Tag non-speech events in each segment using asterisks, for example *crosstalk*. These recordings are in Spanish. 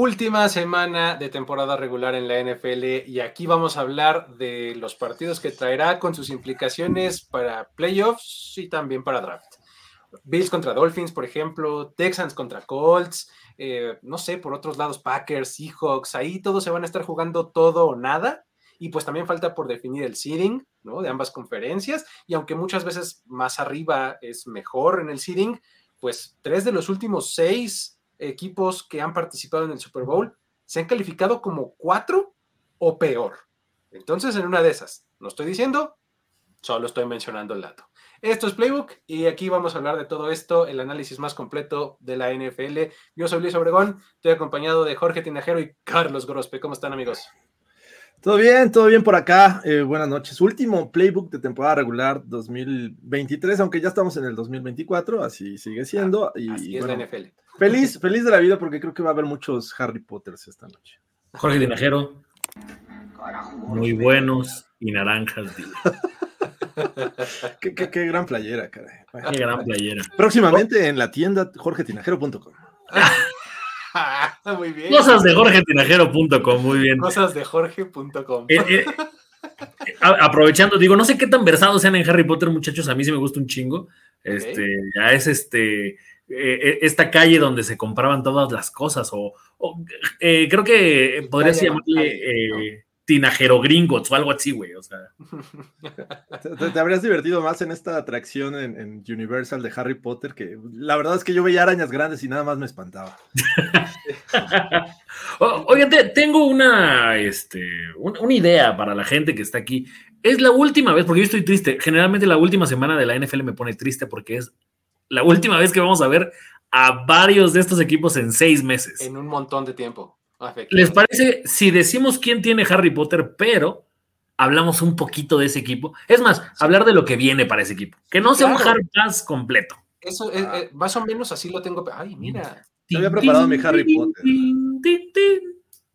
Última semana de temporada regular en la NFL y aquí vamos a hablar de los partidos que traerá con sus implicaciones para playoffs y también para draft. Bills contra Dolphins, por ejemplo, Texans contra Colts, eh, no sé, por otros lados, Packers, Seahawks, ahí todos se van a estar jugando todo o nada. Y pues también falta por definir el seeding, De ambas conferencias. Y aunque muchas veces más arriba es mejor en el seeding, pues tres de los últimos seis equipos que han participado en el Super Bowl se han calificado como cuatro o peor. Entonces, en una de esas, no estoy diciendo, solo estoy mencionando el dato. Esto es Playbook y aquí vamos a hablar de todo esto, el análisis más completo de la NFL. Yo soy Luis Obregón, estoy acompañado de Jorge Tinajero y Carlos Grospe. ¿Cómo están amigos? Todo bien, todo bien por acá. Eh, buenas noches. Último playbook de temporada regular 2023, aunque ya estamos en el 2024, así sigue siendo. Ah, y, así es la NFL. Feliz, feliz de la vida porque creo que va a haber muchos Harry Potters esta noche. Jorge Tinajero. Muy buenos y naranjas. *laughs* qué, qué, qué, gran playera, caray. Qué gran playera. Próximamente en la tienda jorgetinajero.com. *laughs* *laughs* muy bien. Cosas de jorgetinajero.com, muy bien. Cosas de jorge.com. Eh, eh, aprovechando, digo, no sé qué tan versados sean en Harry Potter, muchachos, a mí sí me gusta un chingo. Este, ya es este eh, esta calle donde se compraban todas las cosas, o, o creo que podría llamarle Tinajero Gringotts o algo así, güey. O sea. Te, te, habrías divertido más en esta atracción en, en, Universal de Harry Potter, que la verdad es que yo veía arañas grandes y nada más me espantaba. *laughs* Oigan, tengo una, este, una idea para la gente que está aquí. Es la última vez, porque yo estoy triste. Generalmente la última semana de la NFL me pone triste porque es la última vez que vamos a ver a varios de estos equipos en seis meses. En un montón de tiempo. ¿Les parece si decimos quién tiene Harry Potter, pero hablamos un poquito de ese equipo? Es más, hablar de lo que viene para ese equipo. Que no sea un Harry Pass completo. Eso, eh, más o menos así lo tengo. Ay, mira. Yo había preparado mi Harry Potter.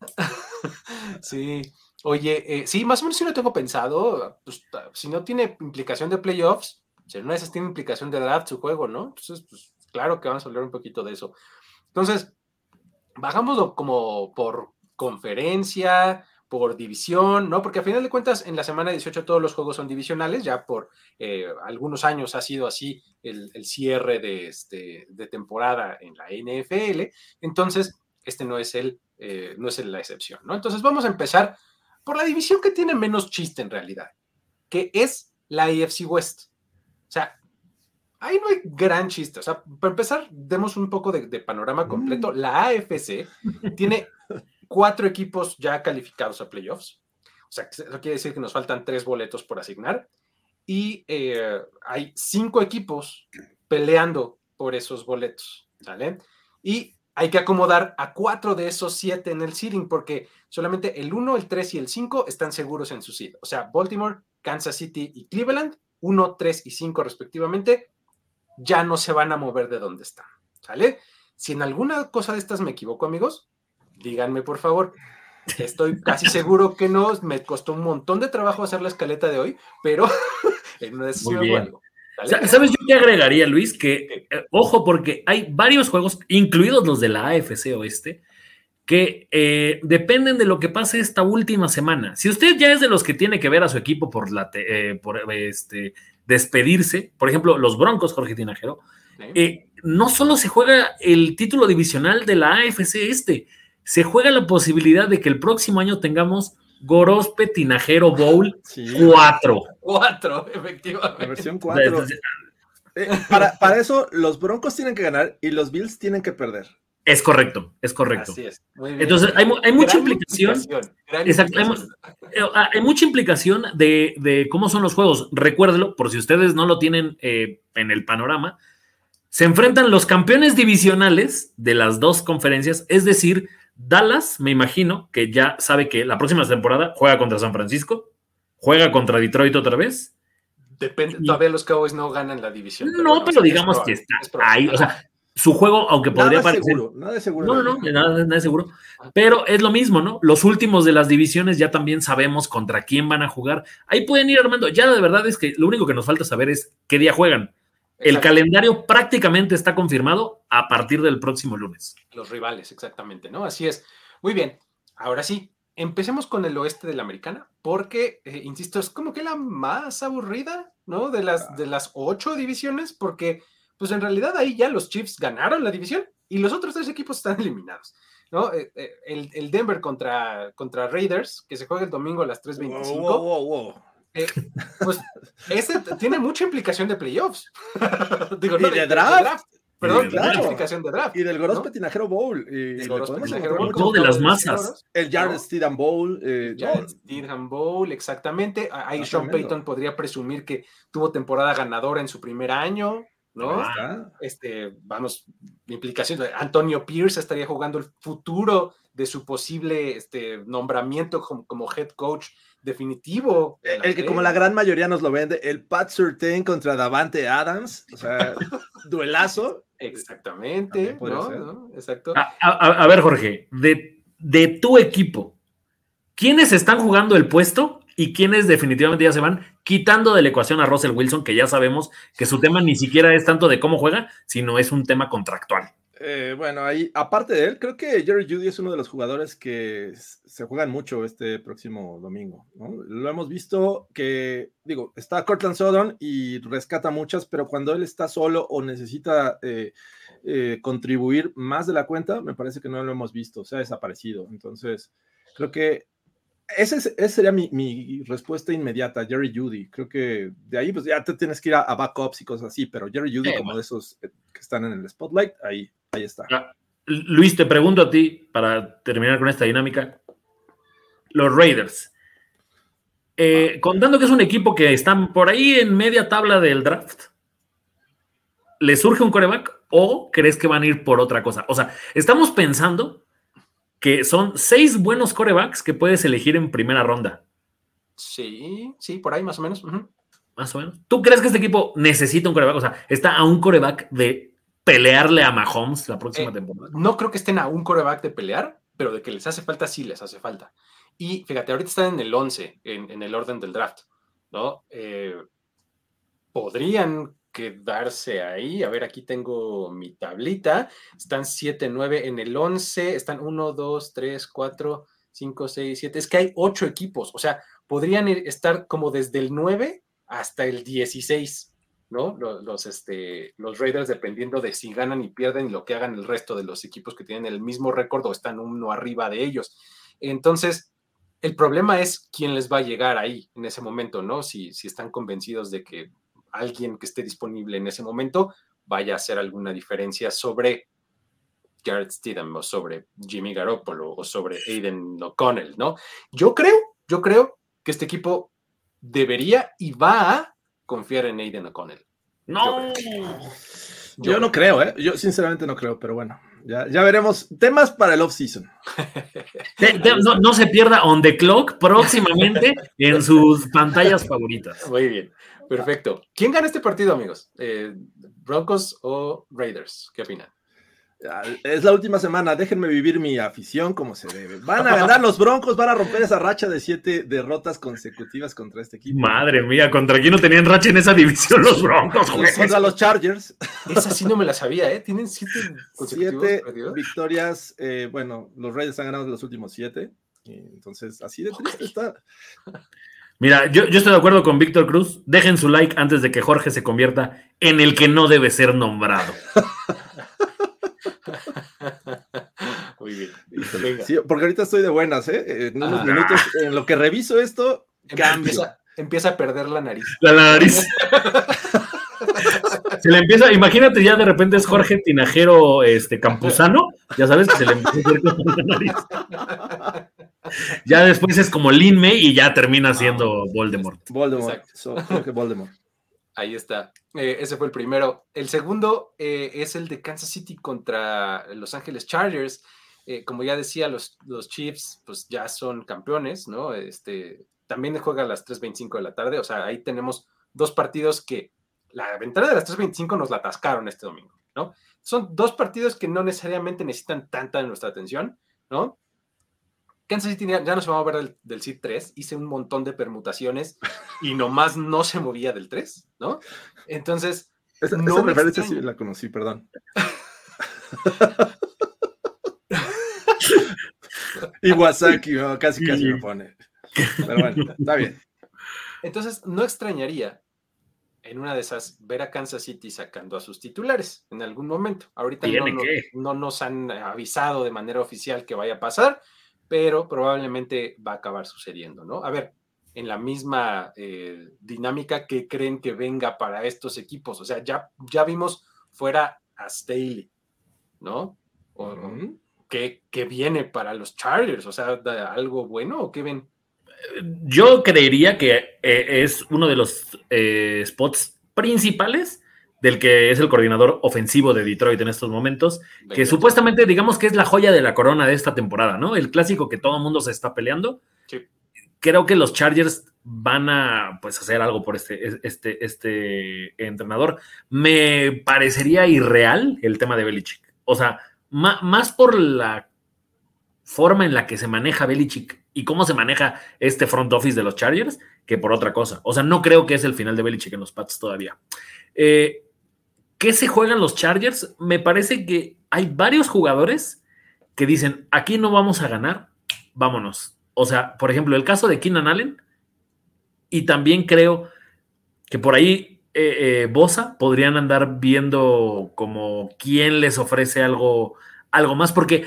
*laughs* sí. Oye, eh, sí, más o menos sí lo tengo pensado. Pues, si no tiene implicación de playoffs, si no esas tiene implicación de draft su juego, ¿no? Entonces, pues claro que vamos a hablar un poquito de eso. Entonces, bajámoslo como por conferencia, por división, ¿no? Porque a final de cuentas, en la semana 18 todos los juegos son divisionales, ya por eh, algunos años ha sido así el, cierre de, este, de temporada en la NFL, entonces este no es, el, eh, no es la excepción, ¿no? Entonces vamos a empezar por la división que tiene menos chiste en realidad, que es la AFC West. O sea, ahí no hay gran chiste. O sea, para empezar, demos un poco de, de panorama completo. Mm. La AFC tiene cuatro equipos ya calificados a playoffs. O sea, eso quiere decir que nos faltan tres boletos por asignar. Y eh, hay cinco equipos peleando por esos boletos. ¿Vale? Y hay que acomodar a cuatro de esos siete en el seeding porque solamente el 1, el 3 y el 5 están seguros en su seed. O sea, Baltimore, Kansas City y Cleveland, 1, 3 y 5 respectivamente, ya no se van a mover de donde están. ¿Sale? Si en alguna cosa de estas me equivoco, amigos, díganme por favor. Estoy casi seguro que no, me costó un montón de trabajo hacer la escaleta de hoy, pero *laughs* en una decisión algo. ¿Sabes yo qué agregaría, Luis? Que, eh, ojo, porque hay varios juegos, incluidos los de la AFC Oeste, que eh, dependen de lo que pase esta última semana. Si usted ya es de los que tiene que ver a su equipo por, la eh, por este, despedirse, por ejemplo, los Broncos, Jorge Tinajero, sí. eh, no solo se juega el título divisional de la AFC este, se juega la posibilidad de que el próximo año tengamos Gorospe Tinajero Bowl 4. 4, efectivamente. La versión 4. Eh, para, para eso, los Broncos tienen que ganar y los Bills tienen que perder. Es correcto, es correcto. Así es. Entonces, hay, hay mucha implicación. exacto, eh, ah, hay, mucha implicación de, de, cómo son los juegos. Recuérdelo, por si ustedes no lo tienen eh, en el panorama. Se enfrentan los campeones divisionales de las dos conferencias, es decir, Dallas, me imagino que ya sabe que la próxima temporada juega contra San Francisco, juega contra Detroit otra vez. Depende, todavía los Cowboys no ganan la división. no, pero digamos que está ahí. O sea, su juego, aunque podría parecer. Seguro, nada de seguro. No, no, nada, nada de seguro. Pero es lo mismo, ¿no? Los últimos de las divisiones ya también sabemos contra quién van a jugar. Ahí pueden ir armando. Ya de verdad es que lo único que nos falta saber es qué día juegan. El calendario prácticamente está confirmado a partir del próximo lunes. Los rivales, exactamente, ¿no? Así es. Muy bien. Ahora sí, empecemos con el oeste de la americana, porque, eh, insisto, es como que la más aburrida, ¿no? De las, de las ocho divisiones, porque pues en realidad ahí ya los Chiefs ganaron la división y los otros tres equipos están eliminados. ¿no? Eh, eh, el, Denver contra, contra Raiders, que se juega el domingo a las 3.25. Eh, pues ese tiene mucha implicación de playoffs. *laughs* Digo, y de, draft. Perdón, claro. implicación de draft. Y del Gorospe Tinajero Bowl. Y el Bowl. de las masas. El Jared Steedham Bowl. Eh, Jared Steedham Bowl, exactamente. Ahí Sean Payton podría presumir que tuvo temporada ganadora en su primer año. ¿No? Este, vamos, implicación. Antonio Pierce estaría jugando el futuro de su posible este, nombramiento como, head coach definitivo. El, que como la gran mayoría nos lo vende, el Pat Surtain contra Davante Adams, o sea, *laughs* duelazo. Exactamente, ¿no? Exacto. A, ver, Jorge, de, de tu equipo, ¿quiénes están jugando el puesto y quienes definitivamente ya se van, quitando de la ecuación a Russell Wilson, que ya sabemos que su tema ni siquiera es tanto de cómo juega, sino es un tema contractual. Eh, bueno, ahí, aparte de él, creo que Jerry Judy es uno de los jugadores que se juegan mucho este próximo domingo. Lo hemos visto que, digo, está Cortland Sutton y rescata muchas, pero cuando él está solo o necesita eh, eh, contribuir más de la cuenta, me parece que no lo hemos visto, se ha desaparecido. Entonces, creo que esa, sería mi, respuesta inmediata, Jerry Judy. Creo que de ahí pues ya te tienes que ir a, backups y cosas así, pero Jerry Judy como de esos eh, que están en el spotlight, ahí, ahí está. Ah, Luis, te pregunto a ti, para terminar con esta dinámica, los Raiders, eh, contando que es un equipo que están por ahí en media tabla del draft, ¿le surge un coreback o crees que van a ir por otra cosa? O sea, estamos pensando que son seis buenos corebacks que puedes elegir en primera ronda. Sí, sí, por ahí más o menos. Más o menos. ¿Tú crees que este equipo necesita un coreback? O sea, está a un coreback de pelearle a Mahomes la próxima eh, temporada. No creo que estén a un coreback de pelear, pero de que les hace falta, sí les hace falta. Y fíjate, ahorita están en el 11, en, el orden del draft, ¿no? Eh, podrían quedarse ahí. A ver, aquí tengo mi tablita. Están 7, 9 en el 11. Están 1, 2, 3, 4, 5, 6, 7. Es que hay 8 equipos. O sea, podrían estar como desde el 9 hasta el 16. ¿no? Los, este, los Raiders, dependiendo de si ganan y pierden y lo que hagan el resto de los equipos que tienen el mismo récord o están uno arriba de ellos. Entonces, el problema es quién les va a llegar ahí en ese momento, ¿no? Si, si están convencidos de que alguien que esté disponible en ese momento vaya a hacer alguna diferencia sobre Garrett Stidham o sobre Jimmy Garoppolo o sobre Aiden O'Connell, ¿no? Yo creo, yo creo que este equipo debería y va a confiar en Aiden O'Connell. No. Yo, no creo, ¿eh? Yo sinceramente no creo, pero bueno, ya, ya veremos. Temas para el off-season. *laughs* no, no, se pierda On the Clock próximamente *laughs* en sus pantallas favoritas. Muy bien. Perfecto. ¿Quién gana este partido, amigos? Eh, ¿Broncos o Raiders? ¿Qué opinan? Es la última semana, déjenme vivir mi afición como se debe. Van a ganar los Broncos, van a romper esa racha de siete derrotas consecutivas contra este equipo. Madre mía, ¿contra quién no tenían racha en esa división los Broncos? Contra los Chargers. Esa sí no me la sabía, ¿eh? Tienen siete Siete victorias. Eh, bueno, los Raiders han ganado los últimos siete. Entonces, así de triste está. Mira, yo, estoy de acuerdo con Víctor Cruz. Dejen su like antes de que Jorge se convierta en el que no debe ser nombrado. Muy bien. Sí, porque ahorita estoy de buenas, ¿eh? En unos minutos, en lo que reviso esto, cambia. Empieza, a perder la nariz. La, nariz. se le empieza, imagínate ya de repente es Jorge Tinajero este, Campuzano, ya sabes que se le empieza a perder la nariz. Ya después es como Lin May y ya termina siendo Voldemort. Voldemort. Voldemort. Ahí está. Eh, ese fue el primero. El segundo eh, es el de Kansas City contra Los Ángeles Chargers. Eh, como ya decía, los, los, Chiefs pues ya son campeones, ¿no? Este, también juega a las 3.25 de la tarde. O sea, ahí tenemos dos partidos que la ventana de las 3.25 nos la atascaron este domingo, ¿no? Son dos partidos que no necesariamente necesitan tanta de nuestra atención, ¿no? Kansas City ya no se va a mover del, del SID 3, hice un montón de permutaciones *laughs* y nomás no se movía del 3, ¿no? Entonces. Esa, no referencia sí la conocí, perdón. *laughs* Iwasaki, casi casi me pone. Pero bueno, está bien. Entonces, no extrañaría en una de esas ver a Kansas City sacando a sus titulares en algún momento. Ahorita no, no, nos han avisado de manera oficial que vaya a pasar, pero probablemente va a acabar sucediendo, ¿no? A ver, en la misma eh, dinámica que creen que venga para estos equipos. O sea, ya, ya vimos fuera a Staley, ¿no? ¿Qué, viene para los Chargers? O sea, ¿algo bueno o qué ven? Yo creería que eh, es uno de los eh, spots principales del que es el coordinador ofensivo de Detroit en estos momentos, que supuestamente digamos que es la joya de la corona de esta temporada, ¿no? El clásico que todo el mundo se está peleando. Creo que los Chargers van a pues hacer algo por este, este, este entrenador. Me parecería irreal el tema de Belichick. O sea, más por la forma en la que se maneja Belichick y cómo se maneja este front office de los Chargers que por otra cosa. O sea, no creo que es el final de Belichick en los Pats todavía. Eh, ¿Qué se juegan los Chargers? Me parece que hay varios jugadores que dicen, aquí no vamos a ganar, vámonos. O sea, por ejemplo, el caso de Keenan Allen, y también creo que por ahí eh, eh, Bosa podrían andar viendo como quién les ofrece algo, algo más, porque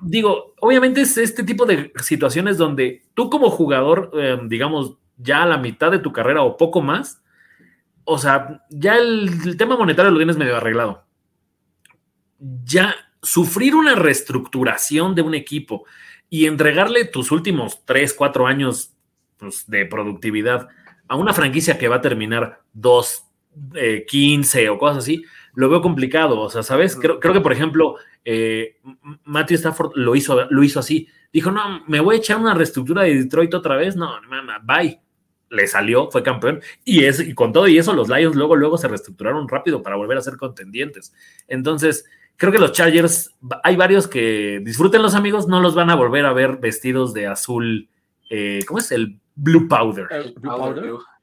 digo, obviamente es este tipo de situaciones donde tú como jugador, em, digamos, ya a la mitad de tu carrera o poco más, o sea, ya el, tema monetario lo tienes medio arreglado. Ya sufrir una reestructuración de un equipo y entregarle tus últimos 3, 4 años pues, de productividad a una franquicia que va a terminar 2, 15 eh, o cosas así, lo veo complicado. O sea, ¿sabes? Creo, que, por ejemplo, eh, Matthew Stafford lo hizo, lo hizo así. Dijo, no, me voy a echar una reestructura de Detroit otra vez. No, mamá, bye le salió, fue campeón, y, es, y con todo y eso los Lions luego, luego se reestructuraron rápido para volver a ser contendientes. Entonces, creo que los Chargers, hay varios que disfruten los amigos, no los van a volver a ver vestidos de azul, eh, ¿cómo es? El blue powder.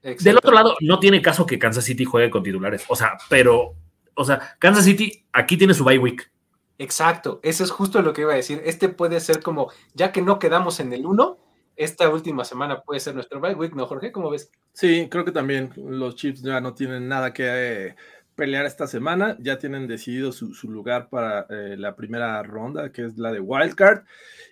Del otro lado, no tiene caso que Kansas City juegue con titulares, o sea, pero, o sea, Kansas City aquí tiene su bye week. Exacto, eso es justo lo que iba a decir. Este puede ser como, ya que no quedamos en el 1, esta última semana puede ser nuestro bye week, ¿no, Jorge? ¿Cómo ves? Sí, creo que también los Chiefs ya no tienen nada que eh, pelear esta semana, ya tienen decidido su, lugar para eh, la primera ronda, que es la de Wildcard,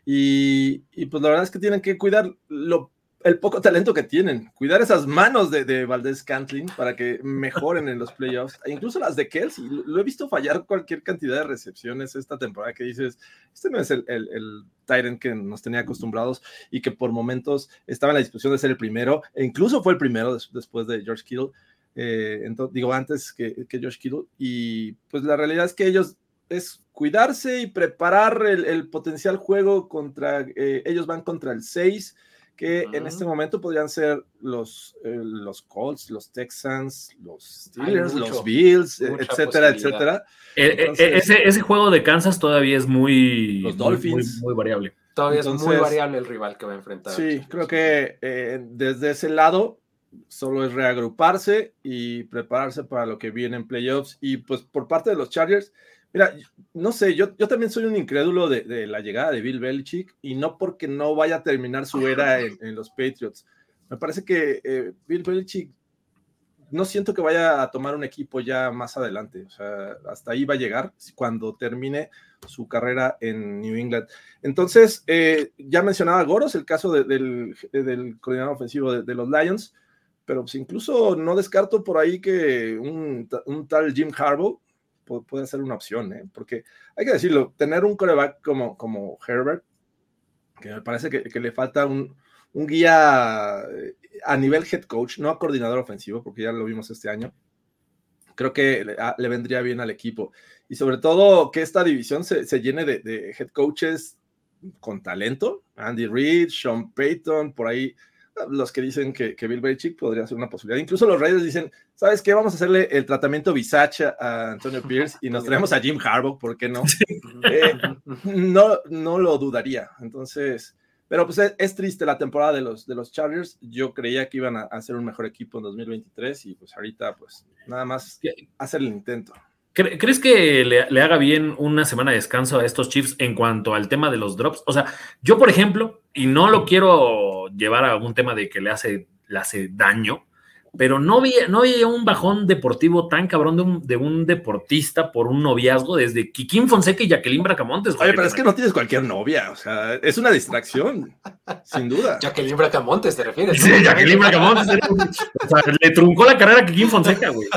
y, y pues la verdad es que tienen que cuidar lo el poco talento que tienen, cuidar esas manos de, de Valdés Cantlin para que mejoren en los playoffs, e incluso las de Kelsey, lo he visto fallar cualquier cantidad de recepciones esta temporada que dices, este no es el, el, el Tyrant que nos tenía acostumbrados y que por momentos estaba en la disposición de ser el primero, e incluso fue el primero después de George Kittle, eh, entonces, digo antes que, que George Kittle, y pues la realidad es que ellos es cuidarse y preparar el, el potencial juego contra, eh, ellos van contra el 6, que en este momento podrían ser los, eh, los Colts, los Texans, los Steelers, los Bills, e, etcétera, etcétera. Eh, eh, ese, ese, juego de Kansas todavía es muy, los Dolphins. Muy, variable. Todavía es muy variable el rival que va a enfrentar. Sí, creo que desde ese lado solo es reagruparse y prepararse para lo que viene en playoffs. Y pues por parte de los Chargers, Mira, no sé, yo, yo también soy un incrédulo de, la llegada de Bill Belichick y no porque no vaya a terminar su era en, los Patriots. Me parece que eh, Bill Belichick no siento que vaya a tomar un equipo ya más adelante. O sea, hasta ahí va a llegar cuando termine su carrera en New England. Entonces, eh, ya mencionaba Goros, el caso del, coordinador ofensivo de, los Lions, pero pues incluso no descarto por ahí que un, tal Jim Harbaugh puede ser una opción, ¿eh? porque hay que decirlo, tener un coreback como, como Herbert, que me parece que, le falta un, un guía eh, a nivel head coach, no a coordinador ofensivo, porque ya lo vimos este año, creo que le, ah, vendría bien al equipo. Y sobre todo que esta división se, llene de, head coaches con talento. Andy Reid, Sean Payton, por ahí ah, los que dicen que, Bill Belichick podría ser una posibilidad. Incluso los Raiders dicen, ¿sabes qué? Vamos a hacerle el tratamiento Visage a Antonio Pierce y nos traemos a Jim Harbaugh, ¿por qué no? Eh, no, no lo dudaría. Entonces, pero pues es, triste la temporada de los, de los Chargers. Yo creía que iban a, hacer un mejor equipo en 2023 y pues ahorita pues nada más hacer el intento. ¿Crees que le, haga bien una semana de descanso a estos Chiefs en cuanto al tema de los drops? O sea, yo por ejemplo, y no lo quiero llevar a un tema de que le hace, le hace daño, pero no había, no había un bajón deportivo tan cabrón de un, de un deportista por un noviazgo desde Kikín Fonseca y Jacqueline Bracamontes. Oye, pero es que no tienes cualquier novia, o sea, es una distracción, sin duda. Jacqueline Bracamontes, ¿te refieres? Sí, Jacqueline Bracamontes. o sea, le truncó la carrera a Kikín Fonseca, güey.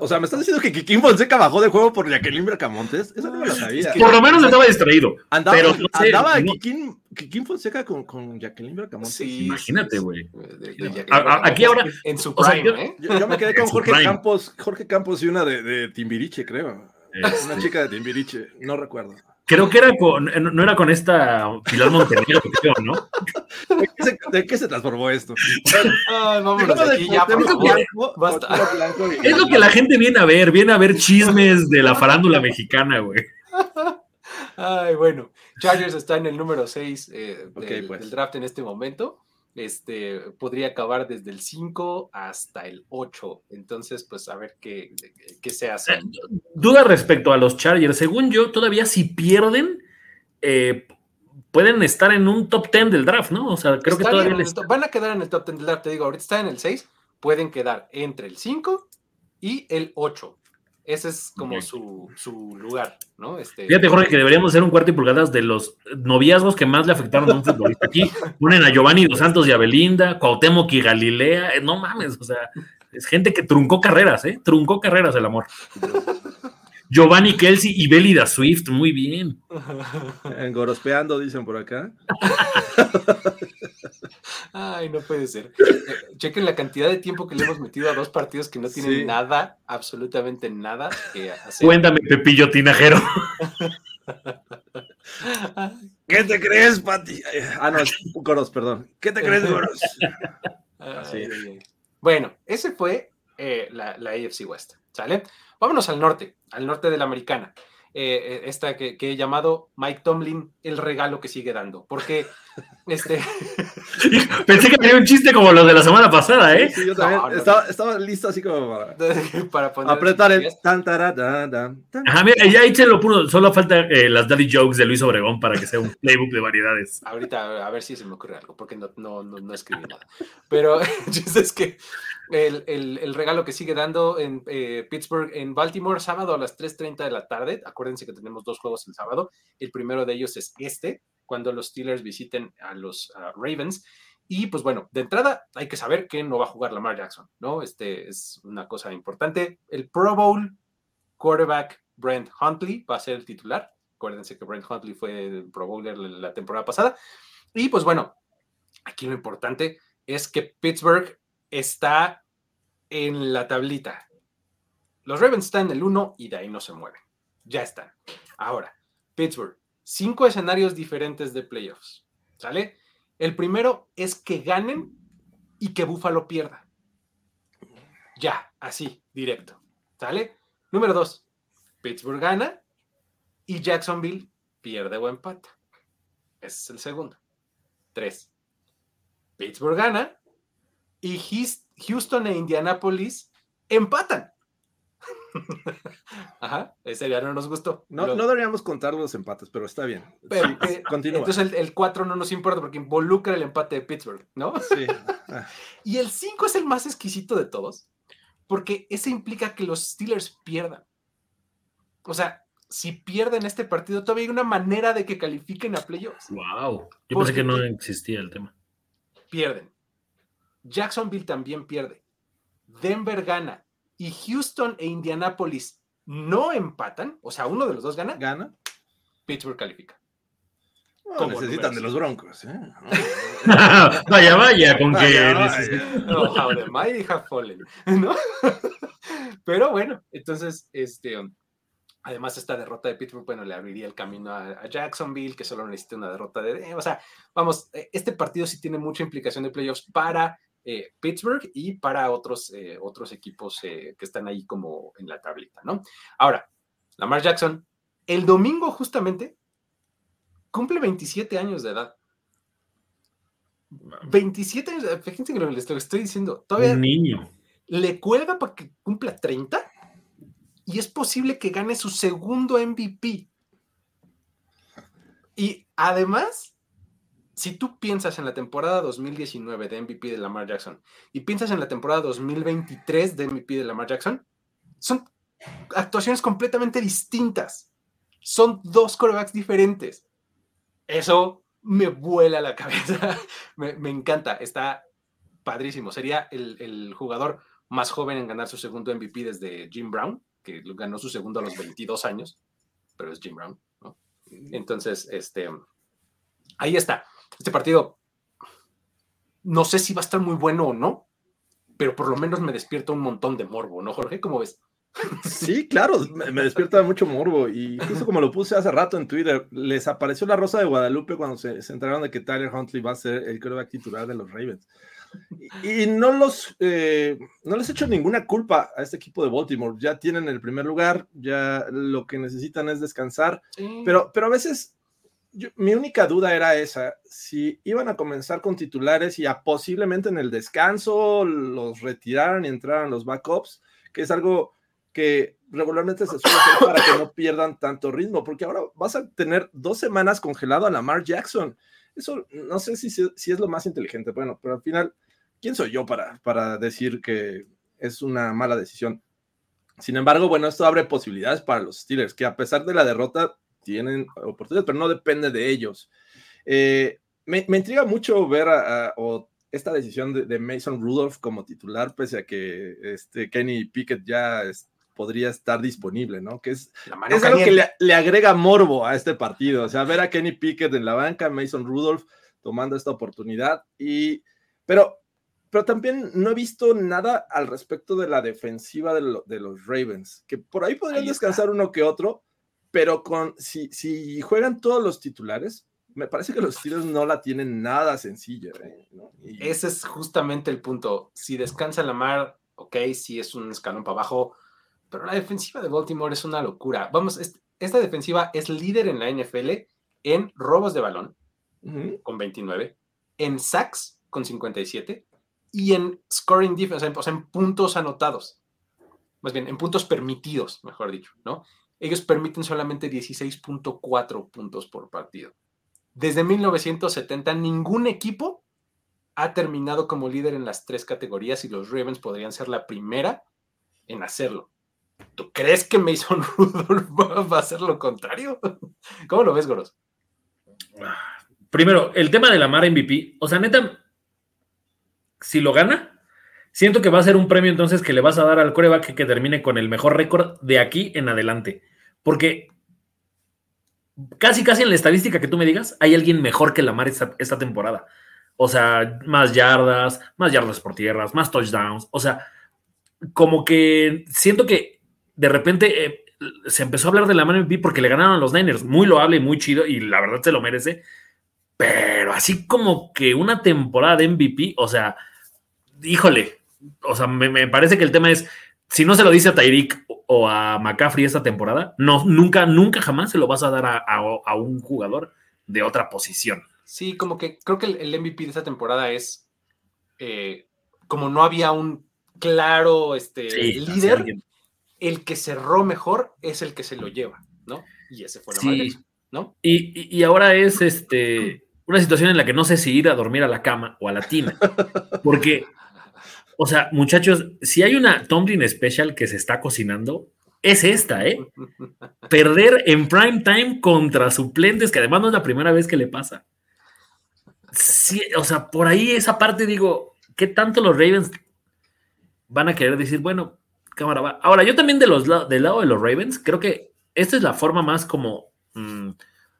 O sea, ¿me estás diciendo que Kikín Fonseca bajó de juego por Jacqueline Bracamontes? Eso no me lo sabía. Por lo menos estaba distraído. Andaba, pero, andaba Kikín Kikín Fonseca con, con Jacqueline Bracamontes. Sí, imagínate, güey. Aquí ahora. En su prime, ¿eh? yo, me quedé con Jorge Campos, Jorge Campos y una de, de Timbiriche, creo. Una chica de Timbiriche, no recuerdo. Creo que era con, no era con esta Pilar Montenegro, creo, ¿no? ¿De qué, se, transformó esto? Ay, vámonos aquí, ya, Es lo que la gente viene a ver, viene a ver chismes de la farándula mexicana, güey. Ay, bueno, Chargers está en el número 6 eh, pues. del, draft en este momento. Este podría acabar desde el 5 hasta el 8. Entonces, pues a ver qué, qué se hace. Eh, duda respecto a los Chargers. Según yo, todavía si pierden, eh, pueden estar en un top 10 del draft, ¿no? O sea, creo que todavía van a quedar en el top 10 del draft. Te digo, ahorita están en el 6, pueden quedar entre el 5 y el 8. Ese es como su, su, lugar, ¿no? Este, Fíjate, Jorge, que deberíamos hacer un cuarto y pulgadas de los noviazgos que más le afectaron a un futbolista. Aquí *laughs* ponen a Giovanni Dos Santos y a Belinda, Cuauhtémoc y Galilea. Eh, no mames, o sea, es gente que truncó carreras, ¿eh? Truncó carreras el amor. Giovanni Kelsey y Belida Swift, muy bien. *laughs* Engorospeando, dicen por acá. Ay, no puede ser. Eh, chequen la cantidad de tiempo que le hemos metido a dos partidos que no tienen nada, absolutamente nada que hacer. Cuéntame, Pepillo Tinajero. ¿Qué te crees, Pati? Ah, no, es Goros, perdón. ¿Qué te crees, Goros? Bueno, ese fue eh, la, la AFC West, ¿sale? Vámonos al norte, al norte de la americana. Eh, eh, esta que, he llamado Mike Tomlin, el regalo que sigue dando. Porque este. *laughs* *laughs* Pensé que tenía un chiste como los de la semana pasada, ¿eh? Sí, yo también. estaba, listo así como para, *laughs* apretar el tan, Ajá, mira, ya échenlo puro. Solo falta eh, las Daddy Jokes de Luis Obregón para que sea un playbook de variedades. Ahorita, a ver si se me ocurre algo, porque no, no, no, escribí nada. Pero *laughs* es que el, regalo que sigue dando en eh, Pittsburgh, en Baltimore, sábado a las 3.30 de la tarde. Acuérdense que tenemos dos juegos el sábado. El primero de ellos es este, cuando los Steelers visiten a los Ravens. Y pues bueno, de entrada hay que saber que no va a jugar Lamar Jackson, ¿no? Este es una cosa importante. El Pro Bowl quarterback Brent Huntley va a ser el titular. Acuérdense que Brent Huntley fue el Pro Bowler la temporada pasada. Y pues bueno, aquí lo importante es que Pittsburgh está en la tablita. Los Ravens están en el 1 y de ahí no se mueven. Ya están. Ahora, Pittsburgh, cinco escenarios diferentes de playoffs. ¿Sale? El primero es que ganen y que Buffalo pierda. Ya, así, directo. ¿Sale? Número dos, Pittsburgh gana y Jacksonville pierde o empata. Ese es el segundo. Tres, Pittsburgh gana y Houston e Indianapolis empatan. *laughs* Ajá, ese ya no nos gustó. No, no deberíamos contar los empates, pero está bien. Eh, continúa. Entonces el 4 no nos importa porque involucra el empate de Pittsburgh, ¿no? Sí. Ah. *laughs* y el 5 es el más exquisito de todos, porque eso implica que los Steelers pierdan. O sea, si pierden este partido, todavía hay una manera de que califiquen a playoffs. Wow. Yo pensé que no existía el tema. Pierden. Jacksonville también pierde. Denver gana. Y Houston e Indianapolis no empatan. O sea, uno de los dos gana. Gana. Pittsburgh califica. necesitan de los Broncos. ¿eh? *laughs* vaya, vaya, con que. No, how the mighty have fallen. *laughs* ¿no? Pero bueno, entonces, este. Además, esta derrota de Pittsburgh, bueno, le abriría el camino a, Jacksonville, que solo necesita una derrota de... O sea, vamos, eh, este partido sí tiene mucha implicación de playoffs para eh, Pittsburgh y para otros, eh, otros equipos que están ahí como en la tablita, ¿no? Ahora, Lamar Jackson, el domingo justamente, cumple 27 años de edad. 27 años, fíjense que lo, que estoy diciendo, todavía... Un niño. ¿Le cuelga para que cumpla 30? y es posible que gane su segundo MVP. Y además, si tú piensas en la temporada 2019 de MVP de Lamar Jackson y piensas en la temporada 2023 de MVP de Lamar Jackson, son actuaciones completamente distintas. Son dos corebacks diferentes. Eso me vuela la cabeza. *laughs* me, encanta. Está padrísimo. Sería el, el, jugador más joven en ganar su segundo MVP desde Jim Brown que ganó su segundo a los 22 años, pero es Jim Brown, ¿no? Entonces, este, ahí está. Este partido, no sé si va a estar muy bueno o no, pero por lo menos me despierta un montón de morbo, ¿no, Jorge? ¿Cómo ves? Sí, claro, me, despierta mucho morbo. Y justo como lo puse hace rato en Twitter, les apareció la rosa de Guadalupe cuando se, se enteraron de que Tyler Huntley va a ser el quarterback titular de los Ravens. Y no los eh, no les echo ninguna culpa a este equipo de Baltimore. Ya tienen el primer lugar, ya lo que necesitan es descansar. Pero, pero a veces mi única duda era esa: si iban a comenzar con titulares y a posiblemente en el descanso los retiraran y entraran los backups, que es algo que regularmente se suele hacer para que no pierdan tanto ritmo, porque ahora vas a tener dos semanas congelado a Lamar Jackson. Eso no sé si, si es lo más inteligente, bueno, pero al final, ¿quién soy yo para, para decir que es una mala decisión? Sin embargo, bueno, esto abre posibilidades para los Steelers, que a pesar de la derrota tienen oportunidades, pero no depende de ellos. Eh, me, intriga mucho ver esta decisión de, Mason Rudolph como titular, pese a que este Kenny Pickett ya podría estar disponible, ¿no? Que es, es algo que le, agrega morbo a este partido. O sea, ver a Kenny Pickett en la banca, Mason Rudolph tomando esta oportunidad. Y, pero, pero también no he visto nada al respecto de la defensiva de, los Ravens, que por ahí podrían descansar uno que otro, pero con si, si juegan todos los titulares, me parece que los Steelers no la tienen nada sencilla. ¿eh? Ese es justamente el punto. Si descansa la mar, ok, si es un escalón para abajo, pero la defensiva de Baltimore es una locura. Vamos, esta defensiva es líder en la NFL en robos de balón, con 29, en sacks, con 57, y en scoring defense, o sea, en puntos anotados. Más bien, en puntos permitidos, mejor dicho, ¿no? Ellos permiten solamente 16.4 puntos por partido. Desde 1970, ningún equipo ha terminado como líder en las tres categorías y los Ravens podrían ser la primera en hacerlo. ¿Tú crees que Mason *laughs* Rudolph va a hacer lo contrario? *laughs* ¿Cómo lo ves, Goros? Primero, el tema de la Mara MVP. O sea, neta, si lo gana, siento que va a ser un premio entonces que le vas a dar al coreback que, termine con el mejor récord de aquí en adelante. Porque casi, casi en la estadística que tú me digas, hay alguien mejor que Lamar esta, esta temporada. O sea, más yardas, más yardas por tierras, más touchdowns. O sea, como que siento que de repente eh, se empezó a hablar de la MVP porque le ganaron a los Niners. Muy loable muy chido, y la verdad se lo merece. Pero así como que una temporada de MVP, o sea, híjole, o sea, me, parece que el tema es, si no se lo dice a Tyreek o a McCaffrey esta temporada, no, nunca, nunca jamás se lo vas a dar a, un jugador de otra posición. Sí, como que creo que el, MVP de esta temporada es, eh, como no había un claro este, líder, el que cerró mejor es el que se lo lleva, ¿no? Y ese fue la sí. ¿no? Y, ahora es este una situación en la que no sé si ir a dormir a la cama o a la tina, *laughs* porque O sea, muchachos, si hay una Tomlin Special que se está cocinando, es esta, ¿eh? *laughs* Perder en prime time contra suplentes, que además no es la primera vez que le pasa. Sí, o sea, por ahí esa parte digo, ¿qué tanto los Ravens van a querer decir, bueno, cámara va? Ahora, yo también de los, del lado de los Ravens, creo que esta es la forma más como mmm,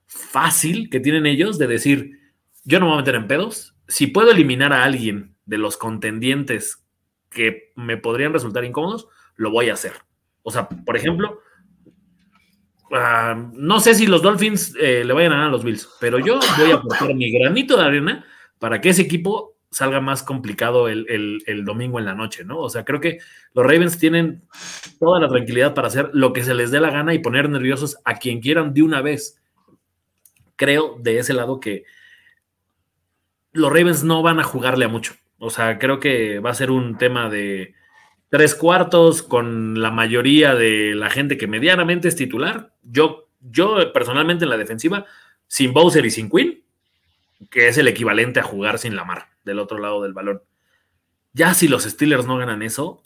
fácil que tienen ellos de decir, yo no me voy a meter en pedos. Si puedo eliminar a alguien de los contendientes que me podrían resultar incómodos, lo voy a hacer. O sea, por ejemplo, uh, no sé si los Dolphins eh, le vayan a ganar a los Bills, pero yo voy a aportar mi granito de arena para que ese equipo salga más complicado el, el, el, domingo en la noche, ¿no? O sea, creo que los Ravens tienen toda la tranquilidad para hacer lo que se les dé la gana y poner nerviosos a quien quieran de una vez. Creo de ese lado que los Ravens no van a jugarle a mucho. O sea, creo que va a ser un tema de tres cuartos con la mayoría de la gente que medianamente es titular. Yo, yo personalmente en la defensiva, sin Bowser y sin Quinn, que es el equivalente a jugar sin Lamar del otro lado del balón. Ya si los Steelers no ganan eso,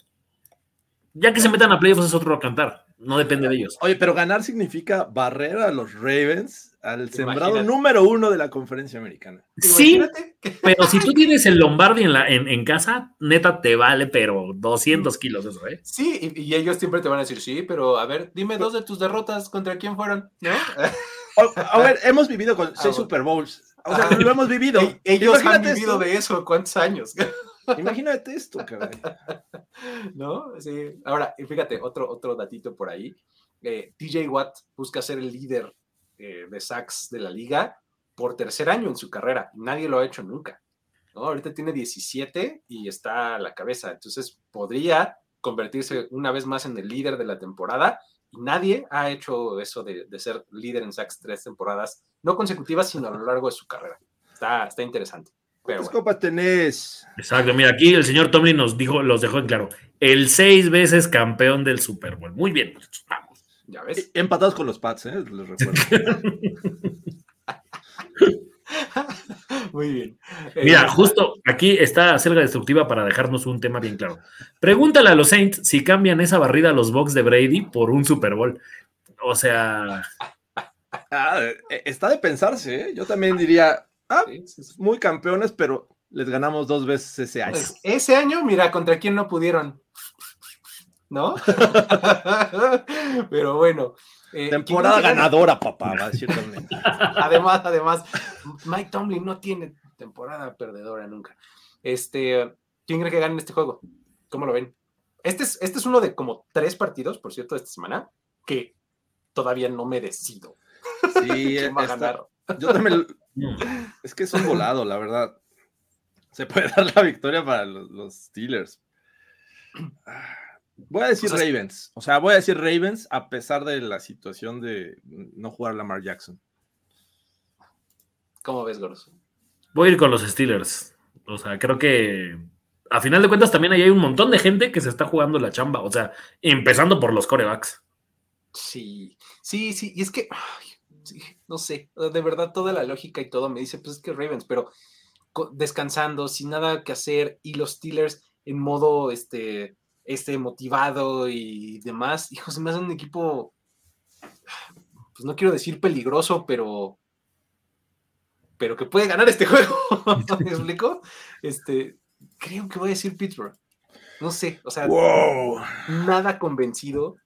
ya que se metan a playoffs es otro cantar. No depende de ellos. Oye, pero ganar significa barrer a los Ravens al sembrado Imagínate. número uno de la conferencia americana. Sí, *laughs* pero si tú tienes el Lombardi en, la, en, en, casa, neta te vale, pero 200 kilos eso, ¿eh? Sí, y, y, ellos siempre te van a decir, sí, pero a ver, dime dos de tus derrotas, ¿contra quién fueron? ¿No? *laughs* a ver, hemos vivido con seis ah, Super Bowls. O sea, lo hemos vivido. E ellos Imagínate han vivido esto. de eso, ¿cuántos años? *laughs* Imagínate esto, caray. *laughs* ¿No? Sí. Ahora, fíjate, otro, otro datito por ahí. Eh, TJ Watt busca ser el líder eh, de sacks de la liga por tercer año en su carrera. Nadie lo ha hecho nunca. ¿no? Ahorita tiene 17 y está a la cabeza. Entonces podría convertirse una vez más en el líder de la temporada. Y nadie ha hecho eso de, de ser líder en sacks tres temporadas, no consecutivas, sino a lo largo de su carrera. Está, está interesante. ¿Cuántas copas tenés? Exacto, mira, aquí el señor Tomlin nos dijo, los dejó en claro. El seis veces campeón del Super Bowl. Muy bien, vamos. Ya ves. Empatados con los Pats, ¿eh? Les recuerdo. *laughs* Muy bien. Mira, justo aquí está Selga Destructiva para dejarnos un tema bien claro. Pregúntale a los Saints si cambian esa barrida a los Bucks de Brady por un Super Bowl. O sea. Ah, está de pensarse, ¿eh? Yo también diría, Ah, muy campeones, pero les ganamos dos veces ese año. Pues ese año, mira, contra quién no pudieron. *laughs* ¿No? *laughs* pero bueno. Eh, Temporada ganadora, papá, va a decir también. *laughs* además, además, Mike Tomlin no tiene temporada perdedora nunca. Este, ¿quién cree que gane este juego? ¿Cómo lo ven? Este es, este es uno de como tres partidos, por cierto, de esta semana, que todavía no me decido. Sí, ¿Quién va a ganar? Yo también es que es un volado, la verdad. Se puede *laughs* dar la victoria para los, los Steelers. Voy a decir o sea, Ravens. O sea, voy a decir Ravens a pesar de la situación de no jugar Lamar Jackson. ¿Cómo ves, Goros? Voy a ir con los Steelers. O sea, creo que a final de cuentas también ahí hay un montón de gente que se está jugando la chamba. O sea, empezando por los corebacks. Sí, sí, sí. Y es que, ay, sí, no sé, de verdad toda la lógica y todo me dice, pues es que Ravens, pero descansando, sin nada que hacer, y los Steelers en modo este, este motivado y demás, hijos, me hacen un equipo, pues no quiero decir peligroso, pero pero que puede ganar este *laughs* juego. ¿Me explico? Este, creo que voy a decir Pittsburgh. No sé, o sea, wow. nada convencido.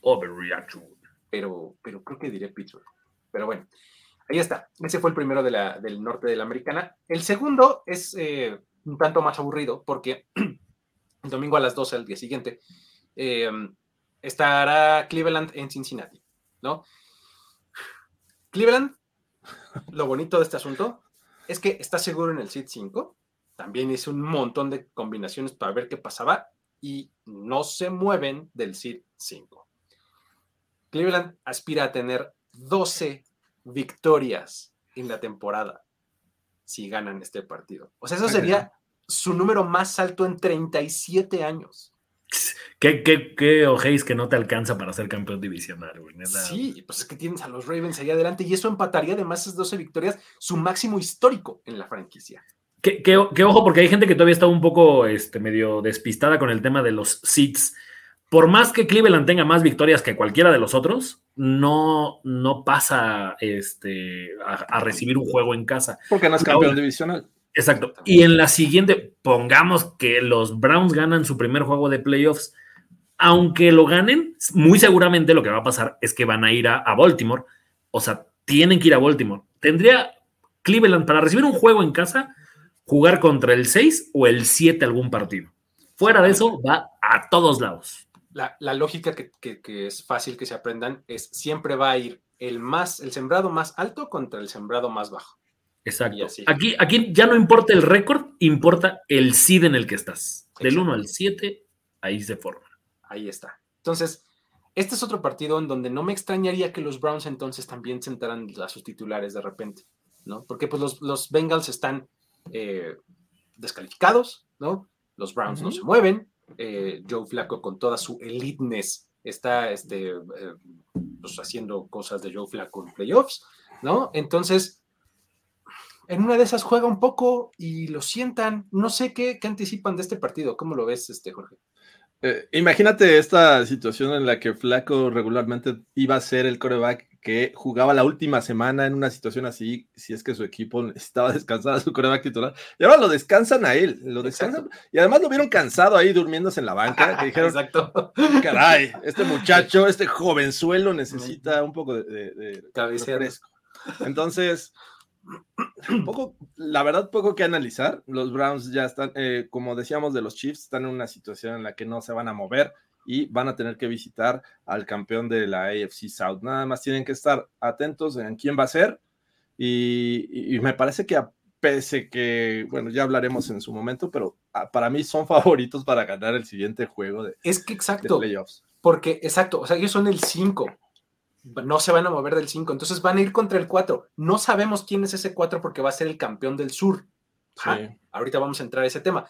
Overreaction. Pero, pero creo que diré Pittsburgh. Pero bueno, ahí está. Ese fue el primero de la, del norte de la americana. El segundo es eh, un tanto más aburrido porque *clears throat* el domingo a las 12 al día siguiente eh, estará Cleveland en Cincinnati, ¿no? Cleveland, lo bonito de este asunto es que está seguro en el SID 5. También hizo un montón de combinaciones para ver qué pasaba y no se mueven del SID 5. Cleveland aspira a tener 12 victorias en la temporada si ganan este partido. O sea, eso sería su número más alto en 37 años. ¿Qué, qué, qué ojéis que no te alcanza para ser campeón divisional, güey? Sí, pues es que tienes a los Ravens ahí adelante y eso empataría además esas 12 victorias, su máximo histórico en la franquicia. Que, ojo, porque hay gente que todavía está un poco este, medio despistada con el tema de los seats. Por más que Cleveland tenga más victorias que cualquiera de los otros, no, no pasa este, a, recibir un juego en casa. Porque no es campeón divisional. Exacto. Y en la siguiente, pongamos que los Browns ganan su primer juego de playoffs. Aunque lo ganen, muy seguramente lo que va a pasar es que van a ir a, a Baltimore. O sea, tienen que ir a Baltimore. Tendría Cleveland para recibir un juego en casa jugar contra el 6 o el 7 algún partido. Fuera de eso, va a todos lados. La, lógica que, es fácil que se aprendan es siempre va a ir el más, el sembrado más alto contra el sembrado más bajo. Exacto. Aquí, aquí ya no importa el récord, importa el seed en el que estás. Del 1 al 7, ahí se forma. Ahí está. Entonces, este es otro partido en donde no me extrañaría que los Browns entonces también sentaran a sus titulares de repente, ¿no? Porque pues los, los Bengals están eh, descalificados, ¿no? Los Browns no se mueven. Eh, Joe Flaco con toda su eliteness está este, eh, pues, haciendo cosas de Joe Flaco en playoffs, ¿no? Entonces, en una de esas juega un poco y lo sientan. No sé qué, qué anticipan de este partido. ¿Cómo lo ves, este, Jorge? imagínate esta situación en la que Flaco regularmente iba a ser el coreback que jugaba la última semana en una situación así, si es que su equipo *laughs* estaba descansado, su coreback titular, y ahora lo descansan a él, lo descansan, y además lo vieron cansado ahí durmiéndose en la banca, que dijeron, Exacto. caray, este muchacho, *laughs* este jovenzuelo necesita un poco de, de, fresco. Entonces, *clears throat* *clears throat* poco, la verdad, poco que analizar. Los Browns ya están, eh, como decíamos de los Chiefs, están en una situación en la que no se van a mover y van a tener que visitar al campeón de la AFC South. Nada más tienen que estar atentos en quién va a ser. Y, me parece que pese que, bueno, ya hablaremos en su momento, pero para mí son *laughs* favoritos para ganar el siguiente juego de, es que exacto, playoffs. Porque, exacto, o sea, ellos son el 5. No se van a mover del 5, entonces van a ir contra el 4. No sabemos quién es ese 4 porque va a ser el campeón del sur. ahorita vamos a entrar a ese tema.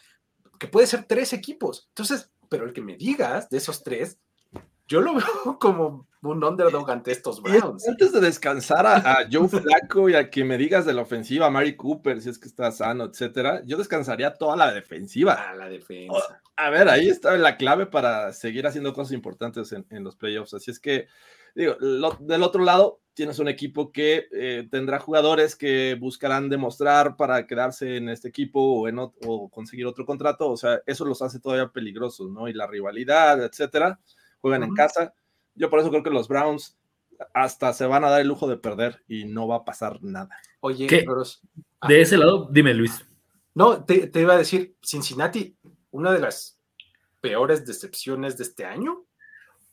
Que puede ser tres equipos. Entonces, pero el que me digas de esos tres, yo lo *laughs* veo como un underdog ante estos Browns. antes de descansar a, Joe Flaco y a que me digas de la ofensiva, a Mari Cooper, si es que está sano, etcétera, yo descansaría toda la defensiva. A la defensa. a ver, ahí está la clave para seguir haciendo cosas importantes en, en los playoffs. Así es que, digo, del otro lado, tienes un equipo que eh, tendrá jugadores que buscarán demostrar para quedarse en este equipo o, en o conseguir otro contrato, o sea, eso los hace todavía peligrosos, ¿no? Y la rivalidad, etcétera, juegan en casa. Yo por eso creo que los Browns hasta se van a dar el lujo de perder y no va a pasar nada. Oye, ah. de ese lado, dime Luis. No, te, te iba a decir, Cincinnati, una de las peores decepciones de este año.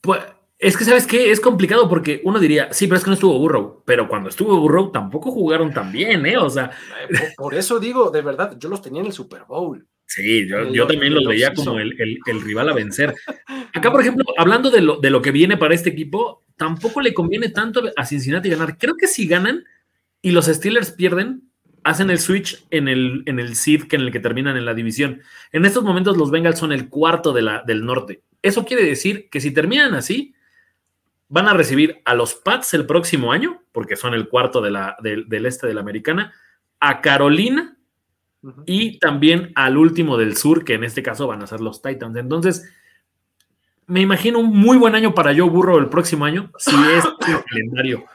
Pues es que, ¿sabes qué? Es complicado porque uno diría, sí, pero es que no estuvo Burrow. Pero cuando estuvo Burrow tampoco jugaron tan bien, ¿eh? O sea. Eh, por, eso digo, de verdad, yo los tenía en el Super Bowl. Sí, yo, también los veía como el, rival a vencer. Acá, por ejemplo, hablando de lo, de lo que viene para este equipo, tampoco le conviene tanto a Cincinnati ganar. Creo que si ganan y los Steelers pierden, hacen el switch en el, en el seed que en el que terminan en la división. En estos momentos los Bengals son el cuarto de la, del norte. Eso quiere decir que si terminan así, Van a recibir a los Pats el próximo año, porque son el cuarto de la, del este de la americana, a Carolina y también al último del sur, que en este caso van a ser los Titans. Entonces, me imagino un muy buen año para Joe Burro el próximo año, si es *laughs* el calendario.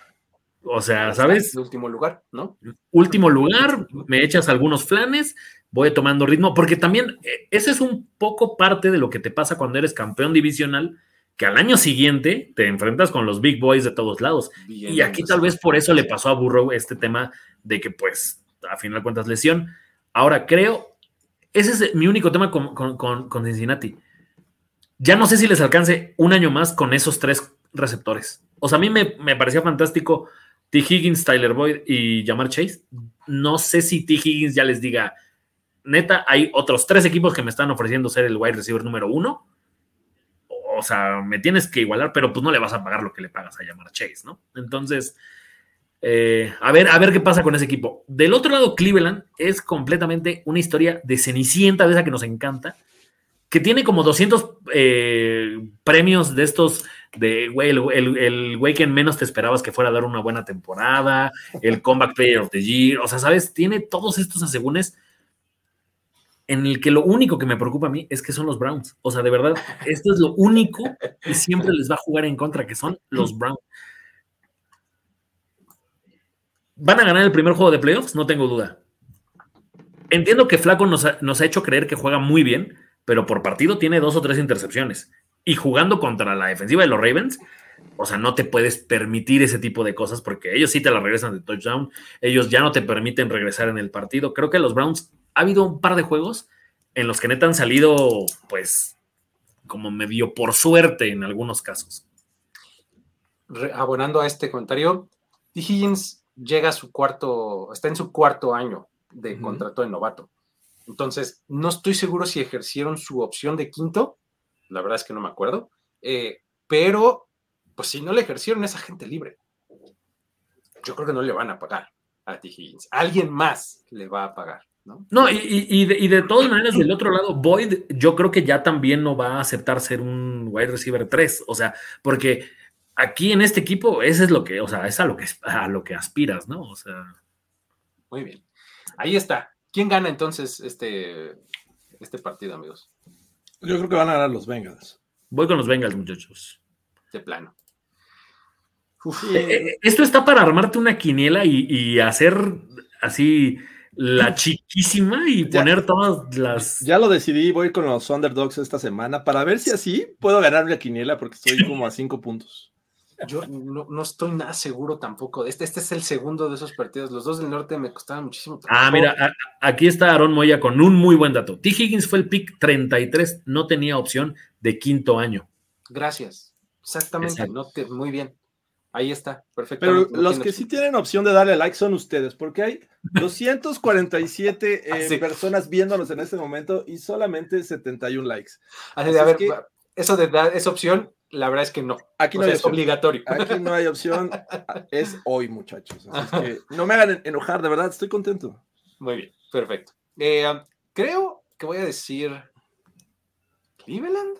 O sea, ¿sabes? último lugar, ¿no? Último lugar, me echas algunos flanes, voy tomando ritmo, porque también eh, ese es un poco parte de lo que te pasa cuando eres campeón divisional que al año siguiente te enfrentas con los big boys de todos lados. y aquí tal vez por eso le pasó a Burrow este tema de que, pues, a final de cuentas, lesión. Ahora, creo, ese es mi único tema con, con, Cincinnati. Ya no sé si les alcance un año más con esos tres receptores. O sea, a mí me, me parecía fantástico T. Higgins, Tyler Boyd y Jamar Chase. No sé si T. Higgins ya les diga, neta, hay otros tres equipos que me están ofreciendo ser el wide receiver número uno sea, me tienes que igualar, pero pues no le vas a pagar lo que le pagas a llamar Chase, ¿no? Entonces, eh, a, ver, a ver qué pasa con ese equipo. Del otro lado, Cleveland es completamente una historia de cenicienta, de esa que nos encanta, que tiene como 200 eh, premios de estos, de güey, el, güey que menos te esperabas que fuera a dar una buena temporada, el Comeback Player of the Year, o sea, ¿sabes? Tiene todos estos asegúnes en el que lo único que me preocupa a mí es que son los Browns. O sea, de verdad, esto es lo único que siempre les va a jugar en contra, que son los Browns. ¿Van a ganar el primer juego de playoffs? No tengo duda. Entiendo que Flaco nos ha, hecho creer que juega muy bien, pero por partido tiene dos o tres intercepciones. Y jugando contra la defensiva de los Ravens, o sea, no te puedes permitir ese tipo de cosas porque ellos sí te la regresan de touchdown, ellos ya no te permiten regresar en el partido. Creo que los Browns ha habido un par de juegos en los que neta han salido, pues, como medio por suerte en algunos casos. abonando a este comentario, T. Higgins llega a su cuarto, está en su cuarto año de contrato de novato. Entonces, no estoy seguro si ejercieron su opción de quinto, la verdad es que no me acuerdo, eh, pero pues si no le ejercieron esa gente libre, yo creo que no le van a pagar a T. Higgins. Alguien más le va a pagar. ¿No? No, y, de, todas maneras, del otro lado, Boyd, yo creo que ya también no va a aceptar ser un wide receiver 3. O sea, porque aquí en este equipo, ese es lo que, o sea, es a lo que, a lo que aspiras, ¿no? O sea. Muy bien. Ahí está. ¿Quién gana entonces este, este partido, amigos? Yo creo que van a ganar los Bengals. Voy con los Bengals, muchachos. De plano. Eh, eh, esto está para armarte una quiniela y, hacer así la *laughs* chiquísima y poner todas las. Ya lo decidí, voy con los underdogs esta semana para ver si así puedo ganar la quiniela porque estoy como a cinco puntos. Yo no, estoy nada seguro tampoco. Este, este es el segundo de esos partidos. Los dos del norte me costaban muchísimo Ah, mira, aquí está Aaron Moya con un muy buen dato. T. Higgins fue el pick 33, no tenía opción de quinto año. Gracias. Exactamente, muy bien. Ahí está, perfecto. Pero los que sí tienen opción de darle like son ustedes, porque hay *laughs* 247 eh, personas viéndonos en este momento y solamente 71 likes. Así a ver, eso de dar esa opción, la verdad es que no. Aquí no es obligatorio. Aquí no hay opción, *laughs* es hoy, muchachos. Así que *laughs* no me hagan enojar, de verdad, estoy contento. Muy bien, perfecto. Eh, creo que voy a decir Cleveland.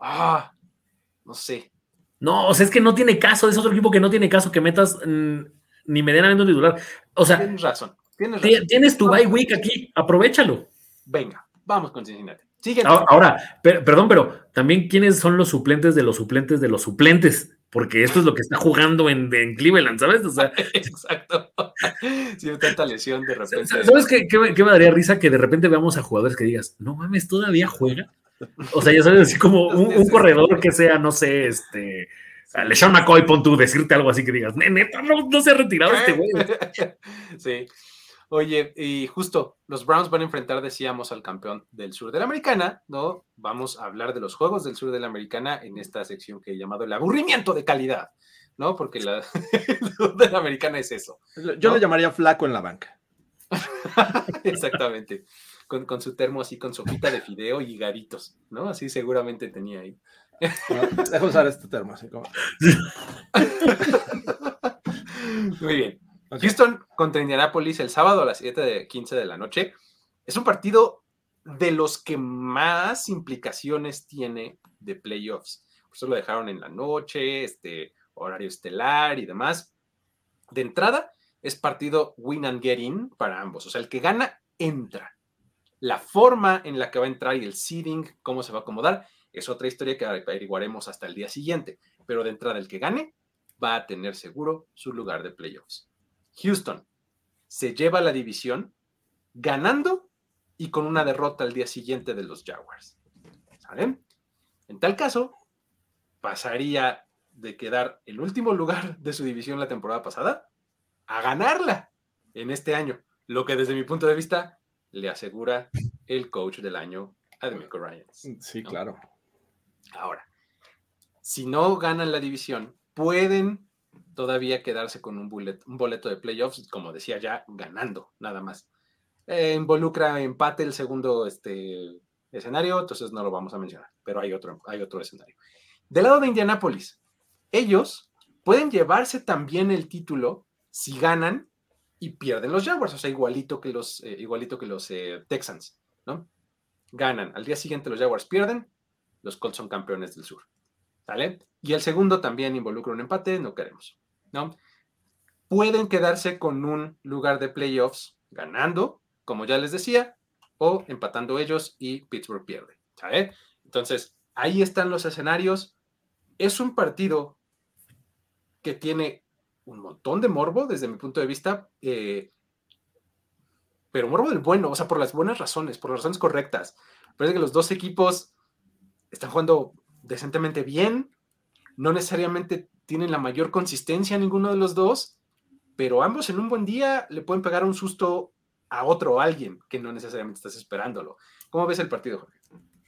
Ah, no sé. No, o sea, es que no tiene caso, es otro equipo que no tiene caso que metas mm, ni medianamente un titular. O sea, tienes razón. Tienes, tienes tu bye week aquí, aprovechalo. Venga, vamos con Cincinnati. Ahora, perdón, pero también quiénes son los suplentes de los suplentes de los suplentes, porque esto es lo que está jugando en, Cleveland, ¿sabes? O sea, *laughs* Exacto. Sí, tanta lesión de repente. ¿Sabes qué, qué, me daría risa que de repente veamos a jugadores que digas, no mames, todavía juega? O sea, ya sabes, así como un, corredor que sea, no sé, este. LeSean McCoy, pon tú, decirte algo así que digas, neta, no, no se ha retirado este güey. *laughs* Sí. Oye, y justo los Browns van a enfrentar, decíamos, al campeón del sur de la americana, ¿no? Vamos a hablar de los juegos del sur de la americana en esta sección que he llamado el aburrimiento de calidad, ¿no? Porque la *laughs* sur de la americana es eso. Yo le llamaría flaco en la banca. *laughs* Exactamente con, su termo así, con sopita de fideo y garitos, ¿no? Así seguramente tenía ahí. dejo usar este termo así como. Muy bien. Houston contra Indianapolis el sábado a las 7 de 15 de la noche. Es un partido de los que más implicaciones tiene de playoffs. Por eso lo dejaron en la noche, este horario estelar y demás. De entrada, es partido win and get in para ambos. O sea, el que gana, entra. La forma en la que va a entrar y el seeding, cómo se va a acomodar, es otra historia que averiguaremos hasta el día siguiente. Pero de entrada, el que gane va a tener seguro su lugar de playoffs. Houston se lleva la división ganando y con una derrota al día siguiente de los Jaguars. ¿Saben? En tal caso, pasaría de quedar en último lugar de su división la temporada pasada a ganarla en este año. Lo que desde mi punto de vista le asegura el coach del año a Demeco Ryans. Sí, claro. Ahora, si no ganan la división, pueden todavía quedarse con un, boleto de playoffs, como decía ya, ganando, nada más. Eh, involucra empate el segundo este, escenario, entonces no lo vamos a mencionar, pero hay otro, hay otro escenario. Del lado de Indianapolis, ellos pueden llevarse también el título si ganan y pierden los Jaguars, o sea, igualito que los, eh, igualito que los eh, Texans, ¿no? Ganan, al día siguiente los Jaguars pierden, los Colts son campeones del sur, ¿sale? Y el segundo también involucra un empate, no queremos, ¿no? Pueden quedarse con un lugar de playoffs ganando como ya les decía, o empatando ellos y Pittsburgh pierde. Entonces, ahí están los escenarios. Es un partido que tiene un montón de morbo desde mi punto de vista, eh, pero morbo del bueno, o sea, por las buenas razones, por las razones correctas. Parece que los dos equipos están jugando decentemente bien, no necesariamente tienen la mayor consistencia ninguno de los dos, pero ambos en un buen día le pueden pegar un susto a otro alguien que no necesariamente estás esperándolo. ¿Cómo ves el partido, Jorge?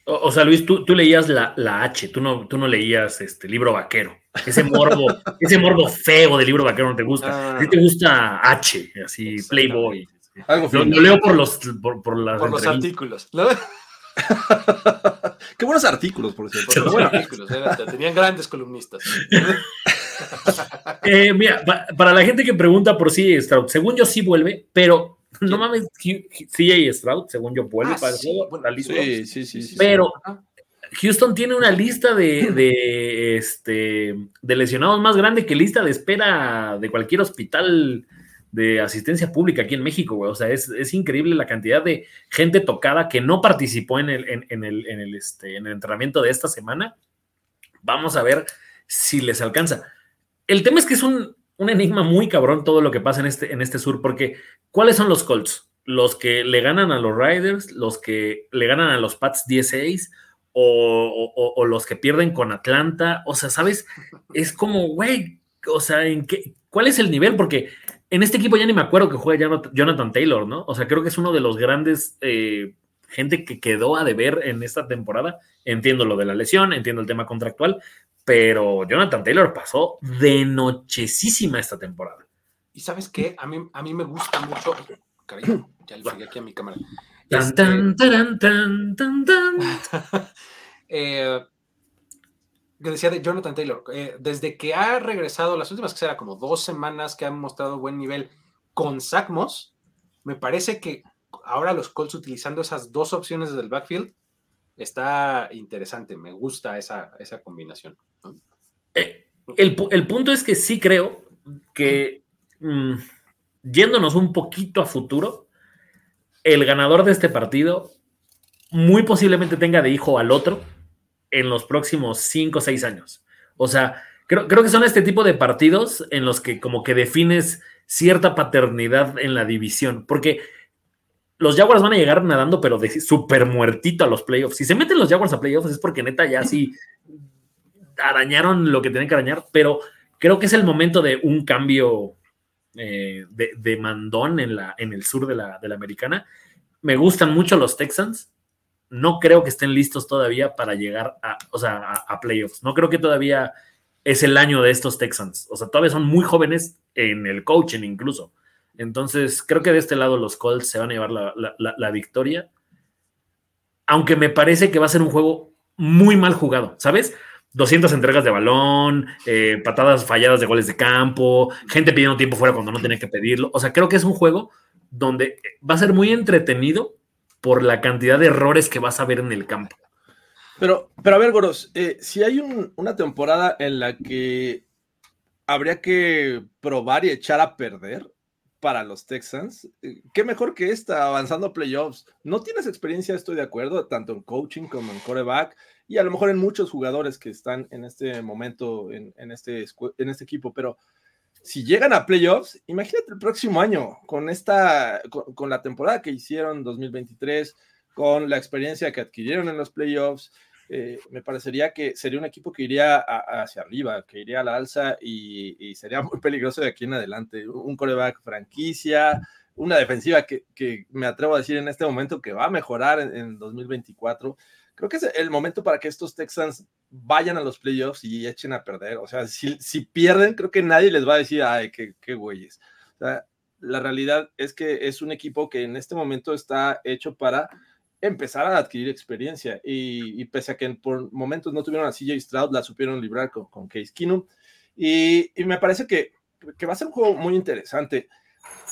O, sea, Luis, tú, tú leías la, la, H, tú no, tú no leías este libro vaquero. Ese morbo, ese morbo feo del libro vaquero no te gusta. Ah. te gusta H, así, Playboy. Algo lo, lo, leo por los, por, por los artículos. *laughs* Qué buenos artículos, por cierto. buenos artículos, tenían grandes columnistas. *laughs* eh, mira, para la gente que pregunta por si Stroud, según yo sí vuelve, pero no mames, CJ Stroud, según yo vuelve ah, para sí, la lista. Sí, sí, sí, pero Houston tiene una lista de, *laughs* de, este, de lesionados más grande que lista de espera de cualquier hospital de asistencia pública aquí en México, güey. O sea, es, increíble la cantidad de gente tocada que no participó en el, en, el, en el, este, en el entrenamiento de esta semana. Vamos a ver si les alcanza. El tema es que es un, enigma muy cabrón todo lo que pasa en este, en este sur, porque ¿cuáles son los Colts? Los que le ganan a los Riders, los que le ganan a los Pats 16 o, o los que pierden con Atlanta. O sea, ¿sabes? Es como, güey, o sea, ¿en qué, ¿cuál es el nivel? Porque en este equipo ya ni me acuerdo que juega Jonathan Taylor, ¿no? O sea, creo que es uno de los grandes eh, gente que quedó a deber en esta temporada. Entiendo lo de la lesión, entiendo el tema contractual, pero Jonathan Taylor pasó de nochecísima esta temporada. Y sabes qué, a mí, a mí me gusta mucho. Cariño, ya lo aquí a mi cámara. Tan, tan, tan, tan, *laughs* tan, eh, que decía de Jonathan Taylor, eh, desde que ha regresado, las últimas que será como dos semanas que han mostrado buen nivel con Zach me parece que ahora los Colts utilizando esas dos opciones desde el backfield está interesante, me gusta esa, esa combinación. Eh, el, punto es que sí creo que mm, yéndonos un poquito a futuro, el ganador de este partido muy posiblemente tenga de hijo al otro en los próximos 5 o 6 años. O sea, creo, creo que son este tipo de partidos en los que como que defines cierta paternidad en la división, porque los Jaguars van a llegar nadando, pero de súper muertito a los playoffs. Si se meten los Jaguars a playoffs es porque neta ya sí arañaron lo que tienen que arañar, pero creo que es el momento de un cambio eh, de, mandón en, la, en el sur de la, de la americana. Me gustan mucho los Texans no creo que estén listos todavía para llegar a, o sea, a, playoffs. No creo que todavía es el año de estos Texans. O sea, todavía son muy jóvenes en el coaching incluso. Entonces, creo que de este lado los Colts se van a llevar la, victoria. Aunque me parece que va a ser un juego muy mal jugado, ¿sabes? 200 entregas de balón, eh, patadas falladas de goles de campo, gente pidiendo tiempo fuera cuando no tenía que pedirlo. O sea, creo que es un juego donde va a ser muy entretenido, por la cantidad de errores que vas a ver en el campo. Pero, pero a ver, Goros, eh, si hay una temporada en la que habría que probar y echar a perder para los Texans, eh, qué mejor que esta, avanzando playoffs. No tienes experiencia, estoy de acuerdo, tanto en coaching como en coreback, y a lo mejor en muchos jugadores que están en este momento en, este, en este equipo, pero si llegan a playoffs, imagínate el próximo año con esta, con, la temporada que hicieron 2023, con la experiencia que adquirieron en los playoffs, eh, me parecería que sería un equipo que iría hacia arriba, que iría a la alza y, sería muy peligroso de aquí en adelante. Un coreback franquicia, una defensiva que, me atrevo a decir en este momento que va a mejorar en, en 2024 creo que es el momento para que estos Texans vayan a los playoffs y echen a perder. O sea, si, si pierden, creo que nadie les va a decir, ay, qué, qué güeyes. O sea, la realidad es que es un equipo que en este momento está hecho para empezar a adquirir experiencia y, pese a que por momentos no tuvieron a CJ Stroud, la supieron librar con, con Case Keenum y, y, me parece que, que va a ser un juego muy interesante.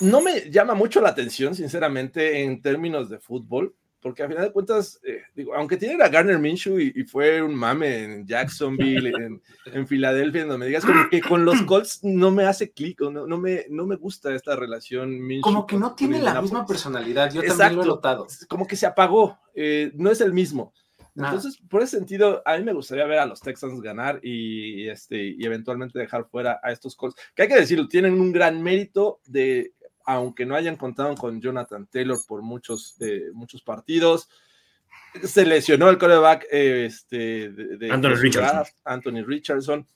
No me llama mucho la atención, sinceramente, en términos de fútbol, porque a final de cuentas, eh, digo, aunque tiene a Garner Minshew y, fue un mame en Jacksonville, en, *laughs* en, Filadelfia, en donde me digas como que con los Colts no me hace clic, no, no, me, no me gusta esta relación Minshew. Como que no tiene la misma personalidad, yo también lo he notado. Como que se apagó, eh, no es el mismo. Entonces, por ese sentido, a mí me gustaría ver a los Texans ganar y, este, y eventualmente dejar fuera a estos Colts, que hay que decirlo, tienen un gran mérito de, aunque no hayan contado con Jonathan Taylor por muchos, eh, muchos partidos, se lesionó el coreback este, de, Anthony, Richardson. Anthony Richardson.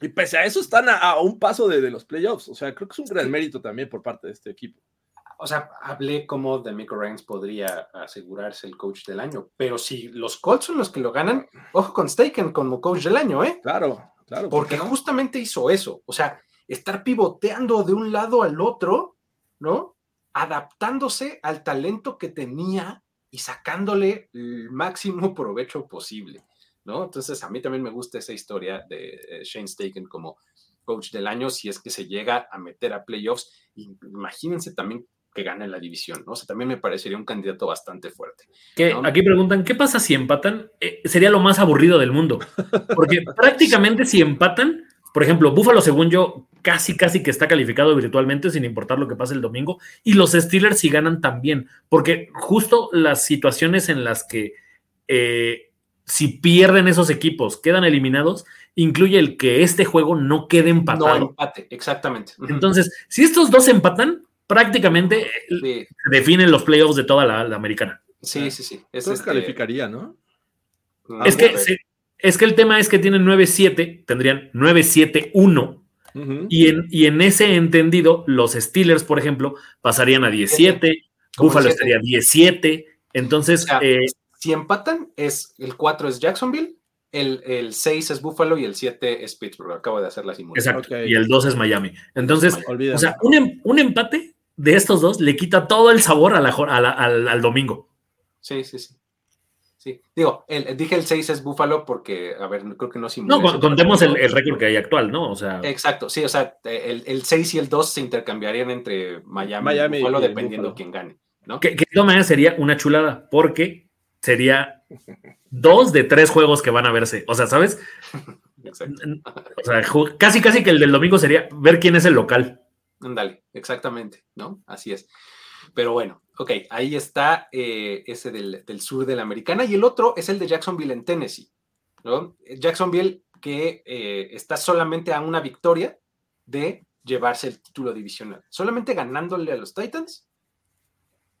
Y pese a eso están a, un paso de, de, los playoffs. O sea, creo que es un gran mérito también por parte de este equipo o sea, hablé como de Michael Reigns podría asegurarse el coach del año, pero si los Colts son los que lo ganan, ojo con Staken como coach del año, ¿eh? Claro, claro. Porque justamente hizo eso, o sea, estar pivoteando de un lado al otro, ¿no? Adaptándose al talento que tenía y sacándole el máximo provecho posible, ¿no? Entonces, a mí también me gusta esa historia de eh, Shane Staken como coach del año si es que se llega a meter a playoffs. Imagínense también que gane la división, ¿no? O sea, también me parecería un candidato bastante fuerte. Que aquí preguntan, ¿qué pasa si empatan? Eh, sería lo más aburrido del mundo. Porque *laughs* prácticamente si empatan, por ejemplo, Búfalo, según yo, casi, casi que está calificado virtualmente, sin importar lo que pase el domingo, y los Steelers si ganan también, porque justo las situaciones en las que eh, si pierden esos equipos, quedan eliminados, incluye el que este juego no quede empatado. No empate, exactamente. Entonces, si estos dos empatan, prácticamente definen los playoffs de toda la, americana. Sí, sí, sí. Es este... calificaría, ¿no? es, que, es que el tema es que tienen 9-7, tendrían 9-7-1. y, en, y en ese entendido, los Steelers, por ejemplo, pasarían a 17, Buffalo estaría 17. Entonces, eh, si empatan, es el 4 es Jacksonville, el, el, 6 es Buffalo y el 7 es Pittsburgh. Acabo de hacer la simulación. Exacto. Y el 2 es Miami. Entonces, o sea, un, em, un, empate de estos dos le quita todo el sabor a la, al, al, domingo. Sí, sí, sí. Sí, digo, el, dije el 6 es Buffalo porque, a ver, creo que no No, contemos el, el récord que hay actual, ¿no? O sea. Exacto, sí, o sea, el, el 6 y el 2 se intercambiarían entre Miami, y Buffalo dependiendo de quién gane, ¿no? Que, que de todas maneras sería una chulada, porque sería dos de tres juegos que van a verse. O sea, ¿sabes? *laughs* Exacto. O sea, casi, casi que el del domingo sería ver quién es el local. Dale, exactamente, ¿no? Así es. Pero bueno, ok, ahí está eh, ese del, sur de la americana y el otro es el de Jacksonville en Tennessee, ¿no? Jacksonville que eh, está solamente a una victoria de llevarse el título divisional. Solamente ganándole a los Titans,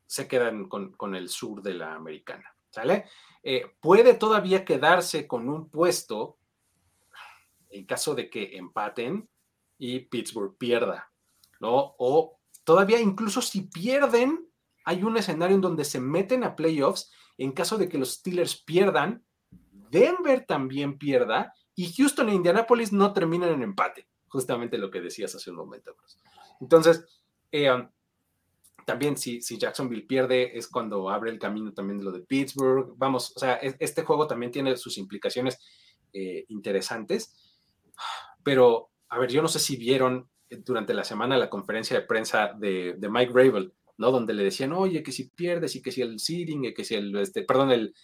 se quedan con, con el sur de la americana, ¿sale? Eh, puede todavía quedarse con un puesto en caso de que empaten y Pittsburgh pierda, O todavía incluso si pierden, hay un escenario en donde se meten a playoffs en caso de que los Steelers pierdan, Denver también pierda y Houston e Indianapolis no terminen en empate, justamente lo que decías hace un momento. Entonces, eh, um, también si, si Jacksonville pierde es cuando abre el camino también de lo de Pittsburgh. Vamos, o sea, este juego también tiene sus implicaciones eh, interesantes, pero a ver, yo no sé si vieron durante la semana la conferencia de prensa de, Mike Gravel, ¿no? Donde le decían, oye, que si pierdes y que si el seeding, y que si el, este, perdón, el,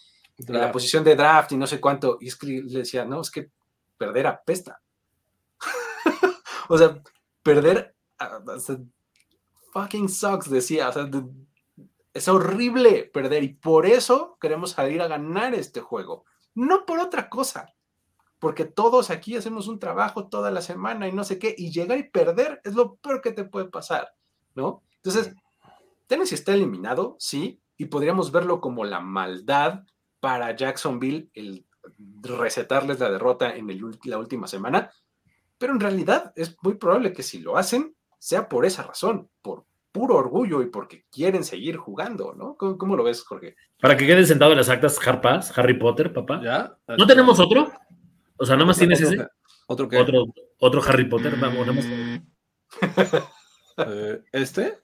la posición de draft y no sé cuánto. Y es que le decía, no, es que perder apesta. *laughs* o sea, perder, fucking sucks, decía, o sea, es horrible perder y por eso queremos salir a ganar este juego, no por otra cosa porque todos aquí hacemos un trabajo toda la semana y no sé qué, y llegar y perder es lo peor que te puede pasar, ¿no? Entonces, Tennessee está eliminado, sí, y podríamos verlo como la maldad para Jacksonville, el recetarles la derrota en la última semana, pero en realidad es muy probable que si lo hacen, sea por esa razón, por puro orgullo y porque quieren seguir jugando, ¿no? ¿Cómo, lo ves, Jorge? Para que queden sentados en las actas Harpas, Harry Potter, papá. ¿Ya? ¿No tenemos otro? O sea, nada más tienes ese. ¿Otro qué? Otro, otro Harry Potter, vamos, vamos. *laughs* Eh, ¿Este?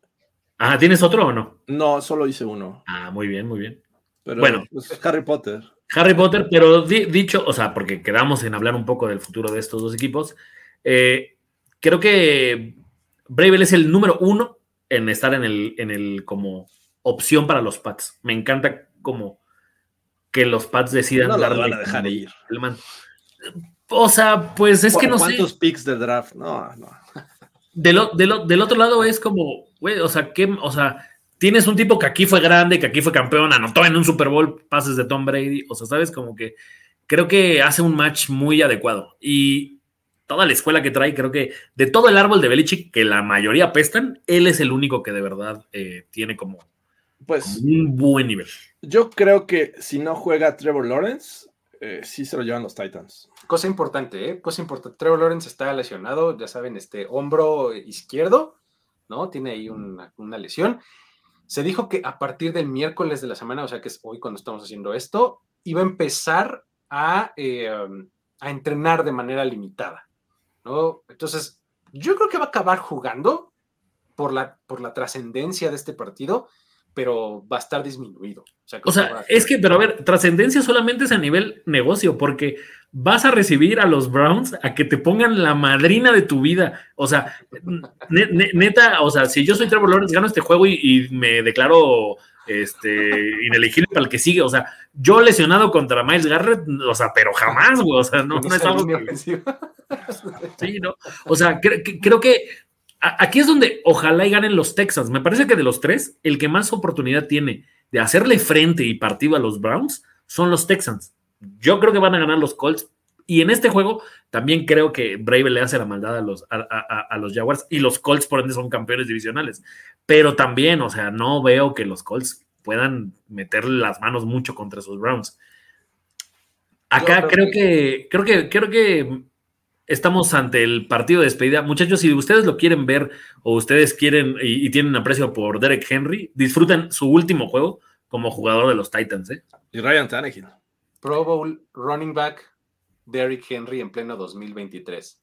Ah, ¿tienes otro o no? No, solo hice uno. Ah, muy bien, muy bien. Pero bueno, pues, Harry Potter. Harry Potter, pero dicho, o sea, porque quedamos en hablar un poco del futuro de estos dos equipos, eh, creo que Bravel es el número uno en estar en el, en el como opción para los Pats. Me encanta como que los Pats decidan No lo darle van a dejar como ir. el man- O sea, pues es que no sé. ¿Cuántos picks de draft? No, no. Del, otro lado es como, güey, o sea, ¿qué, o sea, tienes un tipo que aquí fue grande, que aquí fue campeón, anotó en un Super Bowl pases de Tom Brady, o sea, sabes, como que creo que hace un match muy adecuado. Y toda la escuela que trae, creo que de todo el árbol de Belichick, que la mayoría apestan, él es el único que de verdad eh, tiene como, como Pues un buen nivel. yo creo que si no juega Trevor Lawrence, eh, sí se lo llevan los Titans. Cosa importante, ¿eh? Cosa importante. Trevor Lawrence está lesionado, ya saben, este hombro izquierdo, ¿no? Tiene ahí una, una lesión. Se dijo que a partir del miércoles de la semana, o sea que es hoy cuando estamos haciendo esto, iba a empezar a, eh, um, a entrenar de manera limitada, ¿no? Entonces, yo creo que va a acabar jugando por la, por la trascendencia de este partido, pero va a estar disminuido. O sea, O es que, pero a ver, trascendencia solamente es a nivel negocio, porque vas a recibir a los Browns a que te pongan la madrina de tu vida. O sea, ne- ne- neta, o sea, si yo soy Trevor Lawrence, gano este juego y, y me declaro este, inelegible para el que sigue. O sea, yo lesionado contra Miles Garrett, o sea, pero jamás, güey. O sea, no, no es algo que-. Sí, ¿no? O sea, cre- creo que aquí es donde ojalá y ganen los Texans. Me parece que de los tres, el que más oportunidad tiene de hacerle frente y partido a los Browns son los Texans. Yo creo que van a ganar los Colts. Y en este juego también creo que Brave le hace la maldad a los, a, a- a- los Jaguars y los Colts por ende son campeones divisionales. Pero también, o sea, no veo que los Colts puedan meterle las manos mucho contra esos Browns. Acá creo que, creo que, creo que estamos ante el partido de despedida. Muchachos, si ustedes lo quieren ver o ustedes quieren y, y tienen aprecio por Derek Henry, disfruten su último juego como jugador de los Titans. ¿eh? Y Ryan Tannehill. Pro Bowl running back Derrick Henry en pleno 2023.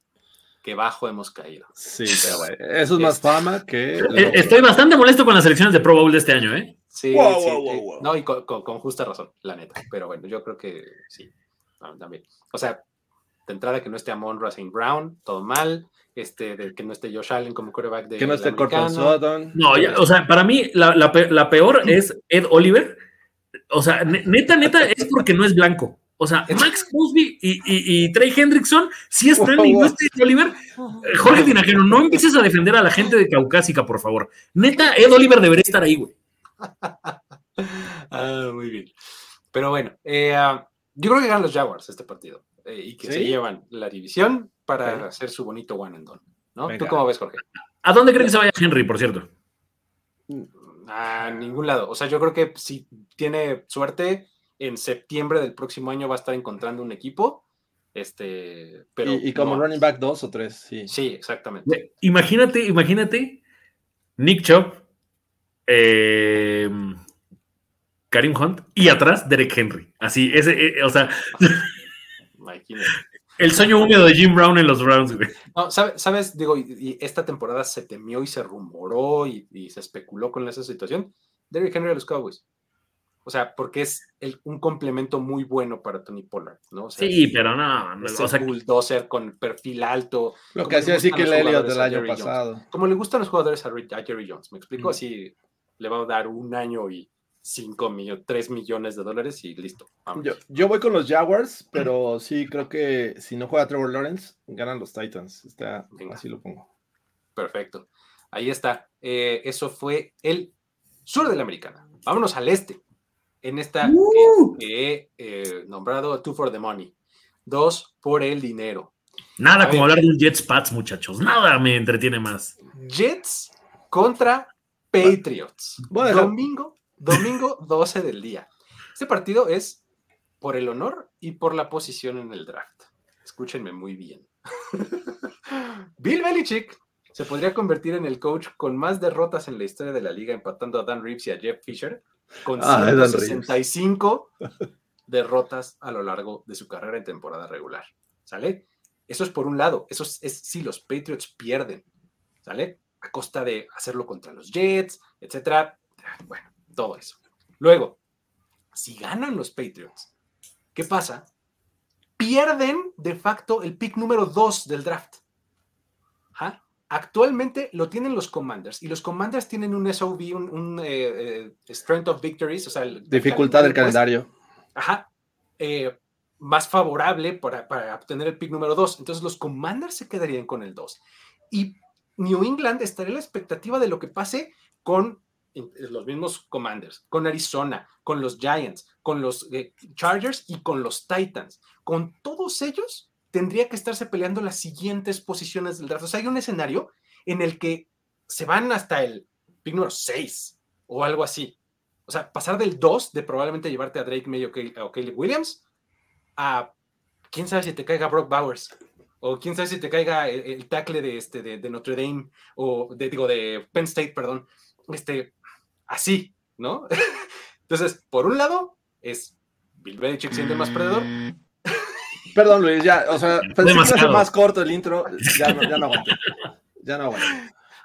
Qué bajo hemos caído. Sí, pero bueno, eso es más fama que. Eh, Estoy bastante molesto con las selecciones de Pro Bowl de este año. ¿eh? Sí, Wow, sí, wow, wow, eh, wow. no, y con, con- con justa razón, la neta. Pero bueno, yo creo que sí, no, también. O sea, de entrada que no esté Amon Racing Brown, todo mal. Este, de que no esté Josh Allen como quarterback de Que no esté la Cortland. Sutton. No, ya, o sea, para mí la, la pe- la peor es Ed Oliver. O sea, ne- neta, neta, es porque no es blanco. O sea, Max Crosby y, y, y Trey Hendrickson, si es friendly, no es Ed Oliver. Jorge Tinajero, no empieces a defender a la gente de Caucásica, por favor. Neta, Ed Oliver debería estar ahí, güey. *laughs* Ah, muy bien. Pero bueno, eh, ah, yo creo que ganan los Jaguars este partido eh, y que se llevan la división para hacer su bonito one and done. ¿no? ¿Tú cómo ves, Jorge? ¿A dónde creen que se vaya Henry, por cierto? A ningún lado. O sea, yo creo que si tiene suerte, en septiembre del próximo año va a estar encontrando un equipo. Este, pero y, y como no. running back dos o tres, sí. Sí, exactamente. Imagínate, imagínate Nick Chubb, eh, Karim Hunt y atrás Derek Henry. Así, ese, eh, o sea, *laughs* Imagínate. el sueño húmedo de Jim Brown en los Browns, güey. No, ¿sabe- ¿sabes? Digo, y, y esta temporada se temió y se rumoró y, y se especuló con esa situación. Derrick Henry a los Cowboys. O sea, porque es el- un complemento muy bueno para Tony Pollard, ¿no? O sea, Sí, pero no, no, es o sea, bulldozer con perfil alto. Lo que hacía así que el Elliot del año Jerry Jones. pasado. Como le gustan los jugadores a, Jerry Jones, me explico, Ujú. así le va a dar un año y 5 millones, 3 millones de dólares y listo. Yo, yo voy con los Jaguars, *clears throat* pero sí creo que si no juega Trevor Lawrence, ganan los Titans. Está, Venga. así lo pongo. Perfecto. Ahí está. Eh, eso fue el sur de la americana. Vámonos al este. En esta Uh. que he eh, nombrado Two for the Money. Dos por el dinero. nada A como ver. hablar de un Jets Pats, muchachos. Nada me entretiene más. Jets contra Patriots. Dejar- Domingo, domingo 12 del día. Este partido es por el honor y por la posición en el draft. Escúchenme muy bien. *laughs* Bill Belichick se podría convertir en el coach con más derrotas en la historia de la liga, empatando a Dan Reeves y a Jeff Fisher, con Ah, es Dan 165 derrotas a lo largo de su carrera en temporada regular. ¿Sale? Eso es por un lado. Eso es, es si los Patriots pierden. ¿Sale? A costa de hacerlo contra los Jets, etcétera. Bueno, todo eso. Luego, si ganan los Patriots, ¿qué pasa? Pierden de facto el pick número 2 del draft. ¿Ah? Actualmente lo tienen los Commanders y los Commanders tienen un SOV, un, eh, eh, Strength of Victories, o sea, dificultad del calendario. Ajá. Eh, más favorable para, para, obtener el pick número 2. Entonces los Commanders se quedarían con el 2. Y New England estaría a la expectativa de lo que pase con los mismos Commanders, con Arizona, con los Giants, con los Chargers y con los Titans. Con todos ellos tendría que estarse peleando las siguientes posiciones del draft. O sea, hay un escenario en el que se van hasta el pick número 6 o algo así. O sea, pasar del 2 de probablemente llevarte a Drake May o Caleb Williams a quién sabe si te caiga Brock Bowers o quién sabe si te caiga el, tackle de, este, de, Notre Dame o de, digo, de Penn State, perdón. Este, así, ¿no? *laughs* Entonces, por un lado, es Bill Belichick siendo el más perdedor, *laughs* Perdón, Luis, ya, o sea, pensé que más corto el intro, ya no, ya no aguanté. Ya no aguanté.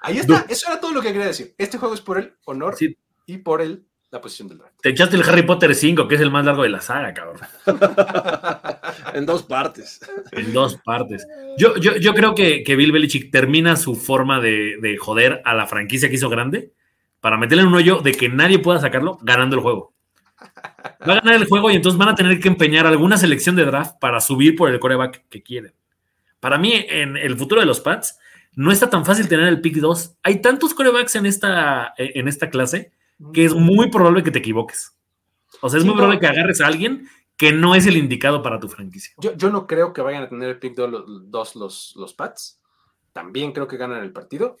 Ahí está, eso era todo lo que quería decir. Este juego es por el honor y por el, la posición del draft. Te echaste el Harry Potter 5, que es el más largo de la saga, cabrón. *laughs* en dos partes. En dos partes. Yo, yo, yo creo que, que, Bill Belichick termina su forma de, de joder a la franquicia que hizo grande para meterle en un hoyo de que nadie pueda sacarlo ganando el juego. Va a ganar el juego y entonces van a tener que empeñar alguna selección de draft para subir por el coreback que quieren. Para mí, en el futuro de los Pats, no está tan fácil tener el pick 2. Hay tantos corebacks en esta, en esta clase que es muy probable que te equivoques. O sea, es muy probable que agarres a alguien que no es el indicado para tu franquicia. Yo, no creo que vayan a tener el pick 2 los, los, los Pats. También creo que ganan el partido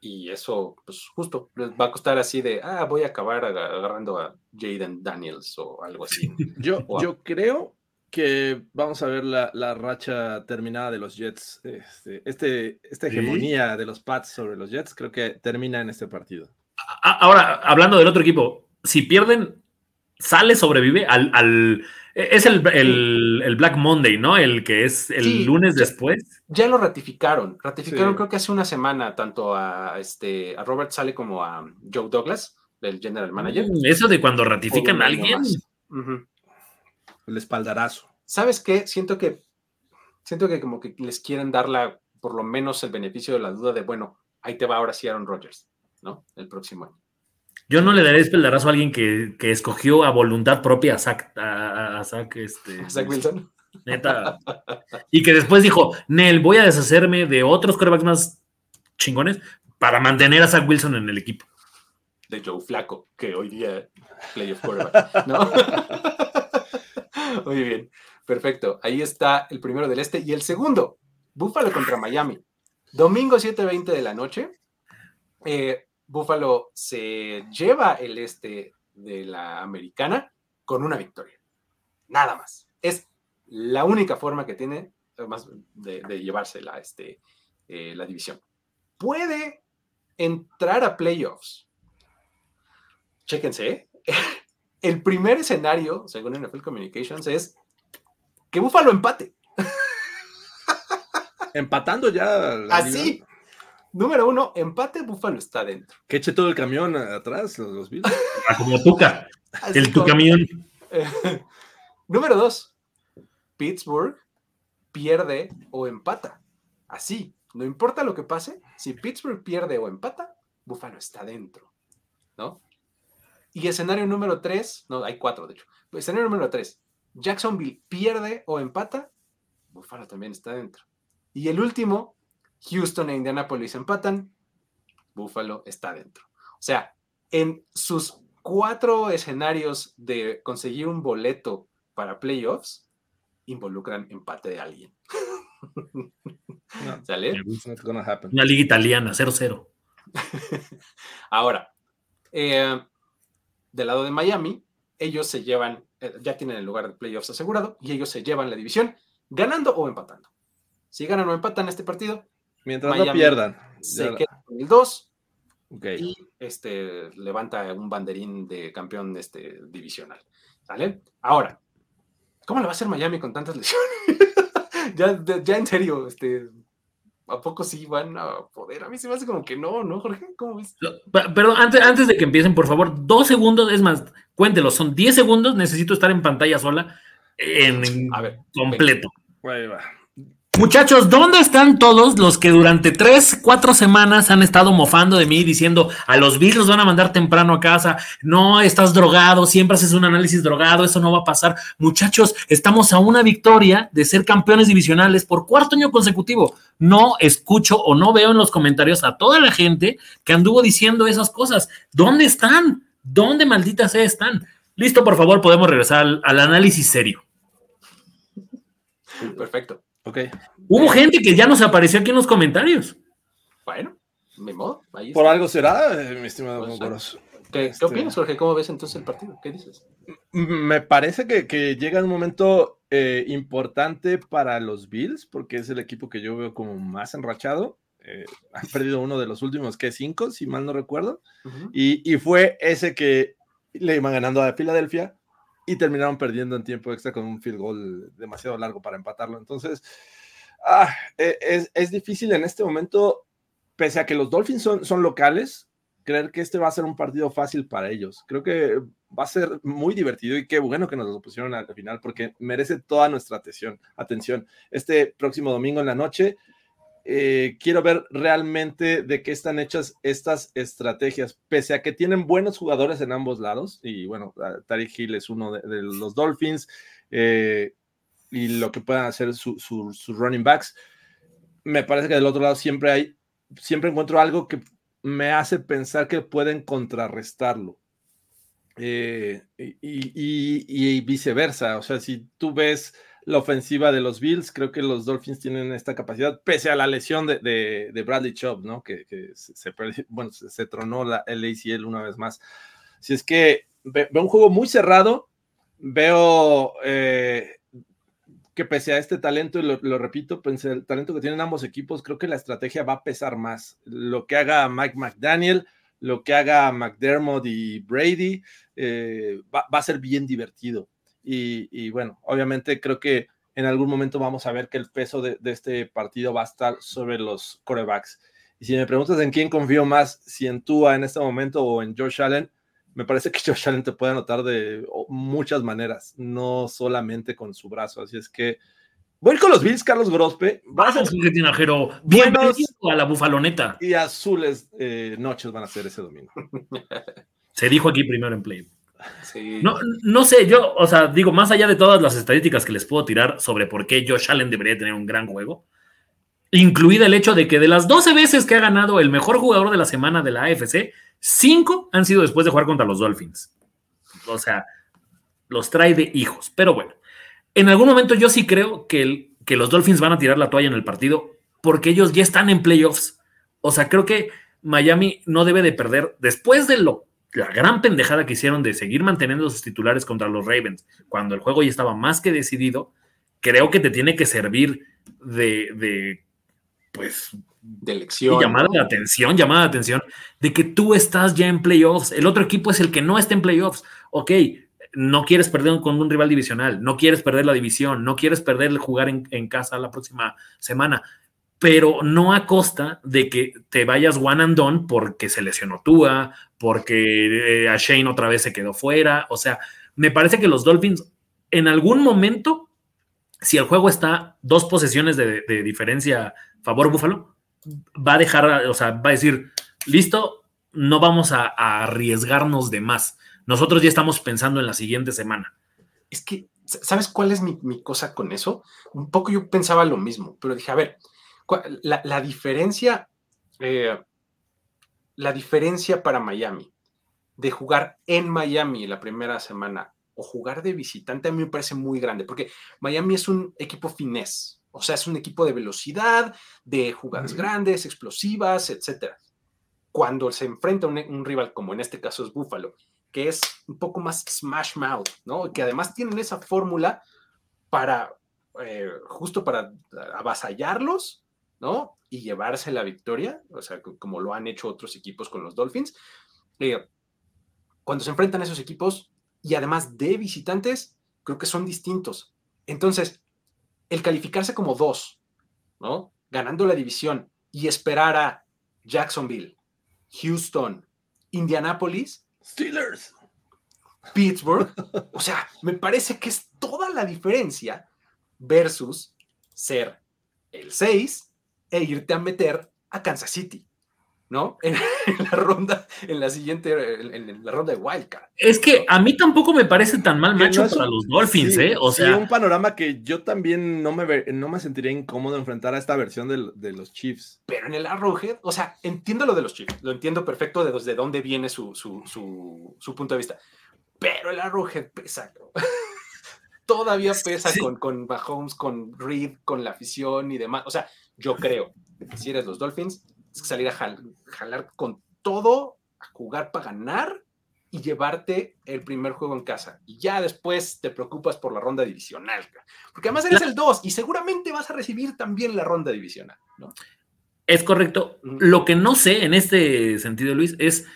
y eso, pues justo, les va a costar así de, ah, voy a acabar agarrando a Jaden Daniels o algo así. *laughs* yo, yo creo que vamos a ver la, la racha terminada de los Jets. Este, este esta hegemonía de los Pats sobre los Jets, creo que termina en este partido. Ahora, hablando del otro equipo, si pierden, sale, sobrevive al, al es el, el, Black Monday, ¿no? El que es el lunes después. Ya lo ratificaron. Ratificaron creo que hace una semana tanto a, este, a Robert Sale como a Joe Douglas, el general manager. Mm, eso de cuando ratifican a alguien. El espaldarazo. ¿Sabes qué? Siento que siento que como que les quieren dar la, por lo menos el beneficio de la duda de, bueno, ahí te va ahora sí Aaron Rodgers, ¿no? El próximo año. Yo no le daré espaldarazo a alguien que, escogió a voluntad propia a Zach, a, este, *laughs* Wilson. Neta. Y que después dijo, Nel, voy a deshacerme de otros quarterbacks más chingones para mantener a Zach Wilson en el equipo. De Joe Flaco, que hoy día playoff quarterback, ¿no? *laughs* Muy bien, perfecto. Ahí está el primero del este. Y el segundo, Buffalo contra Miami. Domingo 7.20 de la noche. Eh, Buffalo se lleva el este de la americana con una victoria. Nada más. Es la única forma que tiene de, de llevarse la, este, eh, la división. Puede entrar a playoffs. Chéquense. ¿eh? *laughs* El primer escenario, según NFL Communications, es que Buffalo empate. Empatando ya. Así, Número uno, empate, Búfalo está dentro. Que eche todo el camión atrás, los, los ah, Como Tuca, el tu camión. *laughs* Número dos, Pittsburgh pierde o empata. Así, no importa lo que pase, si Pittsburgh pierde o empata, Búfalo está dentro, ¿no? Y escenario número tres, no, hay cuatro de hecho. Escenario número tres, Jacksonville pierde o empata, Búfalo también está dentro. Y el último, Houston e Indianapolis empatan, Buffalo está dentro. O sea, en sus cuatro escenarios de conseguir un boleto para playoffs, involucran empate de alguien. ¿Sale? Una liga italiana, 0-0. *laughs* Ahora, eh, del lado de Miami, ellos se llevan, eh, ya tienen el lugar de playoffs asegurado y ellos se llevan la división ganando o empatando. Si ganan o empatan este partido, Mientras no pierdan. Se queda con el 2 y este, levanta un banderín de campeón este, divisional. ¿Sale? Ahora, ¿cómo le va a hacer Miami con tantas lesiones? *laughs* ya, en serio, este, ¿a poco sí van a poder? A mí se me hace como que no, ¿no, Jorge? ¿Cómo ves? Perdón, antes, antes de que empiecen, por favor, dos segundos, es más, cuéntelo, son 10 segundos, necesito estar en pantalla sola en, a ver, completo. va. Muchachos, ¿dónde están todos los que durante tres, cuatro semanas han estado mofando de mí diciendo a los Bills los van a mandar temprano a casa? No, estás drogado, siempre haces un análisis drogado, eso no va a pasar. Muchachos, estamos a una victoria de ser campeones divisionales por cuarto año consecutivo. No escucho o no veo en los comentarios a toda la gente que anduvo diciendo esas cosas. ¿Dónde están? ¿Dónde malditas están? Listo, por favor, podemos regresar al análisis serio. Perfecto. Ok. Hubo gente que ya nos apareció aquí en los comentarios. Bueno, mi modo. Ahí Por algo será, eh, mi estimado Pues, Mocoros. ¿Qué, este- ¿Qué opinas, Jorge? ¿Cómo ves entonces el partido? ¿Qué dices? Me parece que, que llega un momento eh, importante para los Bills, porque es el equipo que yo veo como más enrachado. Eh, han perdido uno de los últimos, que cinco, si mal no recuerdo. Y fue ese que le iban ganando a Filadelfia y terminaron perdiendo en tiempo extra con un field goal demasiado largo para empatarlo. Entonces, ah, e- es, es difícil en este momento, pese a que los Dolphins son, son locales, creer que este va a ser un partido fácil para ellos. Creo que va a ser muy divertido y qué bueno que nos lo pusieron al final porque merece toda nuestra atención. atención. Este próximo domingo en la noche eh, quiero ver realmente de qué están hechas estas estrategias, pese a que tienen buenos jugadores en ambos lados, y bueno, Tariq Hill es uno de, de los Dolphins, eh, y lo que puedan hacer su- su- sus running backs, me parece que del otro lado siempre hay, siempre encuentro algo que me hace pensar que pueden contrarrestarlo. Eh, y, y- y viceversa, o sea, si tú ves la ofensiva de los Bills, creo que los Dolphins tienen esta capacidad, pese a la lesión de, de- Bradley Chubb, ¿no? Que, se, *laughs* bueno, se, tronó la, el ACL una vez más. Si es que ve- veo un juego muy cerrado, veo eh, que pese a este talento, y lo, repito, pese al talento que tienen ambos equipos, creo que la estrategia va a pesar más. Lo que haga Mike McDaniel, lo que haga McDermott y Brady, eh, va a ser bien divertido. Y, y, bueno, obviamente creo que en algún momento vamos a ver que el peso de, de, este partido va a estar sobre los corebacks. Y si me preguntas en quién confío más, si en Tua en este momento o en Josh Allen, me parece que *laughs* Josh Allen te puede anotar de muchas maneras, no solamente con su brazo. Así es que voy con los Bills, Carlos Grospe. Va a ser tinajero. Bienvenido a la bufaloneta. Y azules eh, noches van a ser ese domingo. *laughs* Se dijo aquí primero en play. No, no sé, yo, o sea, digo, más allá de todas las estadísticas que les puedo tirar sobre por qué Josh Allen debería tener un gran juego, incluida el hecho de que de las 12 veces que ha ganado el mejor jugador de la semana de la AFC, 5 han sido después de jugar contra los Dolphins. O sea, los trae de hijos. Pero bueno, en algún momento yo sí creo que, que los Dolphins van a tirar la toalla en el partido porque ellos ya están en playoffs. O sea, creo que Miami no debe de perder después de lo la gran pendejada que hicieron de seguir manteniendo sus titulares contra los Ravens cuando el juego ya estaba más que decidido, creo que te tiene que servir de, de pues, de lección. Llamada de atención, llamada de atención, de que tú estás ya en playoffs. El otro equipo es el que no está en playoffs. Ok, no quieres perder con un rival divisional, no quieres perder la división, no quieres perder el jugar en, en casa la próxima semana, pero no a costa de que te vayas one and done porque se lesionó Tua, porque eh, a Shane otra vez se quedó fuera. O sea, me parece que los Dolphins en algún momento, si el juego está dos posesiones de, de diferencia favor Búfalo, va a dejar, o sea, va a decir, listo, no vamos a, a arriesgarnos de más. Nosotros ya estamos pensando en la siguiente semana. Es que, ¿sabes cuál es mi, mi cosa con eso? Un poco yo pensaba lo mismo, pero dije, a ver, la, la diferencia, eh, la diferencia para Miami de jugar en Miami la primera semana o jugar de visitante a mí me parece muy grande, porque Miami es un equipo finés, o sea, es un equipo de velocidad, de jugadas grandes, explosivas, etc. Cuando se enfrenta a un, un, rival como en este caso es Buffalo, que es un poco más smash mouth, ¿no? Que además tienen esa fórmula para, eh, justo para avasallarlos, ¿no? Y llevarse la victoria, o sea, como lo han hecho otros equipos con los Dolphins. Eh, cuando se enfrentan a esos equipos y además de visitantes, creo que son distintos. Entonces, el calificarse como dos, ¿no? Ganando la división y esperar a Jacksonville, Houston, Indianapolis, Steelers, Pittsburgh, o sea, me parece que es toda la diferencia versus ser el 6 e irte a meter a Kansas City. ¿no? *laughs* En, la ronda, en la siguiente, en, la ronda de Wildcard. Es que a mí tampoco me parece tan mal macho para los Dolphins, ¿eh? O sea, un panorama que yo también no me, no me sentiría incómodo enfrentar a esta versión de, los Chiefs. Pero en el Arrowhead, o sea, entiendo lo de los Chiefs, lo entiendo perfecto de desde dónde viene su, su, punto de vista. Pero el Arrowhead pesa, *laughs* Todavía pesa con, con Mahomes, con Reed, con la afición y demás. O sea, yo creo que si eres los Dolphins, salir a jalar con todo, a jugar para ganar y llevarte el primer juego en casa. Y ya después te preocupas por la ronda divisional. Porque además eres el 2 y seguramente vas a recibir también la ronda divisional. ¿no? Es correcto. Lo que no sé en este sentido, Luis, es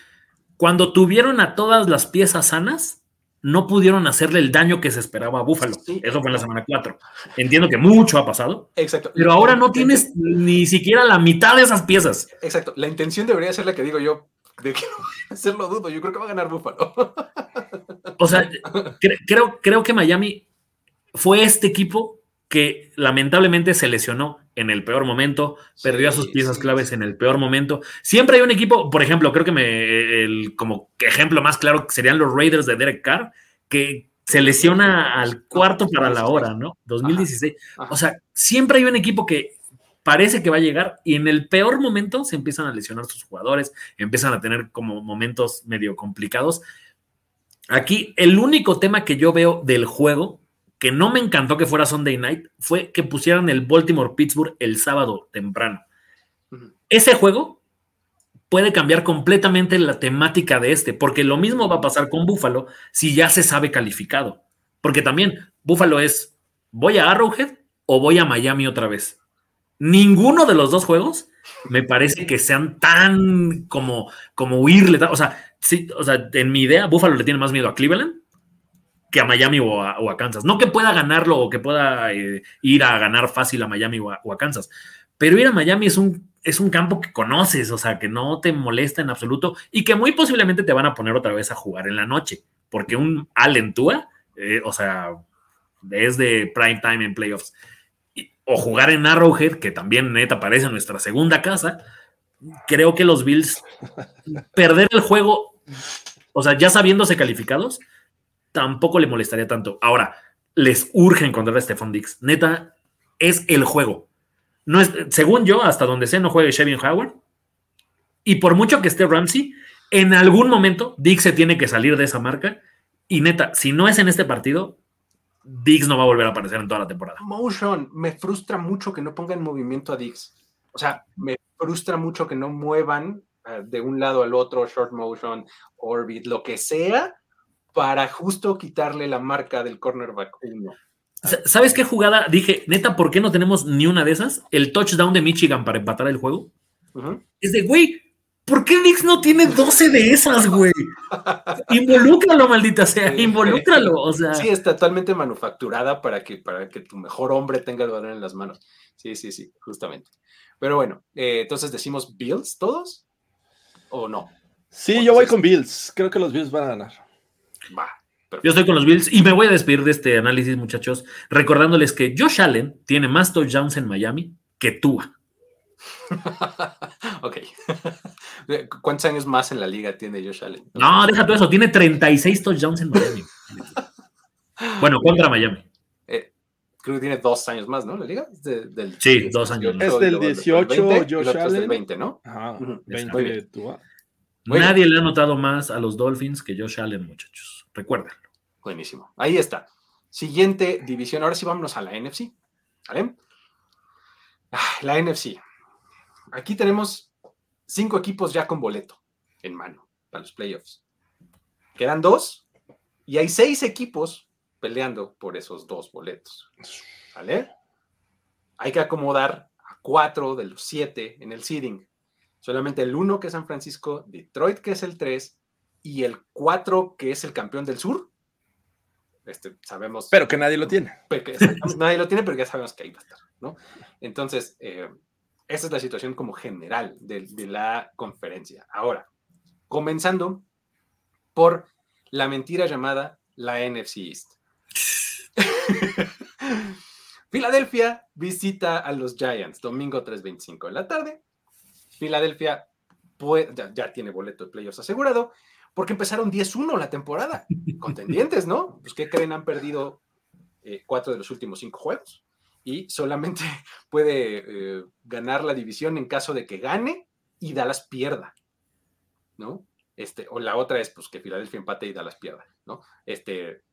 cuando tuvieron a todas las piezas sanas, no pudieron hacerle el daño que se esperaba a Búfalo. Eso fue en la semana 4. Entiendo que mucho ha pasado. Exacto. Pero ahora no tienes ni siquiera la mitad de esas piezas. Exacto. La intención debería ser la que digo yo, de que *laughs* hacerlo dudo. Yo creo que va a ganar Búfalo. *laughs* O sea, creo, creo que Miami fue este equipo que lamentablemente se lesionó en el peor momento, perdió a sus piezas claves en el peor momento. Siempre hay un equipo, por ejemplo, creo que me, el, como ejemplo más claro serían los Raiders de Derek Carr, que se lesiona al cuarto para la hora, ¿no? 2016. O sea, siempre hay un equipo que parece que va a llegar y en el peor momento se empiezan a lesionar sus jugadores, empiezan a tener como momentos medio complicados. Aquí el único tema que yo veo del juego que no me encantó que fuera Sunday Night fue que pusieran el Baltimore-Pittsburgh el sábado temprano. Ese juego puede cambiar completamente la temática de este, porque lo mismo va a pasar con Buffalo si ya se sabe calificado. Porque también Buffalo es, ¿voy a Arrowhead o voy a Miami otra vez? Ninguno de los dos juegos me parece que sean tan como, como huirle. O sea, sí, o sea, en mi idea, Buffalo le tiene más miedo a Cleveland que a Miami o a, Kansas. No que pueda ganarlo o que pueda eh, ir a ganar fácil a Miami o a, Kansas, pero ir a Miami es un, es un campo que conoces, o sea, que no te molesta en absoluto y que muy posiblemente te van a poner otra vez a jugar en la noche, porque un Allen Tua, eh, o sea, es de prime time en playoffs, o jugar en Arrowhead, que también neta parece nuestra segunda casa, creo que los Bills perder el juego, o sea, ya sabiéndose calificados, tampoco le molestaría tanto. Ahora, les urge encontrar a Stephon Dix. Neta, es el juego. No es, según yo, hasta donde sé, no juegue Shevin Howard. Y por mucho que esté Ramsey, en algún momento Dix se tiene que salir de esa marca. Y neta, si no es en este partido, Dix no va a volver a aparecer en toda la temporada. Motion, me frustra mucho que no pongan en movimiento a Dix. O sea, me frustra mucho que no muevan eh, de un lado al otro, short motion, orbit, lo que sea, para justo quitarle la marca del cornerback ¿Sabes qué jugada? Dije, neta, ¿por qué no tenemos ni una de esas? El touchdown de Michigan para empatar el juego. Es de, güey, ¿por qué Nix no tiene 12 de esas, güey? *laughs* involúcralo, maldita sea, involúcralo. O sea. Sí, es totalmente manufacturada para que, para que tu mejor hombre tenga el balón en las manos. Sí, sí, sí, justamente. Pero bueno, eh, entonces decimos Bills todos o no? Sí, yo voy con Bills. Creo que los Bills van a ganar. Yo estoy con los Bills y me voy a despedir de este análisis, muchachos, recordándoles que Josh Allen tiene más touchdowns en Miami que Tua. *laughs* ok. *laughs* ¿Cuántos años más en la liga tiene Josh Allen? No, deja todo eso. Tiene 36 touchdowns en Miami. *laughs* bueno, contra Miami. Eh, creo que tiene dos años más, ¿no? La liga. del, sí, dos años. Es del 18, Josh Allen. del 20, ¿no? Ajá, 20 de Tua. Nadie le ha notado más a los Dolphins que Josh Allen, muchachos. Recuérdenlo. Buenísimo. Ahí está. Siguiente división. Ahora sí vámonos a la NFC. ¿Vale? Ah, la NFC. Aquí tenemos cinco equipos ya con boleto en mano para los playoffs. Quedan dos y hay seis equipos peleando por esos dos boletos. ¿Vale? Hay que acomodar a cuatro de los siete en el seeding. Solamente el 1 que es San Francisco, Detroit que es el 3 y el 4 que es el campeón del sur. Este, sabemos. Pero que nadie lo tiene. nadie lo tiene, pero ya sabemos que ahí va a estar, ¿no? Entonces, eh, esa es la situación como general de, de la conferencia. Ahora, comenzando por la mentira llamada la NFC East. *laughs* Filadelfia visita a los Giants domingo 3.25 de la tarde. Filadelfia ya, tiene boleto de playoffs asegurado porque empezaron 10-1 la temporada. *laughs* Contendientes, ¿no? Pues ¿qué creen? Han perdido eh, cuatro de los últimos cinco juegos y solamente *laughs* puede eh, ganar la división en caso de que gane y Dallas pierda, ¿no? Este, o la otra es pues que Filadelfia empate y Dallas pierda, ¿no? Este,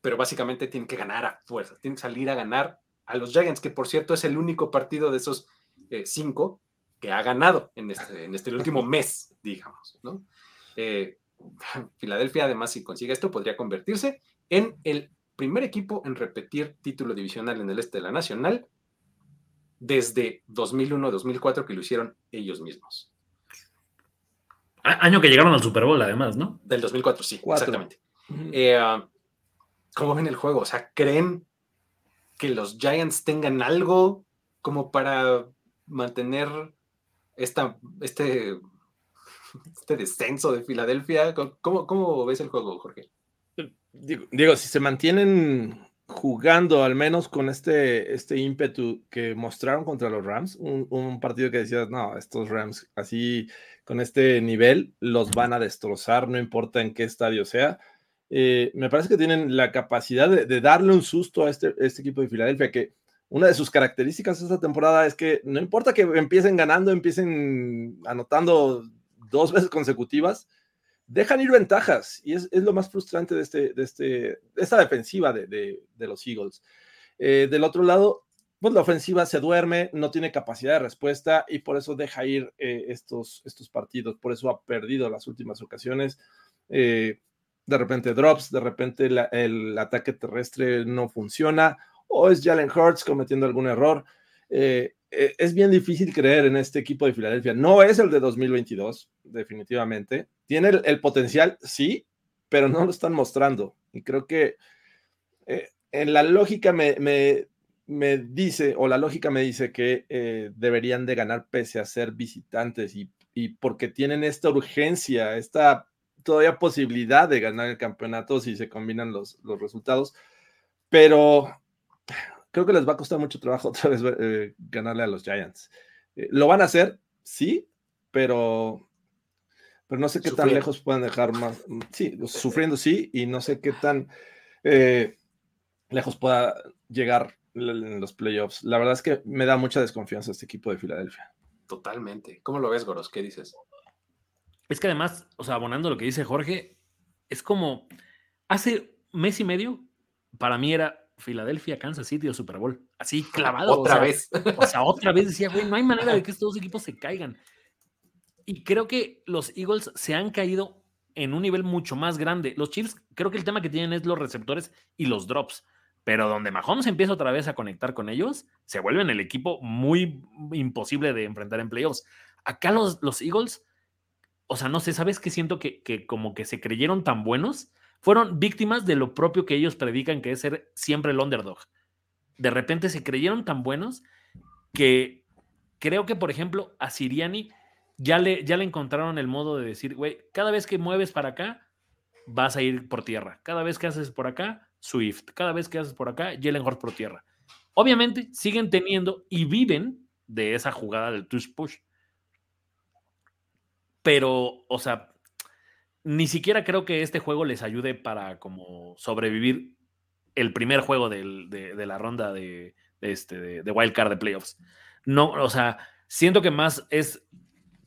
pero básicamente tienen que ganar a fuerza, tienen que salir a ganar a los Giants, que por cierto es el único partido de esos eh, cinco que ha ganado en este, en este último *laughs* mes, digamos, ¿no? Eh, *laughs* Filadelfia, además, si consigue esto, podría convertirse en el primer equipo en repetir título divisional en el este de la Nacional desde 2001-2004 que lo hicieron ellos mismos. Año que llegaron al Super Bowl, además, ¿no? Del 2004, sí, exactamente. Eh, ah, ¿Cómo ven el juego? O sea, ¿creen que los Giants tengan algo como para mantener esta, este, este descenso de Filadelfia? ¿Cómo, ¿Cómo ves el juego, Jorge? Digo, si se mantienen jugando al menos con este, este ímpetu que mostraron contra los Rams, un, partido que decías, no, estos Rams así con este nivel los van a destrozar, no importa en qué estadio sea. Eh, me parece que tienen la capacidad de, darle un susto a este, este, equipo de Filadelfia, que una de sus características esta temporada es que no importa que empiecen ganando, empiecen anotando dos veces consecutivas, dejan ir ventajas y es, lo más frustrante de, este, de, este, esta defensiva de, los Eagles. Eh, del otro lado, pues la ofensiva se duerme, no tiene capacidad de respuesta y por eso deja ir eh, estos, estos partidos, por eso ha perdido las últimas ocasiones. Eh, de repente drops, de repente el ataque terrestre no funciona o es Jalen Hurts cometiendo algún error. Es bien difícil creer en este equipo de Filadelfia. No es el de 2022, definitivamente. Tiene el, potencial, sí, pero no lo están mostrando. Y creo que eh, en la lógica me, me, dice, o la lógica me dice que eh, deberían de ganar pese a ser visitantes y, porque tienen esta urgencia, esta todavía posibilidad de ganar el campeonato si se combinan los, los resultados. Pero creo que les va a costar mucho trabajo *laughs* otra vez eh, ganarle a los Giants. lo van a hacer, sí, pero pero no sé qué tan lejos puedan dejar más. Sí, sufriendo sí, y no sé qué tan eh, lejos pueda llegar en los playoffs. La verdad es que me da mucha desconfianza este equipo de Filadelfia. Totalmente. ¿Cómo lo ves, Goros? ¿Qué dices? Es que además, o sea, abonando lo que dice Jorge, es como hace mes y medio, para mí era Filadelfia, Kansas City o Super Bowl. Así clavado. otra vez. *laughs* O sea, otra vez decía, güey, no hay manera de que estos dos equipos se caigan. Y creo que los Eagles se han caído en un nivel mucho más grande. Los Chiefs, creo que el tema que tienen es los receptores y los drops. Pero donde Mahomes empieza otra vez a conectar con ellos, se vuelven el equipo muy imposible de enfrentar en playoffs. Acá los, los Eagles, o sea, no sé, ¿sabes qué siento que, que como que se creyeron tan buenos? Fueron víctimas de lo propio que ellos predican, que es ser siempre el underdog. De repente se creyeron tan buenos que creo que, por ejemplo, a Siriani ya le, ya le encontraron el modo de decir, güey, cada vez que mueves para acá, vas a ir por tierra. Cada vez que haces por acá, Swift. Cada vez que haces por acá, Jalen Hurts por tierra. Obviamente, siguen teniendo y viven de esa jugada del touch push. Pero, o sea, ni siquiera creo que este juego les ayude para como sobrevivir el primer juego de, la ronda de, de, este, de, Wild Card de playoffs. No, o sea, siento que más es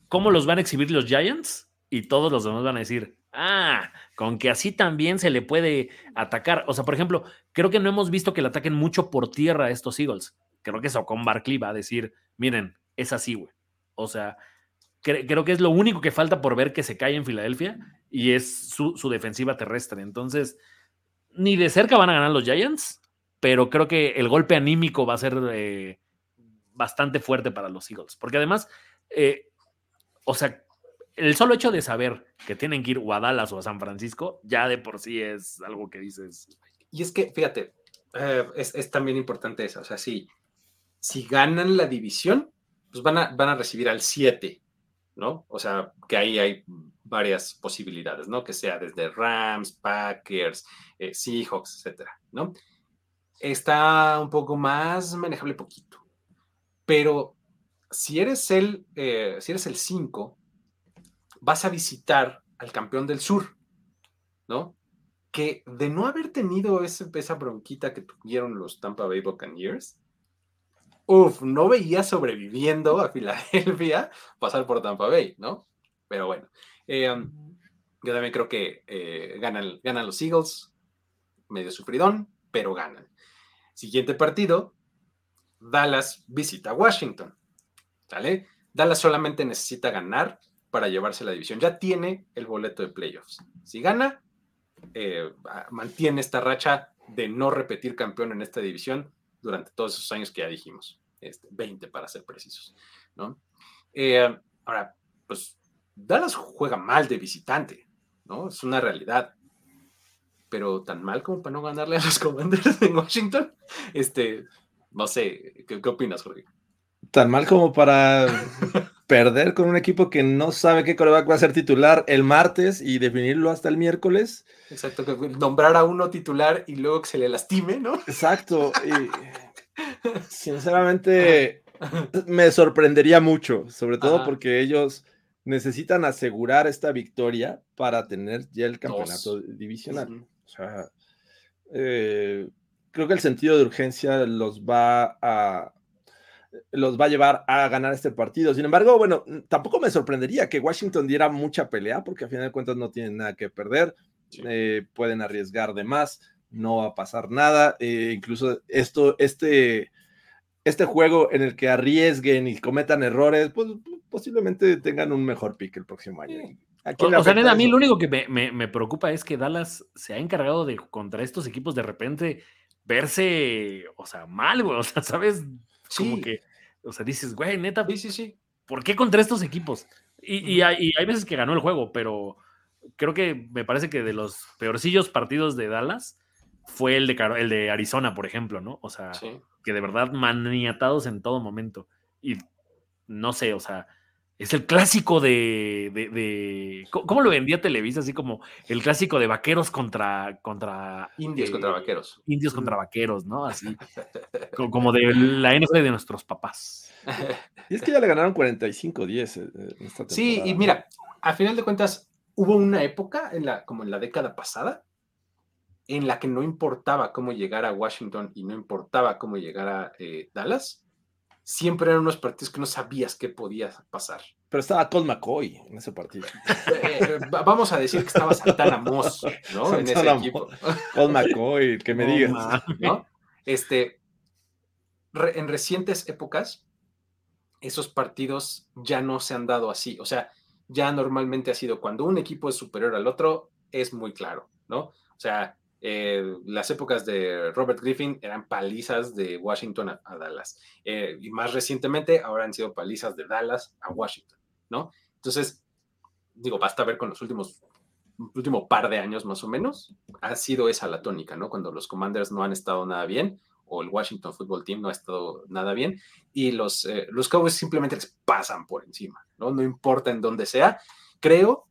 cómo los van a exhibir los Giants y todos los demás van a decir, ah, con que así también se le puede atacar. O sea, por ejemplo, creo que no hemos visto que le ataquen mucho por tierra a estos Eagles. Creo que con Barkley va a decir, miren, es así, güey. O sea, creo que es lo único que falta por ver que se cae en Filadelfia y es su, defensiva terrestre. Entonces, ni de cerca van a ganar los Giants, pero creo que el golpe anímico va a ser eh, bastante fuerte para los Eagles. Porque además, eh, o sea, el solo hecho de saber que tienen que ir a Dallas o a San Francisco, ya de por sí es algo que dices. Y es que, fíjate, eh, es, también importante eso. O sea, si, si ganan la división, pues van a, van a recibir al 7, ¿no? O sea, que ahí hay varias posibilidades, ¿no? Que sea desde Rams, Packers, eh, Seahawks, etcétera, ¿no? está un poco más manejable poquito. Pero si eres el, eh, si eres el 5, vas a visitar al campeón del sur, ¿no? Que de no haber tenido esa bronquita que tuvieron los Tampa Bay Buccaneers, uff, no veía sobreviviendo a Filadelfia pasar por Tampa Bay, ¿no? Pero bueno, eh, yo también creo que eh, ganan, ganan los Eagles, medio sufridón, pero ganan. Siguiente partido, Dallas visita Washington. ¿Vale? Dallas solamente necesita ganar para llevarse la división. Ya tiene el boleto de playoffs. Si gana, eh, mantiene esta racha de no repetir campeón en esta división durante todos esos años que ya dijimos. Este, 20 para ser precisos. ¿no? Eh, ahora, pues Dallas juega mal de visitante, ¿no? Es una realidad. Pero tan mal como para no ganarle a los *laughs* Commanders en Washington. Este, no sé, ¿qué, qué opinas, Jorge? Tan mal como para perder con un equipo que no sabe qué coreback va a ser titular el martes y definirlo hasta el miércoles. Exacto, nombrar a uno titular y luego que se le lastime, ¿no? Exacto. Y *laughs* sinceramente me sorprendería mucho, sobre todo porque ellos necesitan asegurar esta victoria para tener ya el campeonato divisional. O sea, eh, creo que el sentido de urgencia los va a los va a llevar a ganar este partido. Sin embargo, bueno, tampoco me sorprendería que Washington diera mucha pelea, porque a final de cuentas no tienen nada que perder, eh, pueden arriesgar de más, no va a pasar nada. Eh, incluso esto, este, este juego en el que arriesguen y cometan errores, pues posiblemente tengan un mejor pick el próximo año. o, sea, a mí lo único que me, me, preocupa es que Dallas se ha encargado de contra estos equipos de repente verse, o sea, mal, güey, o sea, ¿sabes? Como que, o sea, dices, güey, neta, sí, sí, sí. ¿por qué contra estos equipos? Y, hay, veces que ganó el juego, pero creo que me parece que de los peorcillos partidos de Dallas fue el de, el de Arizona, por ejemplo, ¿no? O sea, que de verdad maniatados en todo momento. Y no sé, o sea, es el clásico de, ¿cómo lo vendía Televisa? Así como el clásico de vaqueros contra contra indios contra vaqueros. Indios contra vaqueros, ¿no? Así *laughs* como de la NFL de nuestros papás. Y es que ya le ganaron 45-10 eh, Sí, y mira, a final de cuentas hubo una época en la como en la década pasada en la que no importaba cómo llegar a Washington y no importaba cómo llegar a eh, Dallas siempre eran unos partidos que no sabías qué podía pasar. Pero estaba Colt McCoy en ese partido. Eh, vamos a decir que estaba Santana Moss, ¿no? en ese equipo. Colt McCoy, que me digas. ¿no? Este, en recientes épocas, esos partidos ya no se han dado así. O sea, ya normalmente ha sido cuando un equipo es superior al otro, es muy claro, ¿no? O sea, eh, las épocas de Robert Griffin eran palizas de Washington a, Dallas. Eh, y más recientemente, ahora han sido palizas de Dallas a Washington, ¿no? Entonces, digo, basta ver con los últimos último par de años más o menos, ha sido esa la tónica, ¿no? Cuando los Commanders no han estado nada bien o el Washington Football Team no ha estado nada bien y los, eh, los Cowboys simplemente les pasan por encima, ¿no? No importa en dónde sea. Creo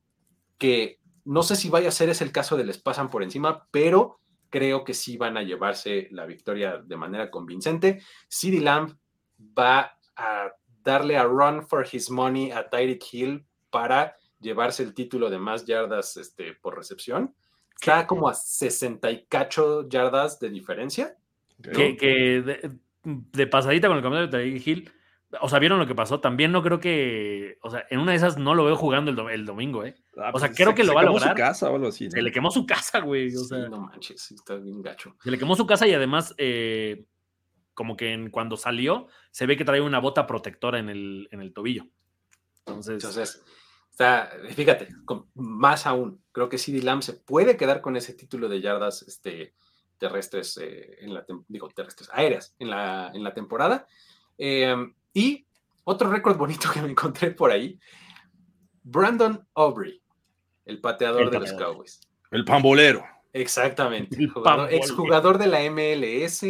que no sé si vaya a ser ese el caso de les pasan por encima, pero creo que sí van a llevarse la victoria de manera convincente. CD Lamb va a darle a run for his money a Tyreek Hill para llevarse el título de más yardas este, por recepción. Está como a 60 y cacho yardas de diferencia. Que, de, pasadita con el comentario de Tyreek Hill, o sea, ¿vieron lo que pasó? También no creo que, o sea, en una de esas no lo veo jugando el, domingo, ¿eh? Ah, o sea, pues creo que lo va a lograr. su casa o algo así. Se le quemó su casa, güey. O sea, no manches, está bien gacho. Se le quemó su casa y además, eh, como que cuando salió, se ve que trae una bota protectora en el, en el tobillo. Entonces, Entonces está, fíjate, más aún, creo que CD Lamb se puede quedar con ese título de yardas este, terrestres, eh, en la, digo, terrestres, aéreas en la, en la temporada. Eh, y otro récord bonito que me encontré por ahí, Brandon Aubrey, el pateador de los Cowboys. El pambolero. Exactamente. exjugador de la MLS,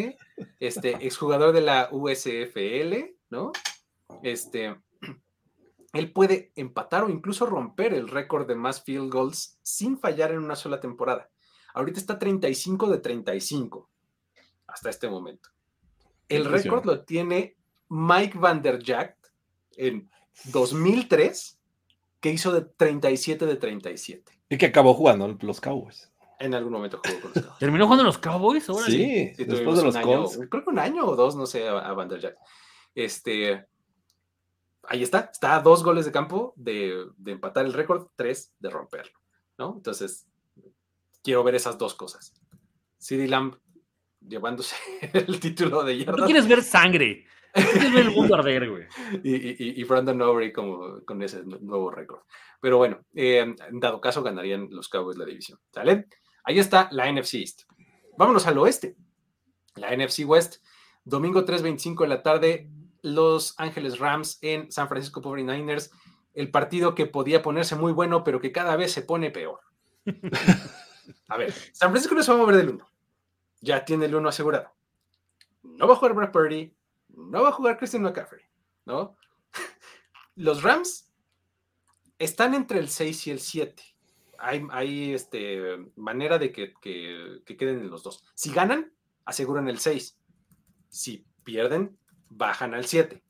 este, exjugador de la USFL, ¿no? Este, él puede empatar o incluso romper el récord de más field goals sin fallar en una sola temporada. Ahorita está 35 de 35. hasta este momento. El récord lo tiene Mike Van Der Jack en 2003, que hizo de 37 de 37. Y que acabó jugando los Cowboys. En algún momento jugó con los Cowboys. ¿Terminó jugando en los Cowboys? Sí, Sí, después tuvimos de los un año, Colts. creo que un año o dos, no sé, a, a Van Der Jack. Este, ahí está, está a dos goles de campo de, de empatar el récord, tres de romperlo, ¿no? Entonces, quiero ver esas dos cosas. CD Lamb llevándose *laughs* el título de Tú yardas quieres ver sangre. *laughs* Ver el mundo arder, güey. y, y, y Brandon Overy como con ese nu- nuevo récord. Pero bueno, eh, dado caso ganarían los Cowboys la división. ¿Sale? Ahí está la NFC East. Vámonos al oeste. La NFC West, domingo 3.25 de la tarde, Los Ángeles Rams en San Francisco 49ers. El partido que podía ponerse muy bueno, pero que cada vez se pone peor. *laughs* A ver, San Francisco no se va a mover del 1. Ya tiene el 1 asegurado. No va a jugar Brad Purdy, no va a jugar Christian McCaffrey, ¿no? *laughs* Los Rams están entre el 6 y el 7. Hay, hay este, manera de que, que- que queden en los dos. Si ganan, aseguran el 6. Si pierden, bajan al 7.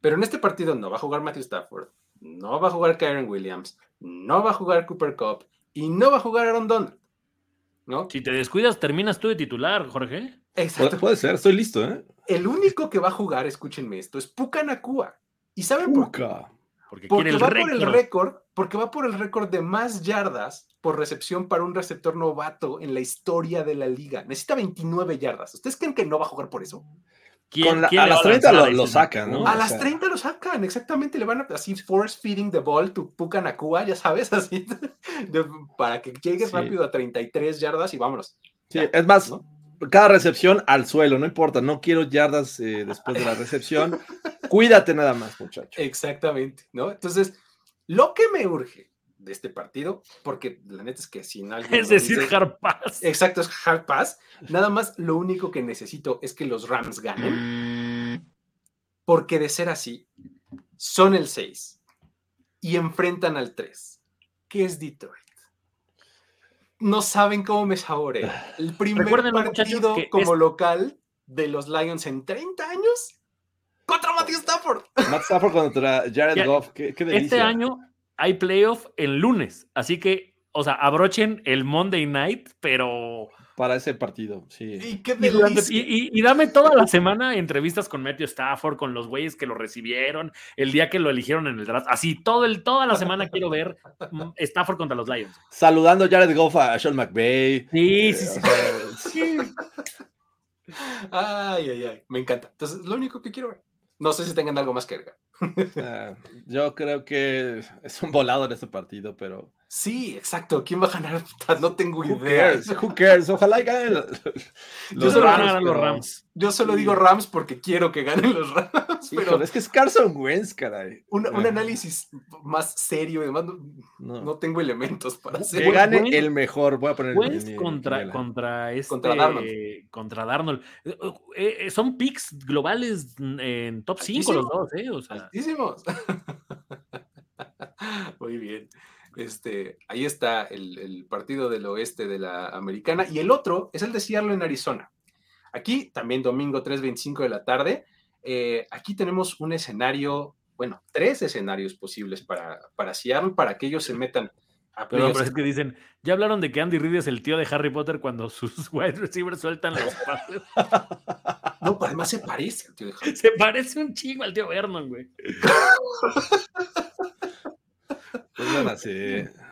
Pero en este partido no va a jugar Matthew Stafford, no va a jugar Kyron Williams, no va a jugar Cooper Cup y no va a jugar Aaron Donald. ¿No? Si te descuidas, terminas tú de titular, Jorge. Exacto. Puede, ser, estoy listo, ¿eh? El único que va a jugar, escúchenme esto, es Puka Nakua. ¿Y saben por qué? Porque, Porque quiere el va por el récord. récord, porque va por el récord de más yardas por recepción para un receptor novato en la historia de la liga. Necesita 29 yardas. ¿Ustedes creen que no va a jugar por eso? ¿Quién- Con la- quién a las va 30 lanzar lo- sacan, ¿no? A o las sea- 30 lo sacan, exactamente. Le van a así force feeding the ball to Puka Nakua, ya sabes, *laughs* así, de- para que llegue Sí. rápido a 33 yardas y vámonos. Sí, Ya, es más, ¿no? cada recepción al suelo, no importa, no quiero yardas eh, después de la recepción. *laughs* Cuídate nada más, muchacho. Exactamente, ¿no? Entonces, lo que me urge de este partido, porque la neta es que si no alguien *laughs* Es decir, dice- hard pass. Exacto, es hard pass. Nada más lo único que necesito es que los Rams ganen. Porque de ser así, son el 6 y enfrentan al 3, que es Detroit. No saben cómo me saborea. *sighs* El primer partido como es- local de los Lions en 30 años contra Matthew Stafford. Matt Stafford contra Jared Goff, qué, qué delicia. Este año hay playoff el lunes, así que, o sea, abrochen el Monday night, pero... Para ese partido, sí. Y qué Y, durante- delicia. y- y- y dame toda la semana entrevistas con Matthew Stafford, con los güeyes que lo recibieron, el día que lo eligieron en el draft. Así, todo el, toda la semana quiero ver mm, Stafford contra los Lions. Saludando Jared Goff a Sean McVay. Sí, sí, Eh, sí. Ay, ay, ay. Me encanta. Entonces, lo único que quiero ver. No sé si tengan algo más que agregar. ah, yo creo que es un volado en este partido, pero. Sí, exacto. ¿Quién va a ganar? *laughs* No tengo Who idea. cares? Who cares? Ojalá y ganen los, Yo solo Rams, los Rams. Yo solo digo Rams porque quiero que ganen los Rams, Híjole, pero es que es Carson Wentz, caray. un, un análisis más serio y demás, no, No. no tengo elementos para que hacer. gane Wentz- el mejor. Voy a poner. Wentz mi- contra, contra este, Contra Darnold. contra Darnold. Eh, eh, son picks globales en top 5 los dos, ¿eh? O sea, Altísimos. *laughs* Muy bien. Este, ahí está el, el partido del oeste de la americana. Y el otro es el de Seattle en Arizona. Aquí también domingo 3.25 de la tarde. Eh, aquí tenemos un escenario, bueno, tres escenarios posibles para, para Seattle, para que ellos se metan a playoffs. pero es que dicen, ya hablaron de que Andy Reid es el tío de Harry Potter cuando sus *laughs* wide receivers sueltan los pases. No, pero además se parece al tío de Harry. Se parece un chingo al tío Vernon, güey. Pues.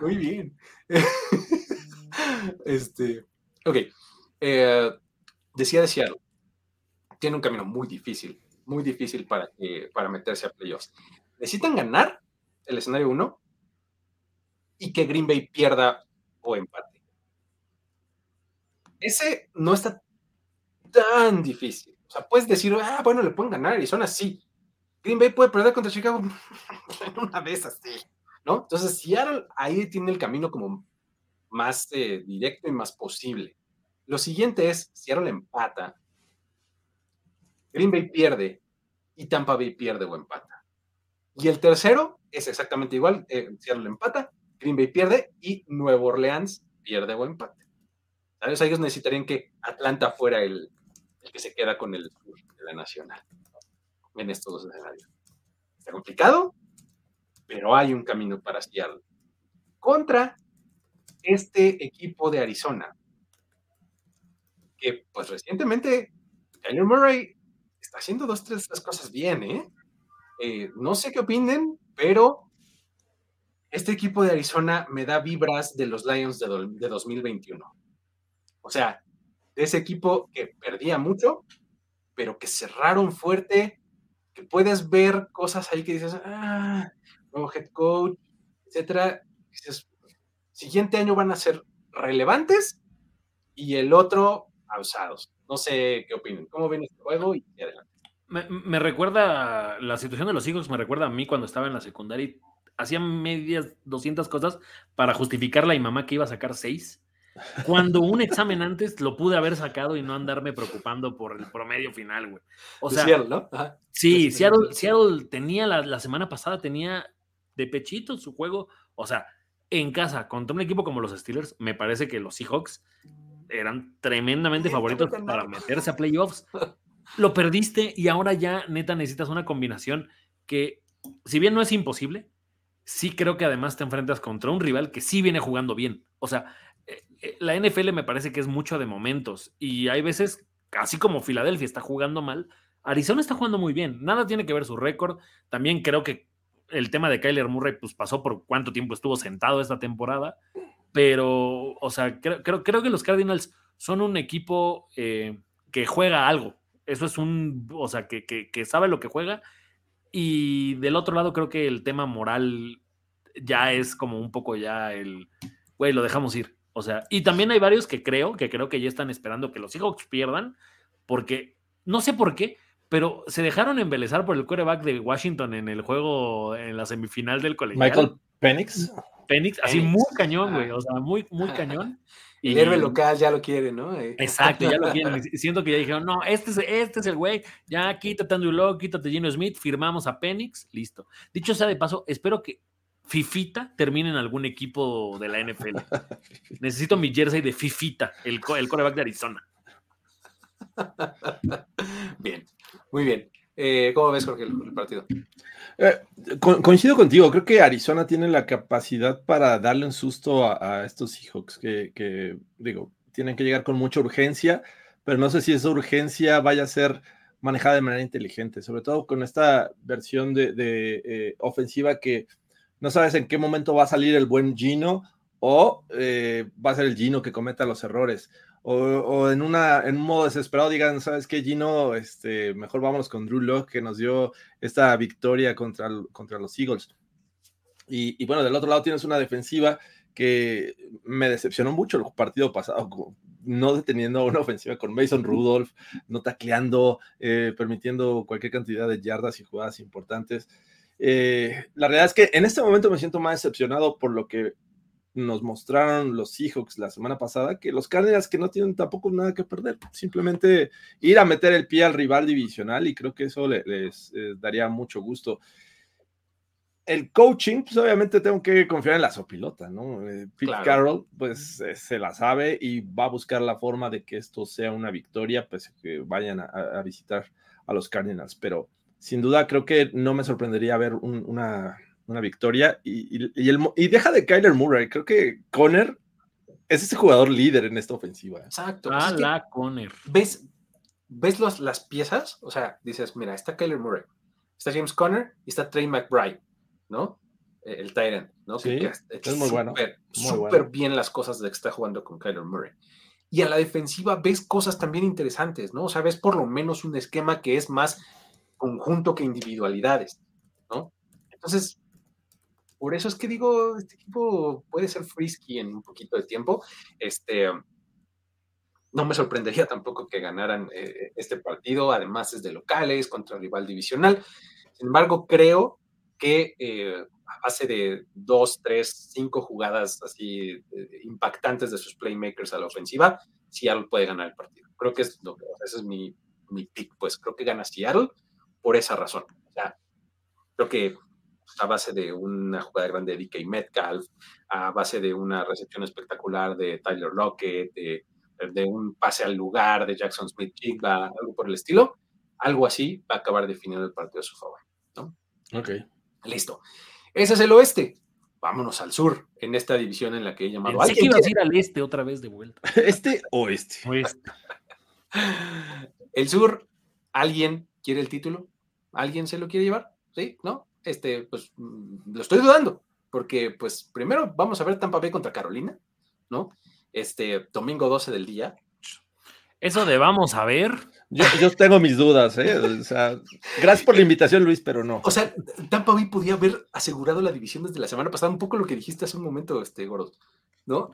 Muy bien. *laughs* este, ok. eh, decía de Seattle. Tiene un camino muy difícil, muy difícil para, que- para meterse a playoffs. Necesitan ganar el escenario 1 y que Green Bay pierda o empate. Ese no está tan difícil. O sea, puedes decir, ah, bueno, le pueden ganar y son así. Green Bay puede perder contra Chicago *laughs* una vez así. ¿no? Entonces, Seattle ahí tiene el camino como más eh, directo y más posible. Lo siguiente es, Seattle empata, Green Bay pierde y Tampa Bay pierde o empata. Y el tercero es exactamente igual, eh, Seattle empata, Green Bay pierde y Nueva Orleans pierde o empate. ¿Sabes? Ellos necesitarían que Atlanta fuera el, que se queda con el de la nacional en estos dos escenarios. Está complicado, pero hay un camino para Seattle. Contra este equipo de Arizona, que pues recientemente Kyler Murray está haciendo dos, tres cosas bien, ¿eh? ¿eh? No sé qué opinen, pero este equipo de Arizona me da vibras de los Lions de, de 2021. O sea, de ese equipo que perdía mucho, pero que cerraron fuerte, que puedes ver cosas ahí que dices, ah, nuevo head coach, etcétera. Dices, siguiente año van a ser relevantes y el otro abusados. No sé qué opinan. ¿Cómo ven este juego? Y adelante. Me, recuerda, la situación de los hijos me recuerda a mí cuando estaba en la secundaria y hacía medias 200 cosas para justificar a mi mamá que iba a sacar 6. Cuando un examen antes lo pude haber sacado y no andarme preocupando por el promedio final, güey. O sea, Seattle, ¿no? Sí, Seattle, tenía la, la, semana pasada, tenía de pechito su juego. O sea, en casa, contra un equipo como los Steelers, me parece que los Seahawks eran tremendamente favoritos para meterse a playoffs. Lo perdiste y ahora ya neta necesitas una combinación que, si bien no es imposible, sí creo que además te enfrentas contra un rival que sí viene jugando bien. O sea, eh, eh, la NFL me parece que es mucho de momentos y hay veces, así como Filadelfia está jugando mal, Arizona está jugando muy bien. Nada tiene que ver su récord. También creo que el tema de Kyler Murray pues pasó por cuánto tiempo estuvo sentado esta temporada pero, o sea, creo, creo, que los Cardinals son un equipo eh, que juega algo. Eso es un, o sea, que, que, sabe lo que juega. Y del otro lado, creo que el tema moral ya es como un poco ya el, güey, lo dejamos ir. O sea, y también hay varios que creo, que creo que ya están esperando que los Seahawks pierdan, porque no sé por qué, pero se dejaron embelezar por el quarterback de Washington en el juego, en la semifinal del colegial. Michael Penix. Penix, así muy cañón, güey, o sea, muy, muy cañón. Y *laughs* el héroe local ya lo quiere, ¿no? Eh. Exacto, ya lo *laughs* quieren. Siento que ya dijeron, no, este es, este es el güey, ya quítate Andrew Locke, quítate Gino Smith, firmamos a Penix, listo. Dicho sea de paso, espero que Fifita termine en algún equipo de la NFL. *laughs* Necesito mi jersey de Fifita, el, el coreback de Arizona. Bien, muy bien. Eh, ¿Cómo ves, Jorge, el partido? Eh, coincido contigo, creo que Arizona tiene la capacidad para darle un susto a, estos Seahawks que, digo, tienen que llegar con mucha urgencia, pero no sé si esa urgencia vaya a ser manejada de manera inteligente, sobre todo con esta versión de, eh, ofensiva que no sabes en qué momento va a salir el buen Gino o eh, va a ser el Gino que cometa los errores o, en, una, en un modo desesperado digan, ¿sabes qué, Gino? Este, mejor vámonos con Drew Locke, que nos dio esta victoria contra, contra los Eagles. Y, bueno, del otro lado tienes una defensiva que me decepcionó mucho el partido pasado, no deteniendo una ofensiva con Mason Rudolph, no tacleando, eh, permitiendo cualquier cantidad de yardas y jugadas importantes. Eh, la realidad es que en este momento me siento más decepcionado por lo que nos mostraron los Seahawks la semana pasada que los Cardinals que no tienen tampoco nada que perder, simplemente ir a meter el pie al rival divisional y creo que eso les, daría mucho gusto. El coaching, pues obviamente tengo que confiar en la sopilota, ¿no? Eh, Pete Carroll, pues eh, se la sabe y va a buscar la forma de que esto sea una victoria, pues que vayan a, visitar a los Cardinals, pero sin duda creo que no me sorprendería ver una una victoria. Y, el, y deja de Kyler Murray. Creo que Conner es ese jugador líder en esta ofensiva. Exacto. Ah, la Conner. ¿Ves, ves las piezas? O sea, dices, mira, está Kyler Murray, está James Conner y está Trey McBride, ¿no? Eh, el Tyrant, ¿no? Sí, es muy bueno. Súper bien las cosas de que está jugando con Kyler Murray. Y a la defensiva ves cosas también interesantes, ¿no? O sea, ves por lo menos un esquema que es más conjunto que individualidades, ¿no? Entonces, por eso es que digo, este equipo puede ser frisky en un poquito de tiempo. Este, no me sorprendería tampoco que ganaran eh, este partido, además es de locales contra rival divisional. Sin embargo, creo que eh, a base de dos, tres, cinco jugadas así eh, impactantes de sus playmakers a la ofensiva, Seattle puede ganar el partido. Creo que es lo que, ese es mi, mi pick, pues creo que gana Seattle por esa razón. O sea, creo que a base de una jugada grande de DK Metcalf, a base de una recepción espectacular de Tyler Lockett, de de un pase al lugar de Jackson Smith Jigba, algo por el estilo, algo así va a acabar definiendo el partido a su favor. ¿no? Ok. Listo. Ese es el oeste. Vámonos al sur, en esta división en la que he llamado. Pensé que ibas a ir al este otra vez de vuelta. *laughs* *laughs* ¿Este o este? Oeste. El sur, ¿alguien quiere el título? ¿Alguien se lo quiere llevar? ¿Sí? ¿No? Este, pues mm, lo estoy dudando, porque pues primero vamos a ver Tampa Bay contra Carolina, ¿no? Este, domingo 12 del día. Eso de vamos a ver. Yo, yo tengo mis dudas, ¿eh? O sea, gracias por la invitación, Luis, pero no. O sea, Tampa Bay podía haber asegurado la división desde la semana pasada, un poco lo que dijiste hace un momento, este, Gordo, ¿no?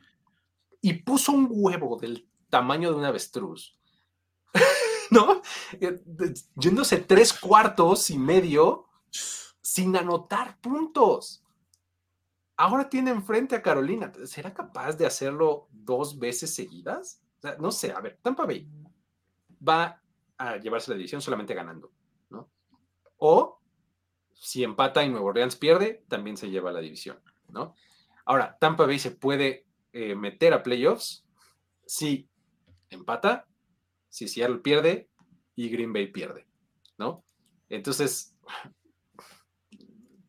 Y puso un huevo del tamaño de un avestruz, *laughs* ¿no? Eh, Yéndose tres cuartos y medio sin anotar puntos. Ahora tiene enfrente a Carolina. ¿Será capaz de hacerlo dos veces seguidas? O sea, no sé, a ver, Tampa Bay va a llevarse la división solamente ganando, ¿no? O si empata y Nueva Orleans pierde, también se lleva la división, ¿no? Ahora, Tampa Bay se puede eh, meter a playoffs si empata, si Seattle pierde y Green Bay pierde, ¿no? Entonces,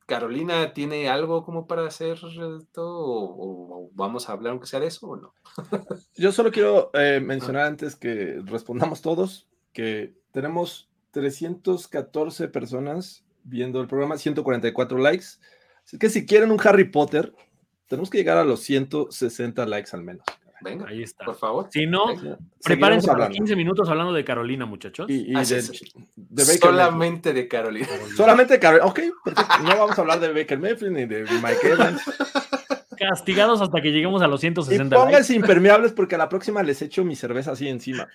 ¿Carolina tiene algo como para hacer esto? ¿O, o vamos a hablar aunque sea de eso o no? Yo solo quiero eh, *laughs* mencionar antes que respondamos todos que tenemos 314 personas viendo el programa, 144 likes. Así que si quieren un Harry Potter, tenemos que llegar a los 160 likes al menos. Venga, Ahí está. por favor. Si no, prepárense para hablando. 15 minutos hablando de Carolina, muchachos. Y, y sí, de, sí. de Baker Mayfield. Solamente de Carolina. Solamente Carolina. Ok, perfecto. No vamos a hablar de Baker Mayfield ni de Mike Evans. Castigados hasta que lleguemos a los Y 160 likes. pónganse impermeables porque a la próxima les echo mi cerveza así encima.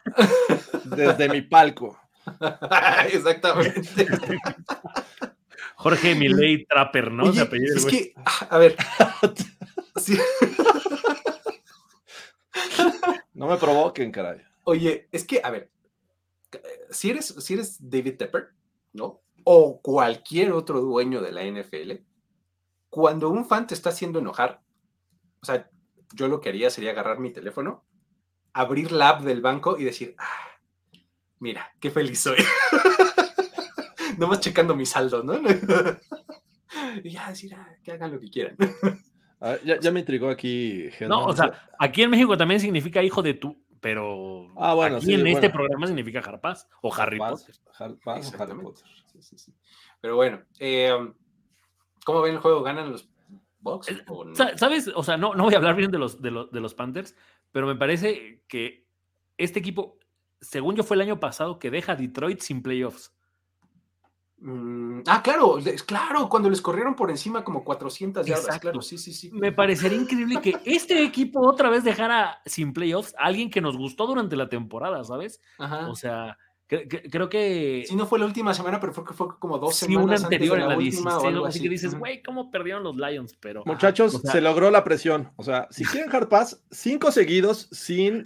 Desde mi palco. *laughs* Exactamente. *laughs* Jorge Milei Trapper, ¿no? Oye, es que, ah, a ver. Sí. *laughs* No me provoquen, caray. Oye, es que, a ver, si eres, si eres David Tepper, ¿no? O cualquier otro dueño de la NFL, cuando un fan te está haciendo enojar, o sea, yo lo que haría sería agarrar mi teléfono, abrir la app del banco y decir, ah, mira, qué feliz soy. *laughs* Nomás checando mi saldo, ¿no? *laughs* y ya decir, ah, que hagan lo que quieran. *laughs* A ver, ya, ya me intrigó aquí. Germán. No, o sea, aquí en México también significa hijo de tú, pero Ah, bueno, aquí sí, en este programa significa Harpaz o Harry Paz, Potter. Har- Paz o Harry. Potter. Sí, sí, sí. Pero bueno, eh, ¿cómo ven el juego? ¿Ganan los Bucks? no? ¿Sabes? O sea, no, no voy a hablar bien de los, de, los, de los Panthers, pero me parece que este equipo, según yo, fue el año pasado que deja a Detroit sin playoffs. Mm, ah, claro, les- claro, cuando les corrieron por encima como 400 yardas, Exacto. claro, sí, sí, sí. Me parecería increíble que este equipo otra vez dejara sin playoffs a alguien que nos gustó durante la temporada, ¿sabes? Ajá. O sea, cre- cre- creo que Sí, no fue la última semana, pero fue que fue como dos sí, semanas una antes de anterior en la última 16, o algo algo así que dices, güey, ¿cómo perdieron los Lions? Pero Muchachos, o sea- se logró la presión. O sea, si quieren Hard Pass, cinco seguidos sin,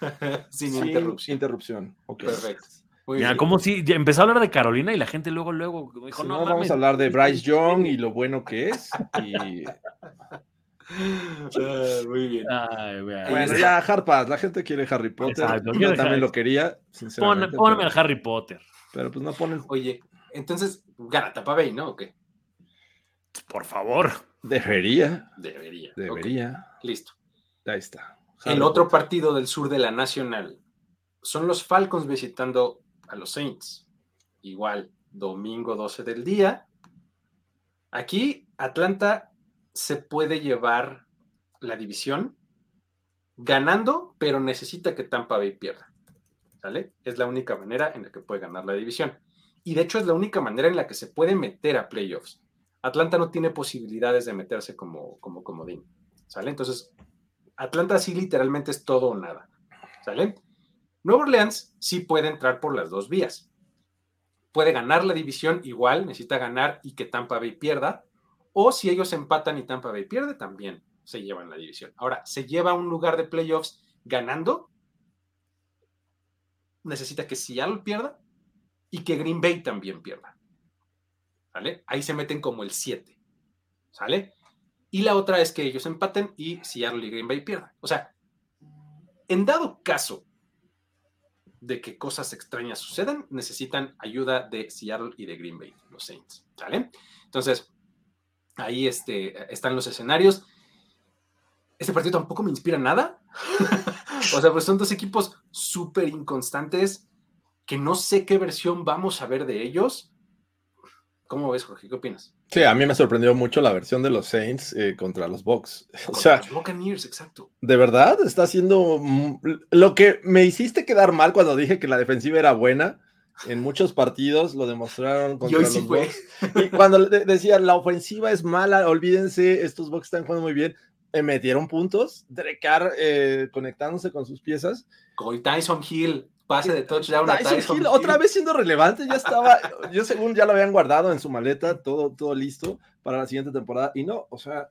*laughs* Sin, sin interrupción. Perfecto. Mira, bien. como si ya empezó a hablar de Carolina y la gente luego, luego dijo, Si no, no, vamos a hablar de *laughs* Bryce Young y lo bueno que es. Y Ah, muy bien. Ay, bueno, ya Hard Pass. La gente quiere Harry Potter. Exacto, Yo también Harry- lo quería, Pon- ponme pero, al Harry Potter, pero pues no ponen. Oye, entonces, gana Tampa Bay, ¿no? ¿O qué? por favor. Debería, Debería. Debería. listo. Ahí está. El otro Potter. partido del sur de la Nacional son los Falcons visitando a los Saints. Igual, domingo 12 del día. Aquí Atlanta se puede llevar la división ganando, pero necesita que Tampa Bay pierda. ¿Sale? Es la única manera en la que puede ganar la división. Y de hecho es la única manera en la que se puede meter a playoffs. Atlanta no tiene posibilidades de meterse como, como comodín. ¿Sale? Entonces, Atlanta sí literalmente es todo o nada. ¿Sale? Nueva Orleans sí puede entrar por las dos vías. Puede ganar la división igual, necesita ganar y que Tampa Bay pierda. O si ellos empatan y Tampa Bay pierde, también se llevan la división. Ahora, se lleva un lugar de playoffs ganando. Necesita que Seattle pierda y que Green Bay también pierda. ¿Sale? Ahí se meten como el 7. ¿Sale? Y la otra es que ellos empaten y Seattle y Green Bay pierdan. O sea, En dado caso de que cosas extrañas sucedan, necesitan ayuda de Seattle y de Green Bay, los Saints. ¿Sale? Entonces, ahí este, están los escenarios. Este partido tampoco me inspira nada. *laughs* o sea, pues son dos equipos súper inconstantes que no sé qué versión vamos a ver de ellos. ¿Cómo ves, Jorge? ¿Qué opinas? Sí, a mí me sorprendió mucho la versión de los Saints eh, contra los Bucks. *laughs* O sea, los Buccaneers, exacto. De verdad, está haciendo lo que me hiciste quedar mal cuando dije que la defensiva era buena. En muchos partidos lo demostraron contra y los sí fue. Y cuando decían la ofensiva es mala, olvídense, estos Bucks están jugando muy bien. Me metieron puntos, Drecar eh, conectándose con sus piezas. Con Tyson Hill, pase de touchdown a Tyson Hill, Otra vez siendo relevante, ya estaba, yo según ya lo habían guardado en su maleta, todo, todo listo para la siguiente temporada. Y no, o sea,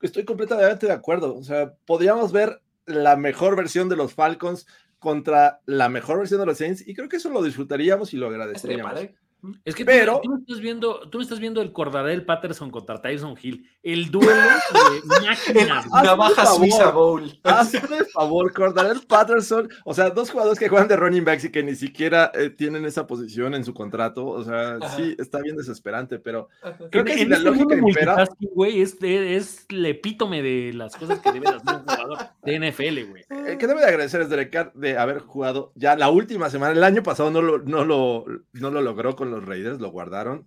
estoy completamente de acuerdo. O sea, podríamos ver la mejor versión de los Falcons contra la mejor versión de los Saints y creo que eso lo disfrutaríamos y lo agradeceríamos. Es que pero, tú, tú, estás viendo, tú estás viendo el Cordadel Patterson contra Tyson Hill, el duelo de *laughs* máquinas. Navaja Suiza Bowl. *laughs* Hazme favor, Cordadel Patterson. O sea, dos jugadores que juegan de running backs y que ni siquiera eh, tienen esa posición en su contrato. O sea, Ajá. sí, está bien desesperante, pero creo que en, si la este lógica impera. Güey, es, es el epítome de las cosas que debe hacer un jugador de NFL, güey. El que debe de agradecer es Derek de haber jugado ya la última semana. El año pasado no lo, no lo, no lo logró con los Raiders, lo guardaron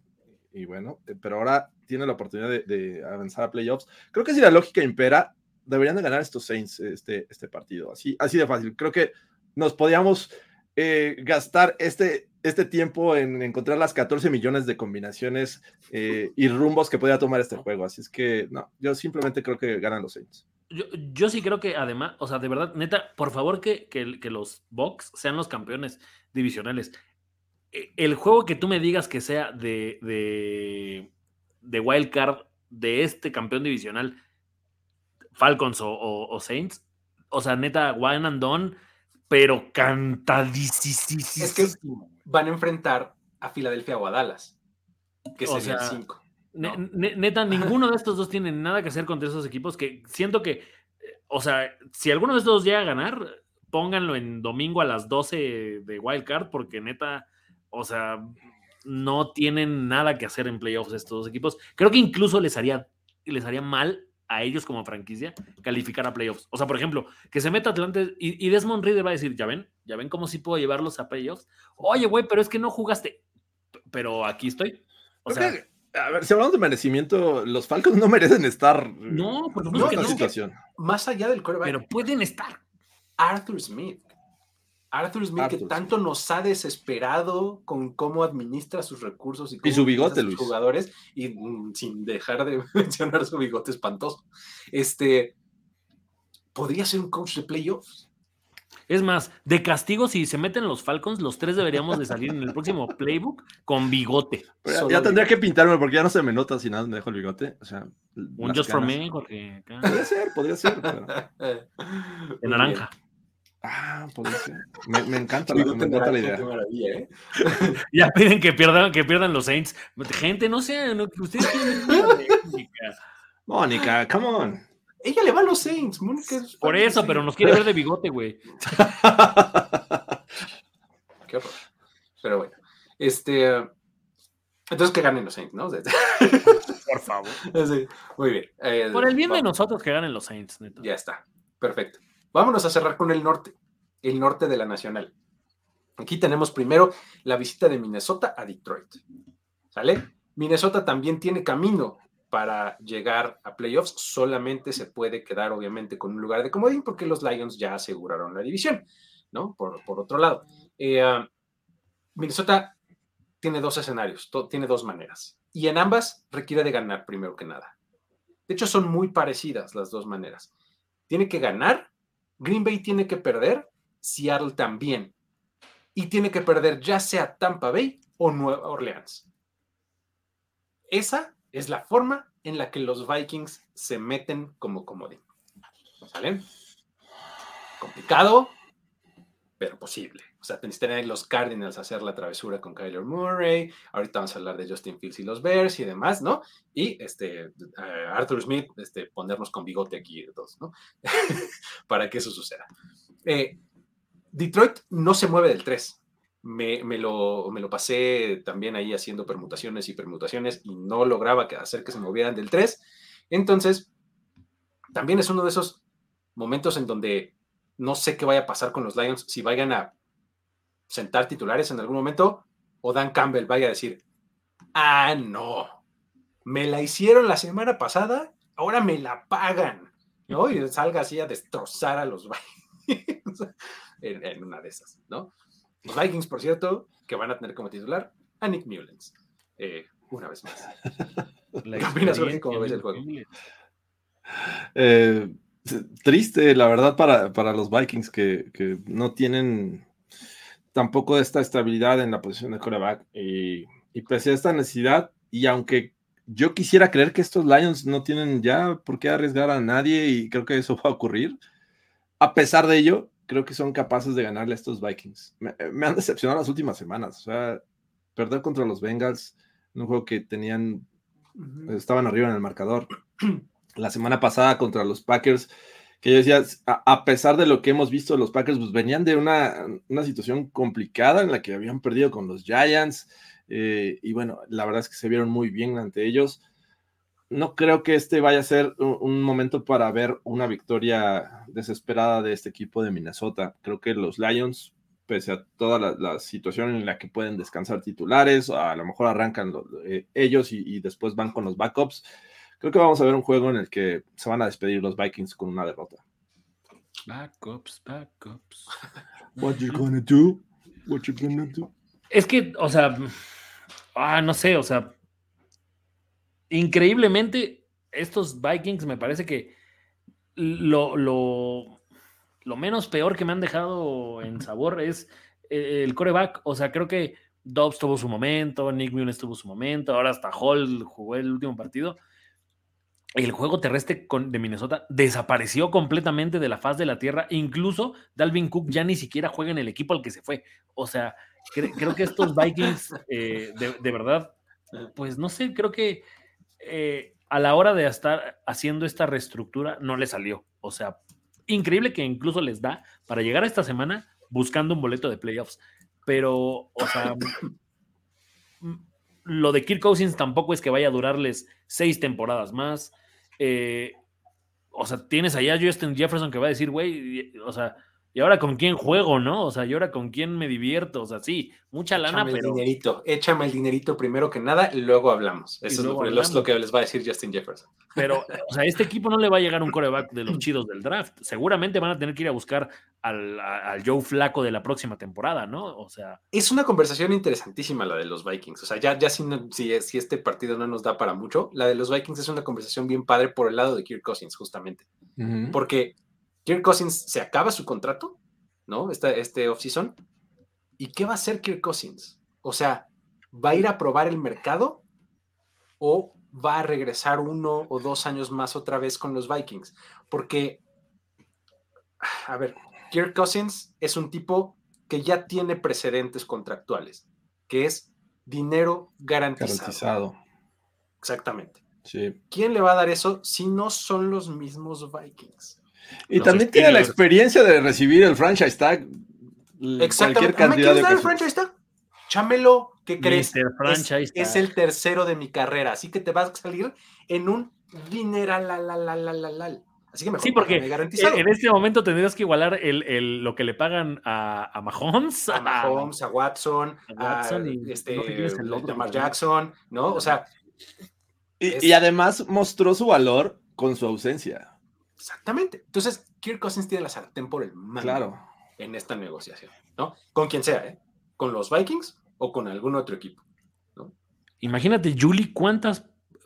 y bueno, eh, pero ahora tiene la oportunidad de, de, avanzar a playoffs. Creo que si la lógica impera, deberían de ganar estos Saints este, este partido, así, así de fácil. Creo que nos podíamos eh, gastar este, este tiempo en encontrar las 14 millones de combinaciones eh, y rumbos que podía tomar este juego, así es que no, yo simplemente creo que ganan los Saints. Yo, yo, sí creo que además, o sea, de verdad, neta, por favor que, que, que los Bucks sean los campeones divisionales el juego que tú me digas que sea de, de, de wild card de este campeón divisional, Falcons o, o, o, Saints, o sea, neta, one and done, pero cantadísimo. Es que van a enfrentar a Filadelfia o a Dallas, que o sería sea, el 5. ¿no? Neta, *laughs* ninguno de estos dos tiene nada que hacer contra esos equipos que siento que, o sea, si alguno de estos dos llega a ganar, pónganlo en domingo a las 12 de wild card, porque neta o sea, no tienen nada que hacer en playoffs estos dos equipos. Creo que incluso les haría, les haría mal a ellos como franquicia calificar a playoffs. O sea, por ejemplo, que se meta Atlante y, y Desmond Reader va a decir, ya ven, ya ven cómo sí puedo llevarlos a playoffs. Oye, güey, pero es que no jugaste. Pero aquí estoy. O sea, que, a ver, si hablamos de merecimiento, los Falcons no merecen estar no, por en esta situación. Más allá del coreback. Pero pueden estar. Arthur Smith. Arthur Smith, Arthur, que tanto nos ha desesperado con cómo administra sus recursos y, y su bigote, Luis. jugadores, y mm, sin dejar de *laughs* mencionar su bigote espantoso. Este podría ser un coach de playoffs. Es más, de castigo, si se meten los Falcons, los tres deberíamos de salir en el próximo *laughs* playbook con bigote. Ya, ya, tendría que pintarme porque ya no se me nota si nada me dejo el bigote. O sea, un Just for Me, Jorge. Podría ser, podría ser. Pero... *laughs* De naranja. Ah, podría ser. Me, me encanta, la, me encanta la idea. ¿eh? *laughs* ya piden que pierdan, que pierdan los Saints. Gente, no sé, no, ustedes tienen *laughs* Mónica, come on. Ella le va a los Saints. Mónica es Por eso, pero nos quiere ver de bigote, güey. *laughs* Qué horror. Pero bueno. Este. Entonces que ganen los Saints, ¿no? Por favor. Sí, muy bien. Eh, Por el bien vamos. de nosotros que ganen los Saints, neto. Ya está. Perfecto. Vámonos a cerrar con el norte, el norte de la Nacional. Aquí tenemos primero la visita de Minnesota a Detroit. ¿Sale? Minnesota también tiene camino para llegar a playoffs, solamente se puede quedar obviamente con un lugar de comodín porque los Lions ya aseguraron la división, ¿no? Por, por otro lado, eh, uh, Minnesota tiene dos escenarios, tiene dos maneras y en ambas requiere de ganar primero que nada. De hecho, son muy parecidas las dos maneras. Tiene que ganar Green Bay tiene que perder, Seattle también. Y tiene que perder ya sea Tampa Bay o Nueva Orleans. Esa es la forma en la que los Vikings se meten como comodín. ¿Sale? Complicado, pero posible. O sea, tener los Cardinals hacer la travesura con Kyler Murray. Ahorita vamos a hablar de Justin Fields y los Bears y demás, ¿no? Y este, uh, Arthur Smith, este, ponernos con bigote aquí dos, ¿no? *laughs* Para que eso suceda. Eh, Detroit no se mueve del 3. Me, lo, me, lo, pasé también ahí haciendo permutaciones y permutaciones y no lograba hacer que se movieran del 3. Entonces, también es uno de esos momentos en donde no sé qué vaya a pasar con los Lions, si vayan a sentar titulares en algún momento o Dan Campbell vaya a decir, ah, no, me la hicieron la semana pasada, ahora me la pagan, ¿no? Y salga así a destrozar a los *laughs* Vikings en, una de esas, ¿no? Los Vikings, por cierto, que van a tener como titular a Nick Mullens, eh, una vez más. *laughs* ¿Qué opinas, ¿Cómo ves el juego? Eh, triste, la verdad, para, para los Vikings que, que, no tienen tampoco esta estabilidad en la posición de coreback. Y, y pese a esta necesidad, y aunque yo quisiera creer que estos Lions no tienen ya por qué arriesgar a nadie, y creo que eso *laughs* va a ocurrir, a pesar de ello, creo que son capaces de ganarle a estos Vikings. Me, me han decepcionado las últimas semanas. O sea, perder contra los Bengals, en un juego que tenían, estaban arriba en el marcador *clears throat* la semana pasada contra los Packers, que yo decía, a, pesar de lo que hemos visto, los Packers pues, venían de una, situación complicada en la que habían perdido con los Giants, eh, y bueno, la verdad es que se vieron muy bien ante ellos. No creo que este vaya a ser un, momento para ver una victoria desesperada de este equipo de Minnesota. Creo que los Lions, pese a toda la, situación en la que pueden descansar titulares, a lo mejor arrancan eh, ellos y después van con los backups creo que vamos a ver un juego en el que se van a despedir los Vikings con una derrota. Backups, backups. *laughs* What you gonna do? What you gonna do? Es que, o sea, ah, no sé, o sea, increíblemente estos Vikings me parece que lo, lo, lo menos peor que me han dejado en sabor es el coreback. O sea, creo que Dobbs tuvo su momento, Nick Mullins tuvo su momento, ahora hasta Hall jugó el último partido el juego terrestre de Minnesota desapareció completamente de la faz de la tierra. Incluso Dalvin Cook ya ni siquiera juega en el equipo al que se fue. O sea, creo que estos *laughs* Vikings, eh, de, verdad, pues no sé, creo que eh, a la hora de estar haciendo esta reestructura no le salió. O sea, increíble que incluso les da para llegar a esta semana buscando un boleto de playoffs. Pero, o sea, *coughs* lo de Kirk Cousins tampoco es que vaya a durarles seis temporadas más. Eh, o sea, tienes allá a Justin Jefferson que va a decir, güey, o sea, ¿y ahora con quién juego, no? O sea, ¿y ahora con quién me divierto? O sea, sí, mucha lana, échame pero. El dinerito, échame el dinerito primero que nada y luego hablamos. Eso es lo, que les va a decir Justin Jefferson. Pero, o sea, este equipo no le va a llegar un coreback de los *clears throat* chidos del draft. Seguramente van a tener que ir a buscar al, Joe Flaco de la próxima temporada, ¿no? O sea. Es una conversación interesantísima la de los Vikings. O sea, ya, ya si, si, este partido no nos da para mucho, la de los Vikings es una conversación bien padre por el lado de Kirk Cousins, justamente. Porque Kirk Cousins se acaba su contrato, ¿no? Este, este offseason. ¿Y qué va a hacer Kirk Cousins? O sea, ¿va a ir a probar el mercado o va a regresar uno o dos años más otra vez con los Vikings? Porque, a ver, Kirk Cousins es un tipo que ya tiene precedentes contractuales, que es dinero garantizado. garantizado. Exactamente. Sí. ¿Quién le va a dar eso si no son los mismos Vikings? Y también tiene la experiencia de recibir el franchise tag. Cualquier cantidad de el franchise tag? Chámelo, ¿qué crees? Es, el tercero de mi carrera, así que te vas a salir en un dineral. Así que mejor, sí, porque en este momento tendrías que igualar el, lo que le pagan a, a Mahomes, a, Mahomes, a Watson, a, Watson y, este, Lamar Jackson, ¿no? O sea. Y, y, además mostró su valor con su ausencia. Exactamente. Entonces, Kirk Cousins tiene la sartén por el mango claro. en esta negociación, ¿no? Con quien sea, ¿eh? Con los Vikings o con algún otro equipo, ¿no? Imagínate, Julie, cuántas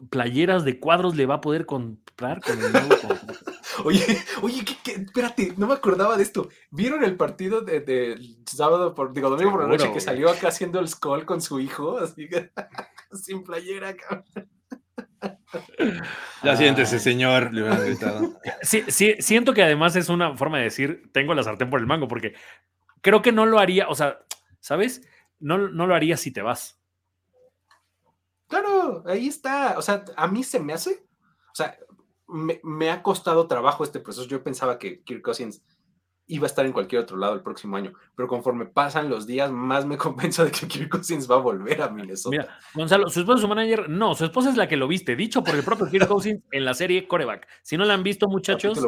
playeras de cuadros le va a poder comprar con el nuevo *laughs* Oye, oye, ¿qué, espérate, no me acordaba de esto. ¿Vieron el partido de, sábado, por, digo, domingo por la noche que salió acá haciendo el skull con su hijo? Así que, *laughs* sin playera, cabrón. *laughs* Ya siéntese, señor, le hubieran gritado. Sí, sí, siento que además es una forma de decir, tengo la sartén por el mango, porque creo que no lo haría, o sea, ¿sabes? No, no lo haría si te vas. Claro, ahí está. O sea, a mí se me hace, o sea, me, ha costado trabajo este proceso. Yo pensaba que Kirk Cousins iba a estar en cualquier otro lado el próximo año. Pero conforme pasan los días, más me *laughs* convenzo de que Kirk Cousins va a volver a Minnesota. Mira, Gonzalo, su esposa es su manager. No, su esposa es la que lo viste, dicho por el propio Kirk *laughs* Cousins en la serie Coreback. Si no la han visto, muchachos,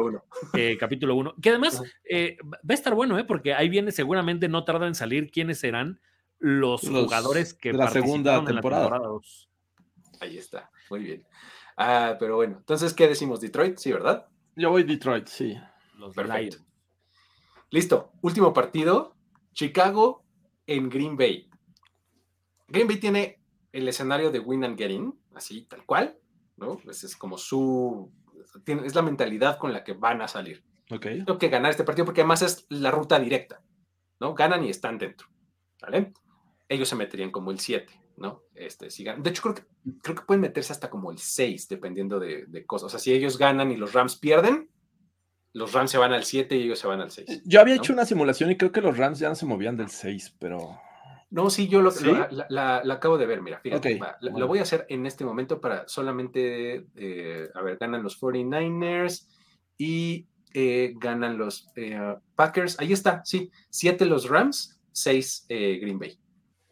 capítulo 1. Eh, que además eh, va a estar bueno, ¿eh? porque ahí viene, seguramente no tarda en salir quiénes serán los, jugadores que la segunda temporada. La temporada ahí está, muy bien. Ah, pero bueno, entonces, ¿qué decimos? Detroit, sí, ¿verdad? Yo voy Detroit, sí. Los Perfecto. Listo, último partido, Chicago en Green Bay. Green Bay tiene el escenario de win and get in, así, tal cual, ¿no? Pues es como su, es la mentalidad con la que van a salir. Ok. Tengo que ganar este partido porque además es la ruta directa, ¿no? Ganan y están dentro, ¿vale? Ellos se meterían como el 7, ¿no? Este, si De hecho, creo que, creo que pueden meterse hasta como el 6, dependiendo de, de cosas. O sea, si ellos ganan y los Rams pierden, los Rams se van al 7 y ellos se van al 6. Yo había hecho una simulación y creo que los Rams ya no se movían del 6, pero... No, sí, yo lo, la, acabo de ver, mira, fíjate, lo voy a hacer en este momento para solamente, eh, a ver, ganan los 49ers y eh, ganan los eh, Packers, ahí está, sí, 7 los Rams, 6 Green Bay,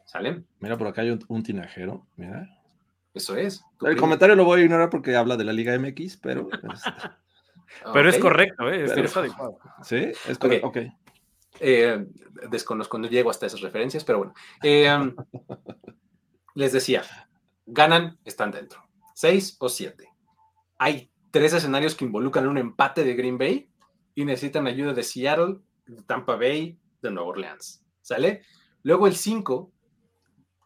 ¿salen? Mira, por acá hay un, tinajero, mira. Eso es. El comentario lo voy a ignorar porque habla de la Liga MX, pero... *laughs* Pero es correcto, ¿eh? es adecuado. *laughs* Sí, es correcto. Ok. Eh, desconozco, no llego hasta esas referencias, pero bueno. Eh, *laughs* les decía, ganan, están dentro. Seis o siete. Hay tres escenarios que involucran un empate de Green Bay y necesitan ayuda de Seattle, de Tampa Bay, de Nueva Orleans. ¿Sale? Luego el cinco,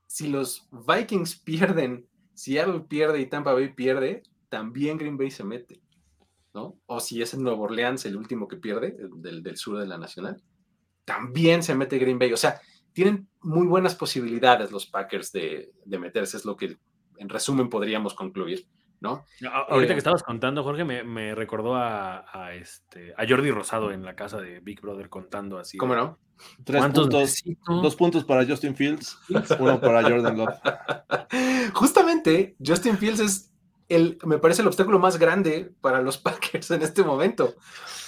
si los Vikings *laughs* pierden, Seattle pierde y Tampa Bay pierde, también Green Bay se mete. ¿No? O si es el Nuevo Orleans el último que pierde, del, sur de la Nacional, también se mete Green Bay. O sea, tienen muy buenas posibilidades los Packers de, meterse, es lo que en resumen podríamos concluir. ¿no? Ahorita que eh, estabas contando, Jorge, me, recordó a, este, a Jordi Rosado en la casa de Big Brother contando así. ¿Cómo no? Tres puntos, dos puntos para Justin Fields, uno para Jordan Love. *laughs* Justamente, Justin Fields es me parece el obstáculo más grande para los *laughs* Packers en este momento,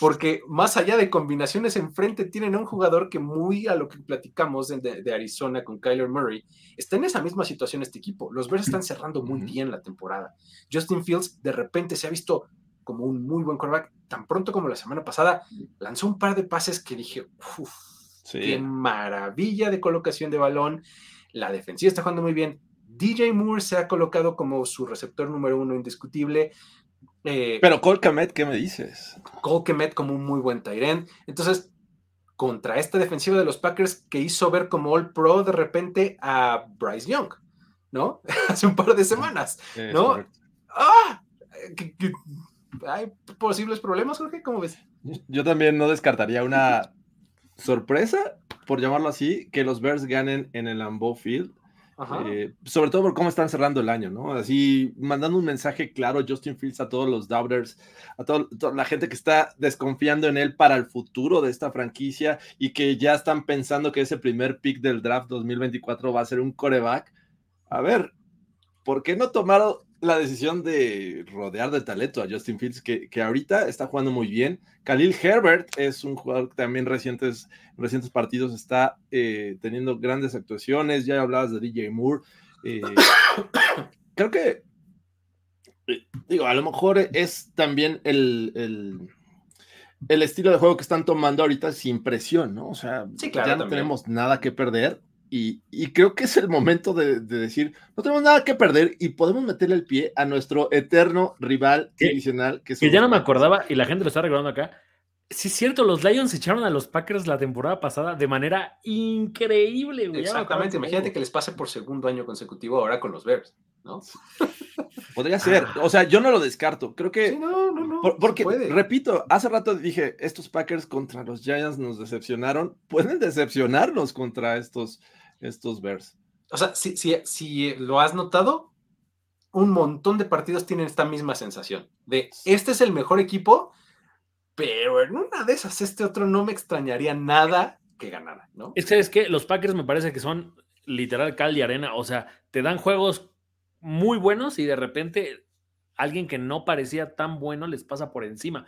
porque más allá de combinaciones enfrente, tienen a un jugador que muy a lo que platicamos de, Arizona con Kyler Murray, está en esa misma situación este equipo. Los Bears están cerrando muy bien la temporada. Justin Fields de repente se ha visto como un muy buen quarterback, tan pronto como la semana pasada, lanzó un par de pases que dije, uff, qué maravilla de colocación de balón. La defensiva está jugando muy bien. DJ Moore se ha colocado como su receptor número uno indiscutible. Eh, Pero Cole Kemet, ¿qué me dices? Cole Kemet como un muy buen Tyrant. Entonces, contra esta defensiva de los Packers que hizo ver como All Pro de repente a Bryce Young, ¿no? *laughs* Hace un par de semanas, ¿no? ¡Ah! ¿Hay posibles problemas, Jorge? ¿Cómo ves? Yo también no descartaría una *laughs* sorpresa, por llamarlo así, que los Bears ganen en el Lambeau Field eh, sobre todo por cómo están cerrando el año, ¿no? Así mandando un mensaje claro, Justin Fields, a todos los doubters, a toda la gente que está desconfiando en él para el futuro de esta franquicia y que ya están pensando que ese primer pick del draft 2024 va a ser un coreback. A ver, ¿por qué no tomaron la decisión de rodear de talento a Justin Fields, que, que, ahorita está jugando muy bien. Khalil Herbert es un jugador que también recientes, recientes partidos está eh, teniendo grandes actuaciones. Ya hablabas de DJ Moore. Eh, creo que, eh, digo, a lo mejor es también el, el, el, estilo de juego que están tomando ahorita sin presión, ¿no? O sea, ya no tenemos nada que perder y, creo que es el momento de, decir, no tenemos nada que perder y podemos meterle el pie a nuestro eterno rival divisional. Que, ya no me acordaba y la gente lo está recordando acá. Sí, es cierto, los Lions echaron a los Packers la temporada pasada de manera increíble. Exactamente, imagínate que les pase por segundo año consecutivo ahora con los Bears, ¿no? *laughs* Podría ser, o sea, yo no lo descarto, creo que... no, no, no. porque, repito, hace rato dije, estos Packers contra los Giants nos decepcionaron, pueden decepcionarnos contra estos estos Bears. O sea, si, si, lo has notado, un montón de partidos tienen esta misma sensación de este es el mejor equipo, pero en una de esas este otro no me extrañaría nada que ganara, ¿no? Es que es que los Packers me parece que son literal cal y arena, o sea, te dan juegos muy buenos y de repente alguien que no parecía tan bueno les pasa por encima.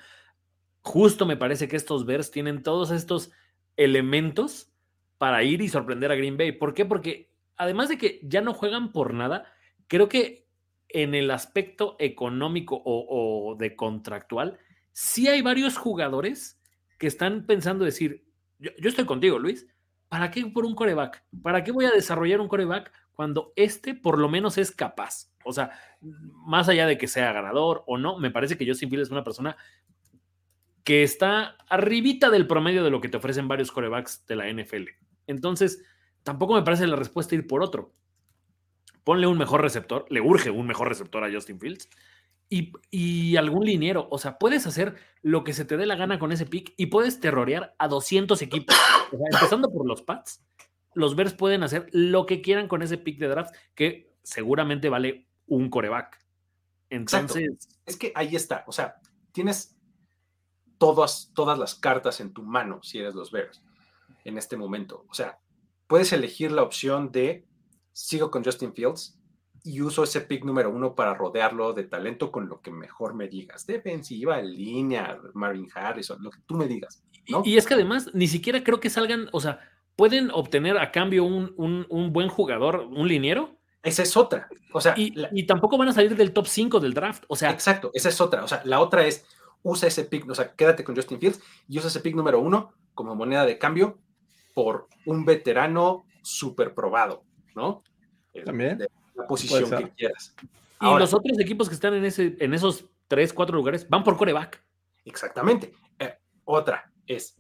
justo me parece que estos Bears tienen todos estos elementos para ir y sorprender a Green Bay. ¿Por qué? Porque además de que ya no juegan por nada, creo que en el aspecto económico o, de contractual, sí hay varios jugadores que están pensando decir, yo, yo, estoy contigo, Luis, ¿para qué por un coreback? ¿Para qué voy a desarrollar un coreback cuando este por lo menos es capaz? O sea, más allá de que sea ganador o no, me parece que Justin Fields es una persona que está arribita del promedio de lo que te ofrecen varios corebacks de la NFL. Entonces, tampoco me parece la respuesta ir por otro. Ponle un mejor receptor, le urge un mejor receptor a Justin Fields y, algún liniero. O sea, puedes hacer lo que se te dé la gana con ese pick y puedes terrorear a 200 equipos. empezando por los Pats, los Bears pueden hacer lo que quieran con ese pick de draft que seguramente vale un coreback. Entonces. Es que ahí está. O sea, tienes todas, todas las cartas en tu mano si eres los Bears en este momento. O sea, puedes elegir la opción de sigo con Justin Fields y uso ese pick número uno para rodearlo de talento con lo que mejor me digas. Defensiva, en línea, Marvin Harrison, lo que tú me digas. Y, es que además ni siquiera creo que salgan, o sea, pueden obtener a cambio un, un, buen jugador, un liniero. Esa es otra. O sea, y, y, tampoco van a salir del top 5 del draft. O sea, exacto, esa es otra. O sea, la otra es usa ese pick, o sea, quédate con Justin Fields y usa ese pick número uno como moneda de cambio por un veterano súper probado, ¿no? También. De la posición que quieras. y los otros equipos que están en, ese, en esos tres, cuatro lugares van por coreback. Exactamente. Eh, otra es,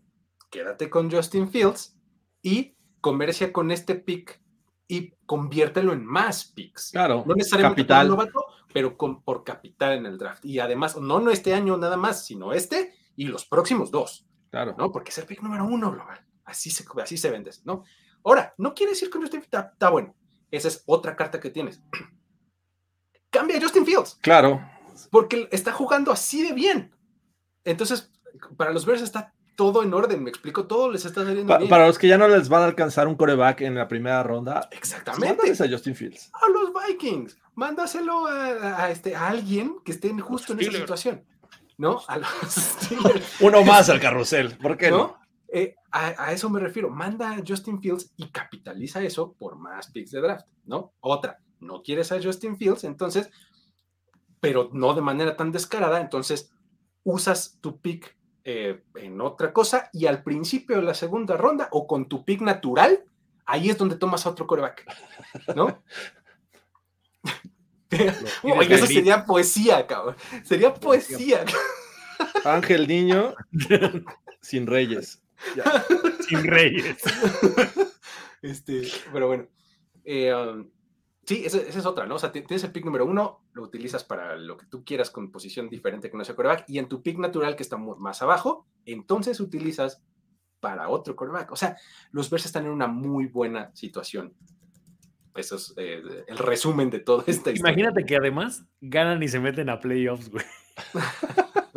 quédate con Justin Fields y comercia con este pick y conviértelo en más picks. Claro. No necesariamente capital. Novato, pero con, por capital en el draft. Y además, no, no este año nada más, sino este y los próximos dos. Claro. ¿No? Porque es el pick número uno global. Así se, así se vende, ¿no? Ahora, no quiere decir que Justin Fields está, bueno. Esa es otra carta que tienes. *clears throat* Cambia a Justin Fields. Claro. Porque está jugando así de bien. Entonces, para los Bears está todo en orden, me explico, todo les está saliendo bien. Para los que ya no les van a alcanzar un coreback en la primera ronda, exactamente. a Justin Fields. A los Vikings, mándaselo a, este, a alguien que esté justo en esa situación, ¿no? A los *laughs* Uno más al carrusel, ¿por qué no? Eh, a, eso me refiero, manda a Justin Fields y capitaliza eso por más picks de draft, ¿no? Otra, no quieres a Justin Fields, entonces, pero no de manera tan descarada, entonces usas tu pick eh, en otra cosa y al principio de la segunda ronda o con tu pick natural, ahí es donde tomas a otro coreback, ¿no? *laughs* *laughs* Oye, eso sería poesía, cabrón. Sería poesía. *laughs* Ángel Niño sin reyes. *laughs* Sin reyes. *laughs* Este, pero bueno. Eh, um, Sí, esa, es otra, ¿no? O sea, tienes el pick número uno, lo utilizas para lo que tú quieras con posición diferente que no sea coreback, y en tu pick natural, que está más abajo, entonces utilizas para otro coreback. O sea, los Bears están en una muy buena situación. Eso es eh, el resumen de todo esta historia. Imagínate que además ganan y se meten a playoffs, güey. *laughs*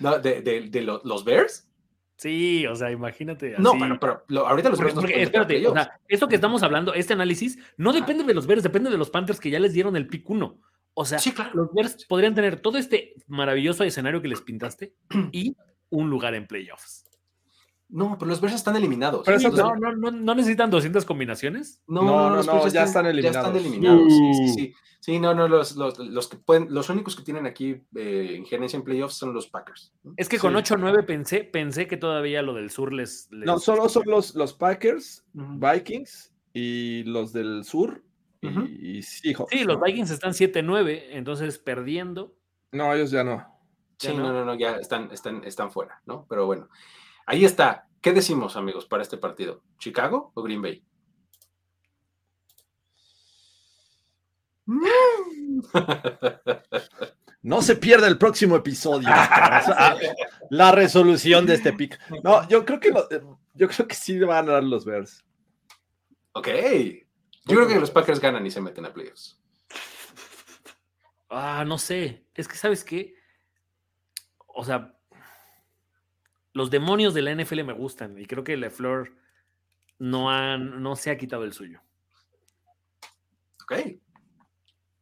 no, de, de, los Bears. Sí, o sea, imagínate. No, bueno, pero ahorita los porque, espérate, o sea, esto que estamos hablando, este análisis, no depende de los Bears, depende de los Panthers que ya les dieron el pick 1. O sea, los Bears podrían tener todo este maravilloso escenario que les pintaste *clears throat* y un lugar en playoffs. No, pero los Bears están eliminados. no, no, no, no, necesitan 200 combinaciones. No, no, no, ya, están, eliminados. Ya están eliminados. Sí, sí, sí. Sí, no, no, los, los, los, que pueden, los únicos que tienen aquí eh, injerencia en playoffs son los Packers. Es que con 8-9 pensé, pensé que todavía lo del sur les. No, solo son los, los Packers, Vikings y los del sur. y, sí, los Vikings están 7-9, entonces perdiendo. No, ellos ya no. Sí, no, no, no, ya están, están, están fuera, ¿no? Pero bueno, ahí está. ¿Qué decimos, amigos, para este partido? ¿Chicago o Green Bay? No se pierda el próximo episodio. la resolución de este pick. No, yo creo que yo creo que sí van a dar los Bears. Ok. Yo creo que los Packers ganan y se meten a playoffs. Ah, no sé. Es que, ¿sabes qué? O sea, los demonios de la NFL me gustan y creo que LeFleur no, no se ha quitado el suyo.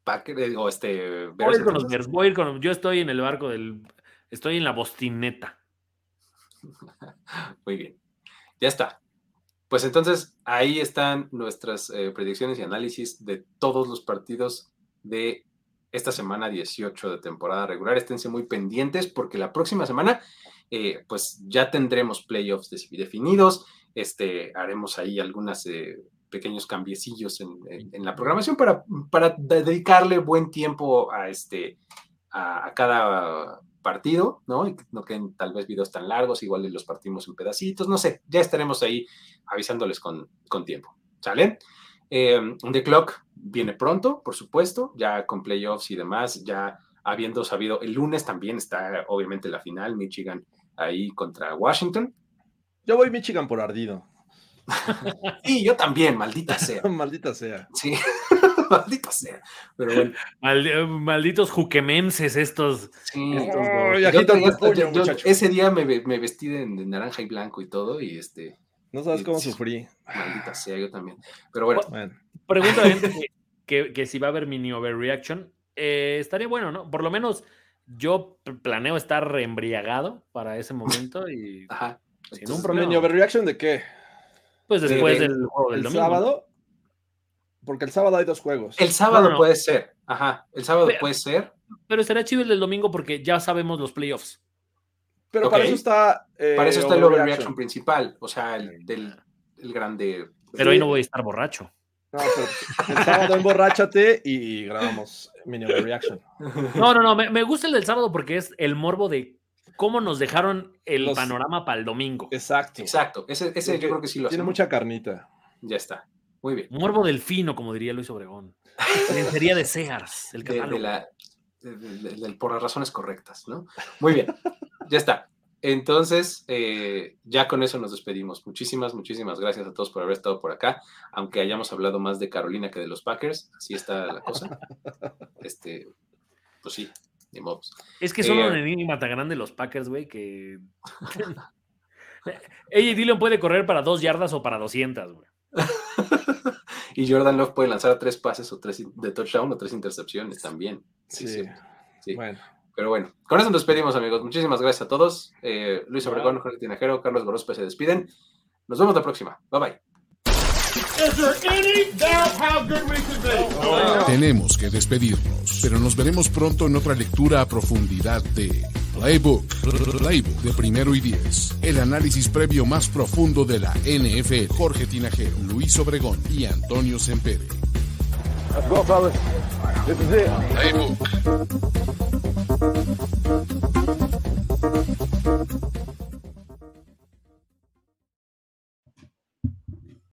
Ok. Packer, eh, o este. Voy con los Bears, voy con, yo estoy en el barco del. Estoy en la bostineta. *laughs* Muy bien. Ya está. Pues entonces ahí están nuestras eh, predicciones y análisis de todos los partidos de esta semana 18 de temporada regular. Esténse muy pendientes porque la próxima semana eh, pues ya tendremos playoffs definidos. Este, haremos ahí algunos eh, pequeños cambiecillos en, la programación para, para dedicarle buen tiempo a, este, a, cada partido, ¿no? Y no queden tal vez videos tan largos, igual los partimos en pedacitos, no sé, ya estaremos ahí avisándoles con, con tiempo. ¿Sale? Eh, The Clock viene pronto, por supuesto, ya con playoffs y demás, ya habiendo sabido, el lunes también está obviamente la final, Michigan ahí contra Washington. Yo voy Michigan por ardido. *laughs* sí, yo también, maldita sea. *laughs* maldita sea. Sí, *laughs* maldita sea. Pero bueno. Eh, malditos juquemenses estos. Sí. ese día me, vestí de, naranja y blanco y todo, y este. No sabes cómo sufrí. Maldita sea, yo también. Pero bueno. Pregunta a gente que, si va a haber mini overreaction. Eh, estaría bueno, ¿no? Por lo menos yo planeo estar embriagado para ese momento y Ajá. sin un problema. ¿Mini overreaction de qué? Pues después del juego del el sábado. Porque el sábado hay dos juegos. El sábado puede ser. Ajá. El sábado puede ser. Pero será chido el del domingo porque ya sabemos los playoffs. Pero para eso está. Eh, para eso está el overreaction principal. O sea, el del el grande. Pero ahí no voy a estar borracho. No, pero el sábado emborráchate y grabamos mini overreaction. No, no, no. Me, me gusta el del sábado porque es el morbo de cómo nos dejaron el panorama para el domingo. Exacto. Exacto. Ese, ese yo creo que sí lo Tiene mucha carnita. Ya está. Muy bien. Morbo delfino, como diría Luis Obregón. Sería de Sears, el catálogo. por las razones correctas, ¿no? Muy bien. Ya está. Entonces, eh, ya con eso nos despedimos. Muchísimas, muchísimas gracias a todos por haber estado por acá, aunque hayamos hablado más de Carolina que de los Packers, así está la cosa. Este, pues sí, es que son un eh, enigma tan grande los Packers, güey, que. *laughs* Ella y Dillon puede correr para dos yardas o para 200, güey. *laughs* y Jordan Love puede lanzar tres pases o tres de touchdown o tres intercepciones también. Sí, sí. Bueno. Pero bueno, con eso nos despedimos, amigos. Muchísimas gracias a todos. Eh, Luis Obregón, Jorge Tinajero, Carlos Gorospe se despiden. Nos vemos la próxima. Bye bye. Tenemos que despedirnos, pero nos veremos pronto en otra lectura a profundidad de Playbook. Playbook de primero y diez. El análisis previo más profundo de la NFL. Jorge Tinajero, Luis Obregón y Antonio Sempere. Let's go, fellas. This is it. Playbook.